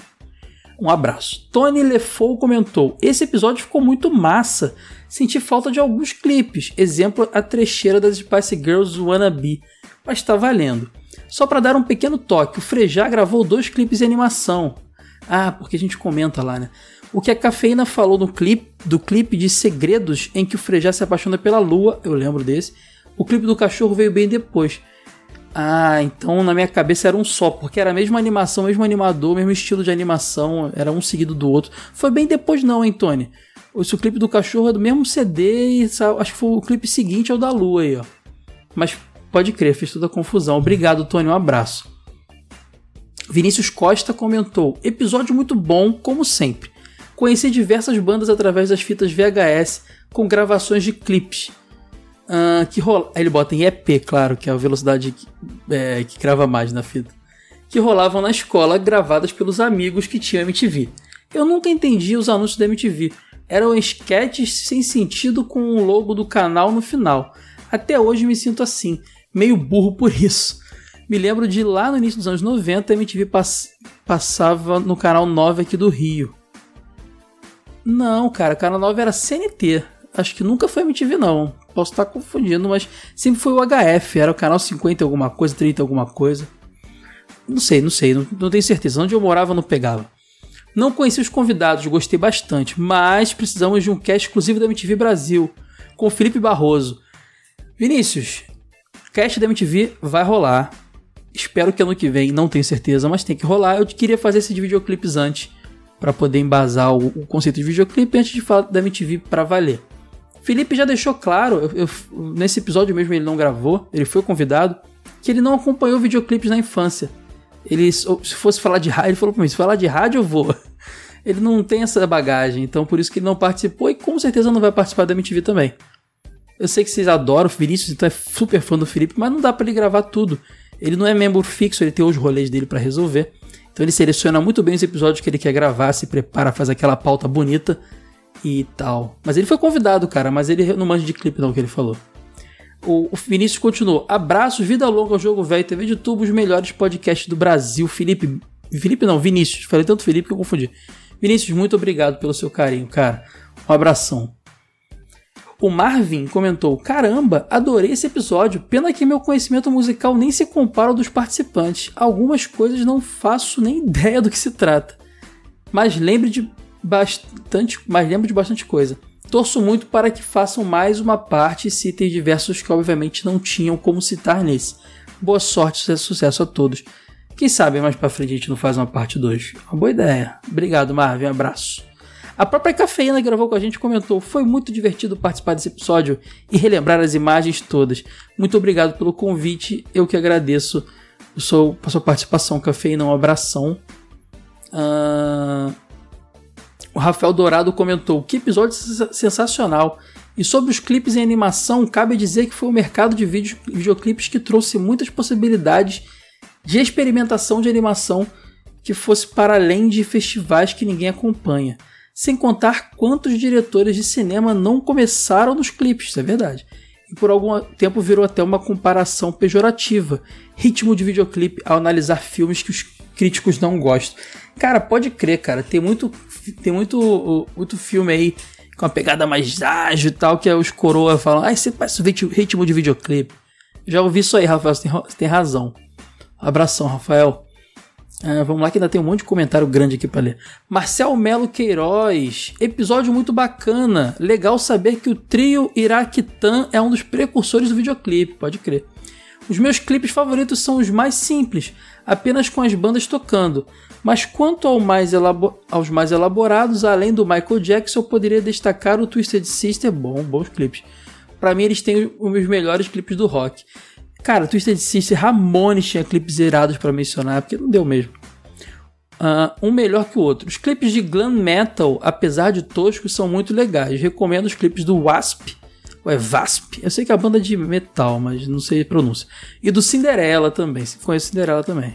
Um abraço. Tony Lefou comentou: Esse episódio ficou muito massa. Senti falta de alguns clipes. Exemplo, a trecheira das Spice Girls Wannabe. Mas tá valendo. Só para dar um pequeno toque, o Frejá gravou dois clipes em animação. Ah, porque a gente comenta lá, né? O que a Cafeína falou no clipe, do clipe de Segredos em que o Frejá se apaixona pela lua, eu lembro desse. O clipe do cachorro veio bem depois. Ah, então na minha cabeça era um só, porque era a mesma animação, mesmo animador, mesmo estilo de animação, era um seguido do outro. Foi bem depois não, hein, Tony? Esse o clipe do cachorro é do mesmo CD e acho que foi o clipe seguinte é o da lua aí, ó. Mas pode crer, fez toda a confusão. Obrigado, Tony, um abraço. Vinícius Costa comentou: episódio muito bom, como sempre. Conheci diversas bandas através das fitas VHS com gravações de clipes. Uh, que rola... Ele bota em EP, claro, que é a velocidade que, é, que grava mais na fita. Que rolavam na escola, gravadas pelos amigos que tinham MTV. Eu nunca entendi os anúncios da MTV. Eram sketches sem sentido com o logo do canal no final. Até hoje me sinto assim, meio burro por isso. Me lembro de lá no início dos anos 90 a MTV pass passava no canal 9 aqui do Rio. Não, cara, Canal 9 era CNT. Acho que nunca foi MTV, não. Posso estar confundindo, mas sempre foi o HF. Era o canal 50 alguma coisa, 30 alguma coisa. Não sei, não sei, não, não tenho certeza. Onde eu morava não pegava. Não conheci os convidados, gostei bastante, mas precisamos de um cast exclusivo da MTV Brasil, com Felipe Barroso. Vinícius, cast da MTV vai rolar. Espero que ano que vem, não tenho certeza, mas tem que rolar. Eu queria fazer esse de videoclipes antes para poder embasar o, o, conceito de videoclipe antes de falar da MTV para valer. Felipe já deixou claro, eu, eu, nesse episódio mesmo ele não gravou, ele foi convidado, que ele não acompanhou videoclipes na infância. Ele, se fosse falar de rádio, ele falou para mim: se falar de rádio, eu vou. Ele não tem essa bagagem, então por isso que ele não participou e com certeza não vai participar da MTV também. Eu sei que vocês adoram o Vinícius, então é super fã do Felipe, mas não dá para ele gravar tudo. Ele não é membro fixo, ele tem os rolês dele para resolver. Então ele seleciona muito bem os episódios que ele quer gravar, se prepara, faz aquela pauta bonita e tal. Mas ele foi convidado, cara, mas ele não manja de clipe não, que ele falou. O, o Vinícius continuou. Abraço, vida longa ao Jogo Velho, TV de Tubo, os melhores podcasts do Brasil. Felipe, Felipe não, Vinícius. Falei tanto Felipe que eu confundi. Vinícius, muito obrigado pelo seu carinho, cara. Um abração. O Marvin comentou: Caramba, adorei esse episódio. Pena que meu conhecimento musical nem se compara ao dos participantes. Algumas coisas não faço nem ideia do que se trata. Mas lembre de bastante, mas lembro de bastante coisa. Torço muito para que façam mais uma parte e citem diversos que obviamente não tinham como citar nesse. Boa sorte e sucesso a todos. Quem sabe mais pra frente a gente não faz uma parte 2. Uma boa ideia. Obrigado, Marvin. Abraço. A própria Cafeína gravou com a gente comentou: Foi muito divertido participar desse episódio e relembrar as imagens todas. Muito obrigado pelo convite, eu que agradeço a sua, a sua participação, Cafeína. Um abração. Uh... O Rafael Dourado comentou: Que episódio sensacional! E sobre os clipes em animação, cabe dizer que foi o mercado de vídeo, videoclipes que trouxe muitas possibilidades de experimentação de animação que fosse para além de festivais que ninguém acompanha. Sem contar quantos diretores de cinema não começaram nos clipes, isso é verdade. E por algum tempo virou até uma comparação pejorativa, ritmo de videoclipe ao analisar filmes que os críticos não gostam. Cara, pode crer, cara, tem muito tem muito muito filme aí com uma pegada mais ágil e tal, que é os coroa falam, ah, você parece ritmo de videoclipe. Já ouvi isso aí, Rafael, você tem razão. Abração, Rafael. Ah, vamos lá que ainda tem um monte de comentário grande aqui para ler. Marcel Melo Queiroz, episódio muito bacana. Legal saber que o trio Iraquitan é um dos precursores do videoclipe, pode crer. Os meus clipes favoritos são os mais simples, apenas com as bandas tocando. Mas quanto ao mais aos mais elaborados, além do Michael Jackson, eu poderia destacar o Twisted Sister, bom, bons clipes. Para mim, eles têm os melhores clipes do rock. Cara, Twisted Sister, Ramones tinha clipes zerados para mencionar, porque não deu mesmo. Uh, um melhor que o outro. Os clipes de glam metal, apesar de toscos, são muito legais. Recomendo os clipes do Wasp, ou é Vasp, eu sei que é a banda de metal, mas não sei a pronúncia. E do Cinderela também, se conhece Cinderela também.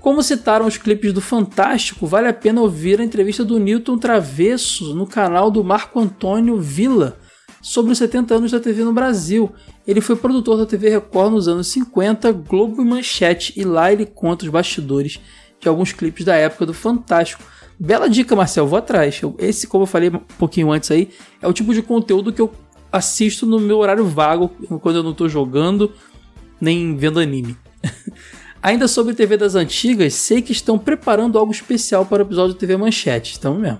Como citaram os clipes do Fantástico, vale a pena ouvir a entrevista do Newton Travesso no canal do Marco Antônio Villa sobre os 70 anos da TV no Brasil. Ele foi produtor da TV Record nos anos 50, Globo e Manchete, e lá ele conta os bastidores de alguns clipes da época do Fantástico. Bela dica, Marcel, vou atrás. Esse, como eu falei um pouquinho antes aí, é o tipo de conteúdo que eu assisto no meu horário vago, quando eu não estou jogando, nem vendo anime. Ainda sobre TV das antigas, sei que estão preparando algo especial para o episódio de TV Manchete, estamos mesmo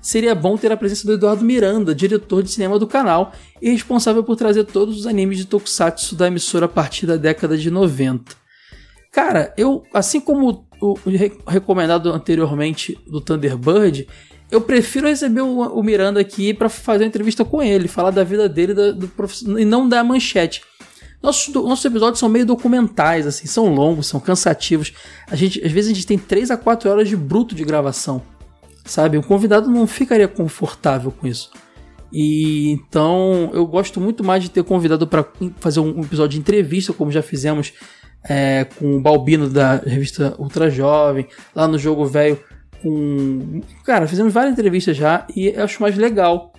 seria bom ter a presença do Eduardo Miranda, diretor de cinema do canal e responsável por trazer todos os animes de tokusatsu da emissora a partir da década de 90. Cara, eu, assim como o, recomendado anteriormente do Thunderbird, eu prefiro receber o, Miranda aqui para fazer uma entrevista com ele, falar da vida dele da, do e não da manchete. Nossos, nossos episódios são meio documentais, assim, são longos, são cansativos. A gente, às vezes a gente tem 3 a 4 horas de bruto de gravação sabe? O convidado não ficaria confortável com isso. E então eu gosto muito mais de ter convidado para fazer um episódio de entrevista, como já fizemos é, com o Balbino da revista Ultra Jovem, lá no Jogo Velho. Com... Cara, fizemos várias entrevistas já e acho mais legal.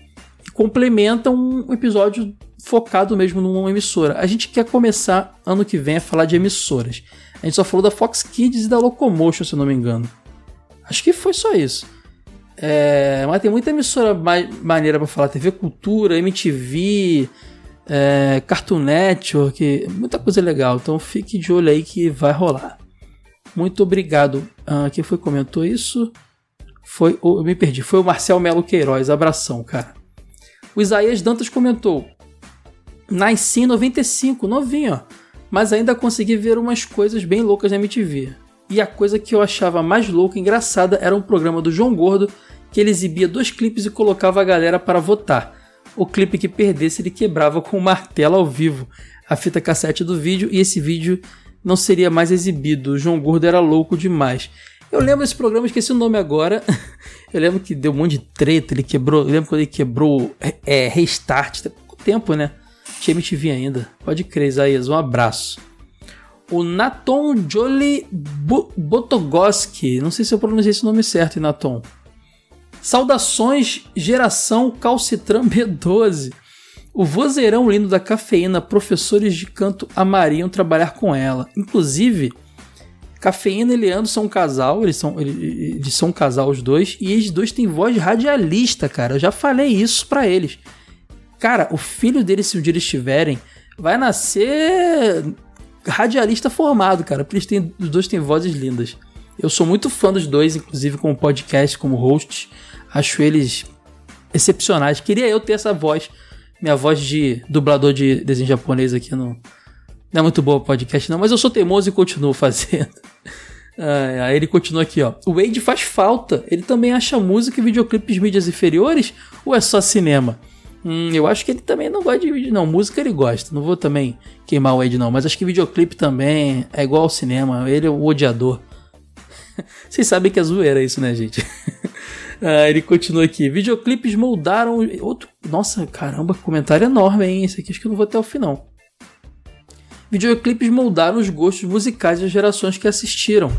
Complementa um episódio focado mesmo numa emissora. A gente quer começar ano que vem a falar de emissoras. A gente só falou da Fox Kids e da Locomotion, se eu não me engano. Acho que foi só isso. É, mas tem muita emissora maneira para falar: TV Cultura, MTV, é, Cartoon Network, muita coisa legal. Então fique de olho aí que vai rolar. Muito obrigado. Ah, quem foi comentou isso? Foi, oh, eu me perdi. Foi o Marcel Melo Queiroz. Abração, cara. O Isaías Dantas comentou: Nasci em 95, novinho, ó. Mas ainda consegui ver umas coisas bem loucas na MTV. E a coisa que eu achava mais louca e engraçada era um programa do João Gordo que ele exibia dois clipes e colocava a galera para votar. O clipe que perdesse ele quebrava com um martelo ao vivo a fita cassete do vídeo e esse vídeo não seria mais exibido. O João Gordo era louco demais. Eu lembro desse programa, esqueci o nome agora. Eu lembro que deu um monte de treta, ele quebrou. Eu lembro quando ele quebrou é, Restart, tem pouco tempo, né? Tinha MTV ainda. Pode crer, Isaías. Um abraço. O Naton Joli Botogoski. Não sei se eu pronunciei esse nome certo, Naton. Saudações, geração Calcitran B12. O vozeirão lindo da cafeína, professores de canto amariam trabalhar com ela. Inclusive, Cafeína e Leandro são um casal, eles são, eles são um casal os dois, e eles dois têm voz radialista, cara. Eu já falei isso para eles. Cara, o filho deles, se um dia eles tiverem, vai nascer radialista formado, cara, porque eles têm, os dois têm vozes lindas. Eu sou muito fã dos dois, inclusive como podcast, como host. Acho eles excepcionais. Queria eu ter essa voz, minha voz de dublador de desenho japonês aqui no. Não é muito boa podcast, não, mas eu sou teimoso e continuo fazendo. Aí ele continua aqui, ó. O Wade faz falta. Ele também acha música e videoclipes mídias inferiores ou é só cinema? Hum, eu acho que ele também não gosta de vídeo, não. Música ele gosta. Não vou também queimar o Wade, não. Mas acho que videoclipe também é igual ao cinema. Ele é o odiador. Vocês sabem que é zoeira isso, né, gente? ah, ele continua aqui. Videoclipes moldaram. Outro. Nossa, caramba, comentário enorme, hein? Esse aqui acho que eu não vou até o final. Videoclipes moldaram os gostos musicais das gerações que assistiram.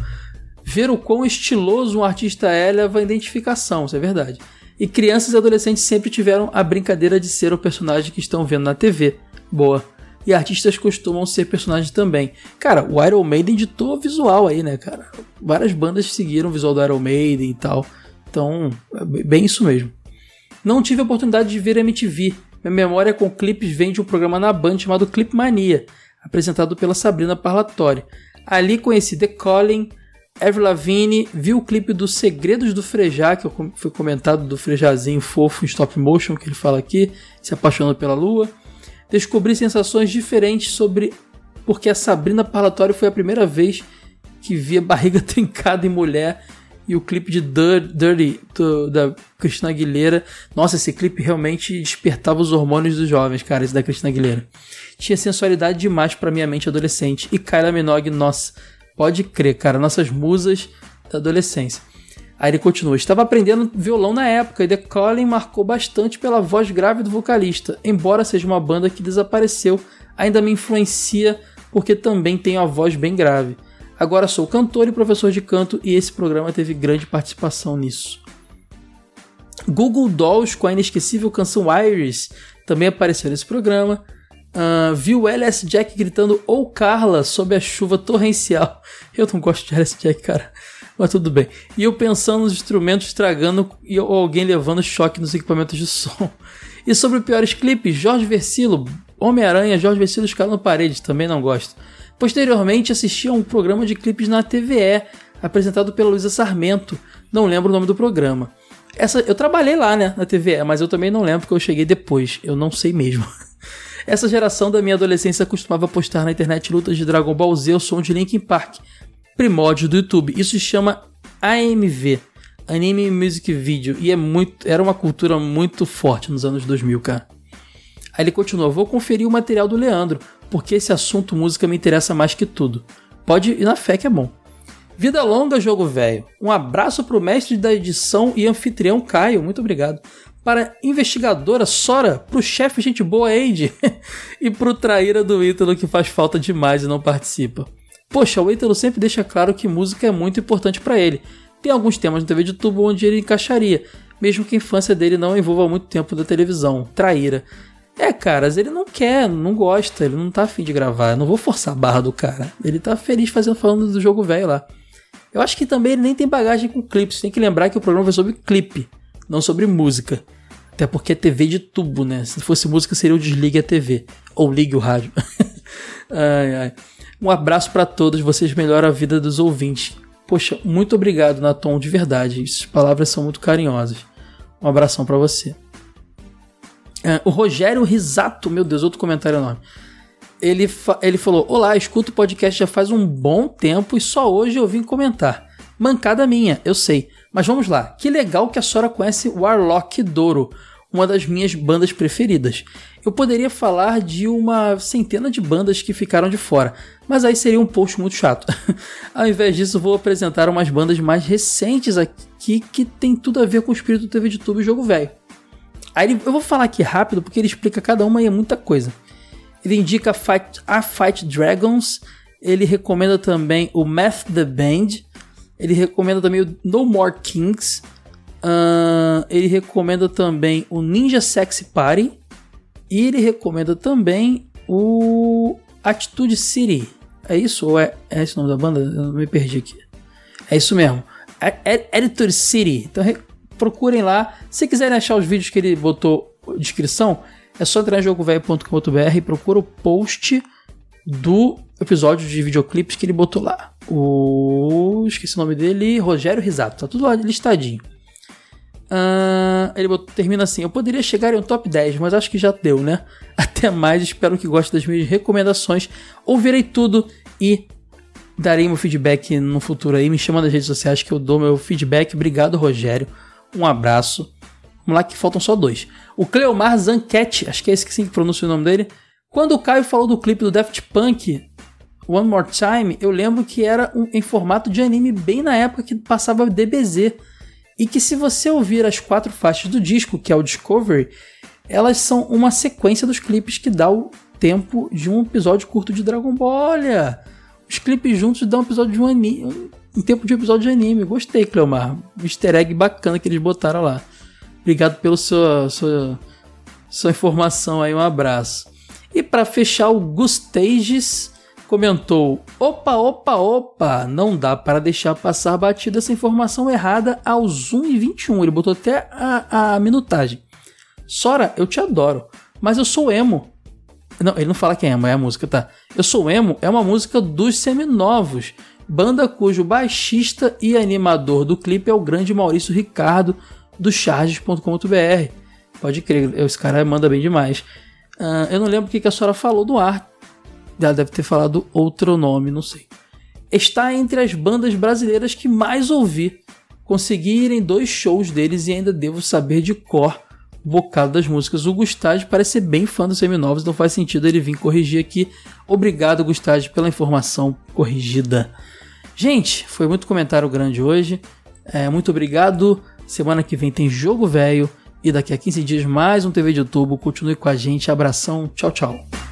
Ver o quão estiloso um artista é leva a identificação, isso é verdade. E crianças e adolescentes sempre tiveram a brincadeira de ser o personagem que estão vendo na TV. Boa e artistas costumam ser personagens também. Cara, o Iron Maiden ditou visual aí, né, cara? Várias bandas seguiram o visual do Iron Maiden e tal. Então, é bem isso mesmo. Não tive a oportunidade de ver MTV. Minha memória com clipes vem de um programa na Band chamado Clip Mania, apresentado pela Sabrina Parlatori. Ali conheci The Calling, Avril Lavigne, vi o clipe dos Segredos do Frejá, que foi comentado do Frejazinho fofo em stop motion que ele fala aqui, se apaixonando pela lua descobri sensações diferentes sobre porque a Sabrina Parlatório foi a primeira vez que via barriga trincada em mulher e o clipe de Dirty do, da Cristina Aguilera. Nossa, esse clipe realmente despertava os hormônios dos jovens, cara, esse da Cristina Aguilera. Tinha sensualidade demais para minha mente adolescente. E Kyla Minogue, nossa, pode crer, cara, nossas musas da adolescência. Aí ele continua: Estava aprendendo violão na época e The Calling marcou bastante pela voz grave do vocalista. Embora seja uma banda que desapareceu, ainda me influencia porque também tenho a voz bem grave. Agora sou cantor e professor de canto e esse programa teve grande participação nisso. Google Dolls com a inesquecível canção Iris também apareceu nesse programa. Uh, viu LS Jack gritando ou oh, Carla sob a chuva torrencial. Eu não gosto de LS Jack, cara mas tudo bem. E eu pensando nos instrumentos estragando e alguém levando choque nos equipamentos de som. E sobre piores clipes, Jorge Versilo, Homem-Aranha, Jorge Versilo escalando paredes, também não gosto. Posteriormente assisti a um programa de clipes na TVE, apresentado pela Luísa Sarmento, não lembro o nome do programa. Essa, eu trabalhei lá, né, na TVE, mas eu também não lembro porque eu cheguei depois, eu não sei mesmo. Essa geração da minha adolescência costumava postar na internet lutas de Dragon Ball Z o som de Linkin Park, primórdio do YouTube. Isso se chama AMV, Anime Music Video, e é muito, era uma cultura muito forte nos anos 2000, cara. Aí ele continua: Vou conferir o material do Leandro, porque esse assunto música me interessa mais que tudo. Pode ir na fé que é bom. Vida longa, jogo velho. Um abraço pro mestre da edição e anfitrião Caio, muito obrigado. Para investigadora Sora, pro chefe gente boa Eide e pro traíra do Ítalo que faz falta demais e não participa. Poxa, o Ítalo sempre deixa claro que música é muito importante para ele. Tem alguns temas no TV de tubo onde ele encaixaria, mesmo que a infância dele não envolva muito tempo da televisão. Traíra. É, caras, ele não quer, não gosta, ele não tá afim de gravar. Eu não vou forçar a barra do cara. Ele tá feliz fazendo falando do jogo velho lá. Eu acho que também ele nem tem bagagem com clipes. Tem que lembrar que o programa foi sobre clipe, não sobre música. Até porque é TV de tubo, né? Se fosse música, seria o desligue a TV. Ou ligue o rádio. ai, ai. Um abraço para todos, vocês melhoram a vida dos ouvintes. Poxa, muito obrigado, Natom, de verdade. Essas palavras são muito carinhosas. Um abração para você. É, o Rogério Risato, meu Deus, outro comentário enorme. Ele, ele falou: Olá, escuto o podcast já faz um bom tempo e só hoje eu vim comentar. Mancada minha, eu sei. Mas vamos lá. Que legal que a Sora conhece Warlock Douro, uma das minhas bandas preferidas. Eu poderia falar de uma centena de bandas que ficaram de fora, mas aí seria um post muito chato. Ao invés disso, vou apresentar umas bandas mais recentes aqui que tem tudo a ver com o espírito do TV de tubo e jogo velho. Aí eu vou falar aqui rápido porque ele explica cada uma e é muita coisa. Ele indica Fight, a Fight Dragons, ele recomenda também o Math the Band, ele recomenda também o No More Kings, uh, ele recomenda também o Ninja Sexy Party, e ele recomenda também o Attitude City. É isso? Ou é, é esse o nome da banda? Eu me perdi aqui. É isso mesmo. Editor City. Então procurem lá. Se quiserem achar os vídeos que ele botou descrição, é só entrar em jogovelho.com.br e procura o post do episódio de videoclipes que ele botou lá. O. Esqueci o nome dele. Rogério Risato. Tá tudo lá listadinho. Uh, ele termina assim: Eu poderia chegar em um top 10, mas acho que já deu, né? Até mais, espero que goste das minhas recomendações. Ouvirei tudo e darei meu feedback no futuro aí. Me chama nas redes sociais que eu dou meu feedback. Obrigado, Rogério. Um abraço. Vamos lá que faltam só dois. O Cleomar Zanquete, acho que é esse que sim que pronuncia o nome dele. Quando o Caio falou do clipe do Daft Punk, One More Time, eu lembro que era um, em formato de anime bem na época que passava DBZ e que se você ouvir as quatro faixas do disco, que é o Discovery, elas são uma sequência dos clipes que dá o tempo de um episódio curto de Dragon Ball. Olha, os clipes juntos dão um episódio de um anime, um tempo de um episódio de anime. Gostei, Cleomar. Um easter egg bacana que eles botaram lá. Obrigado pela sua, sua, sua informação aí, um abraço. E para fechar, o Gustages comentou: opa, opa, opa, não dá para deixar passar batida essa informação errada aos 1 e 21. Ele botou até a, a minutagem. Sora, eu te adoro, mas eu sou emo. Não, ele não fala que é emo, é a música, tá? Eu sou emo é uma música dos seminovos, banda cujo baixista e animador do clipe é o grande Maurício Ricardo do charges.com.br. Pode crer, esse cara manda bem demais. Uh, eu não lembro o que a Sora falou do ar, ela deve ter falado outro nome, não sei. Está entre as bandas brasileiras que mais ouvi. Consegui ir em dois shows deles e ainda devo saber de cor o bocado das músicas. O Gustavo parece ser bem fã dos seminovos, não faz sentido ele vir corrigir aqui. Obrigado, Gustavo, pela informação corrigida. Gente, foi muito comentário grande hoje. É, muito obrigado. Semana que vem tem Jogo Velho. E daqui a 15 dias mais um TV de YouTube. Continue com a gente. Abração. Tchau, tchau.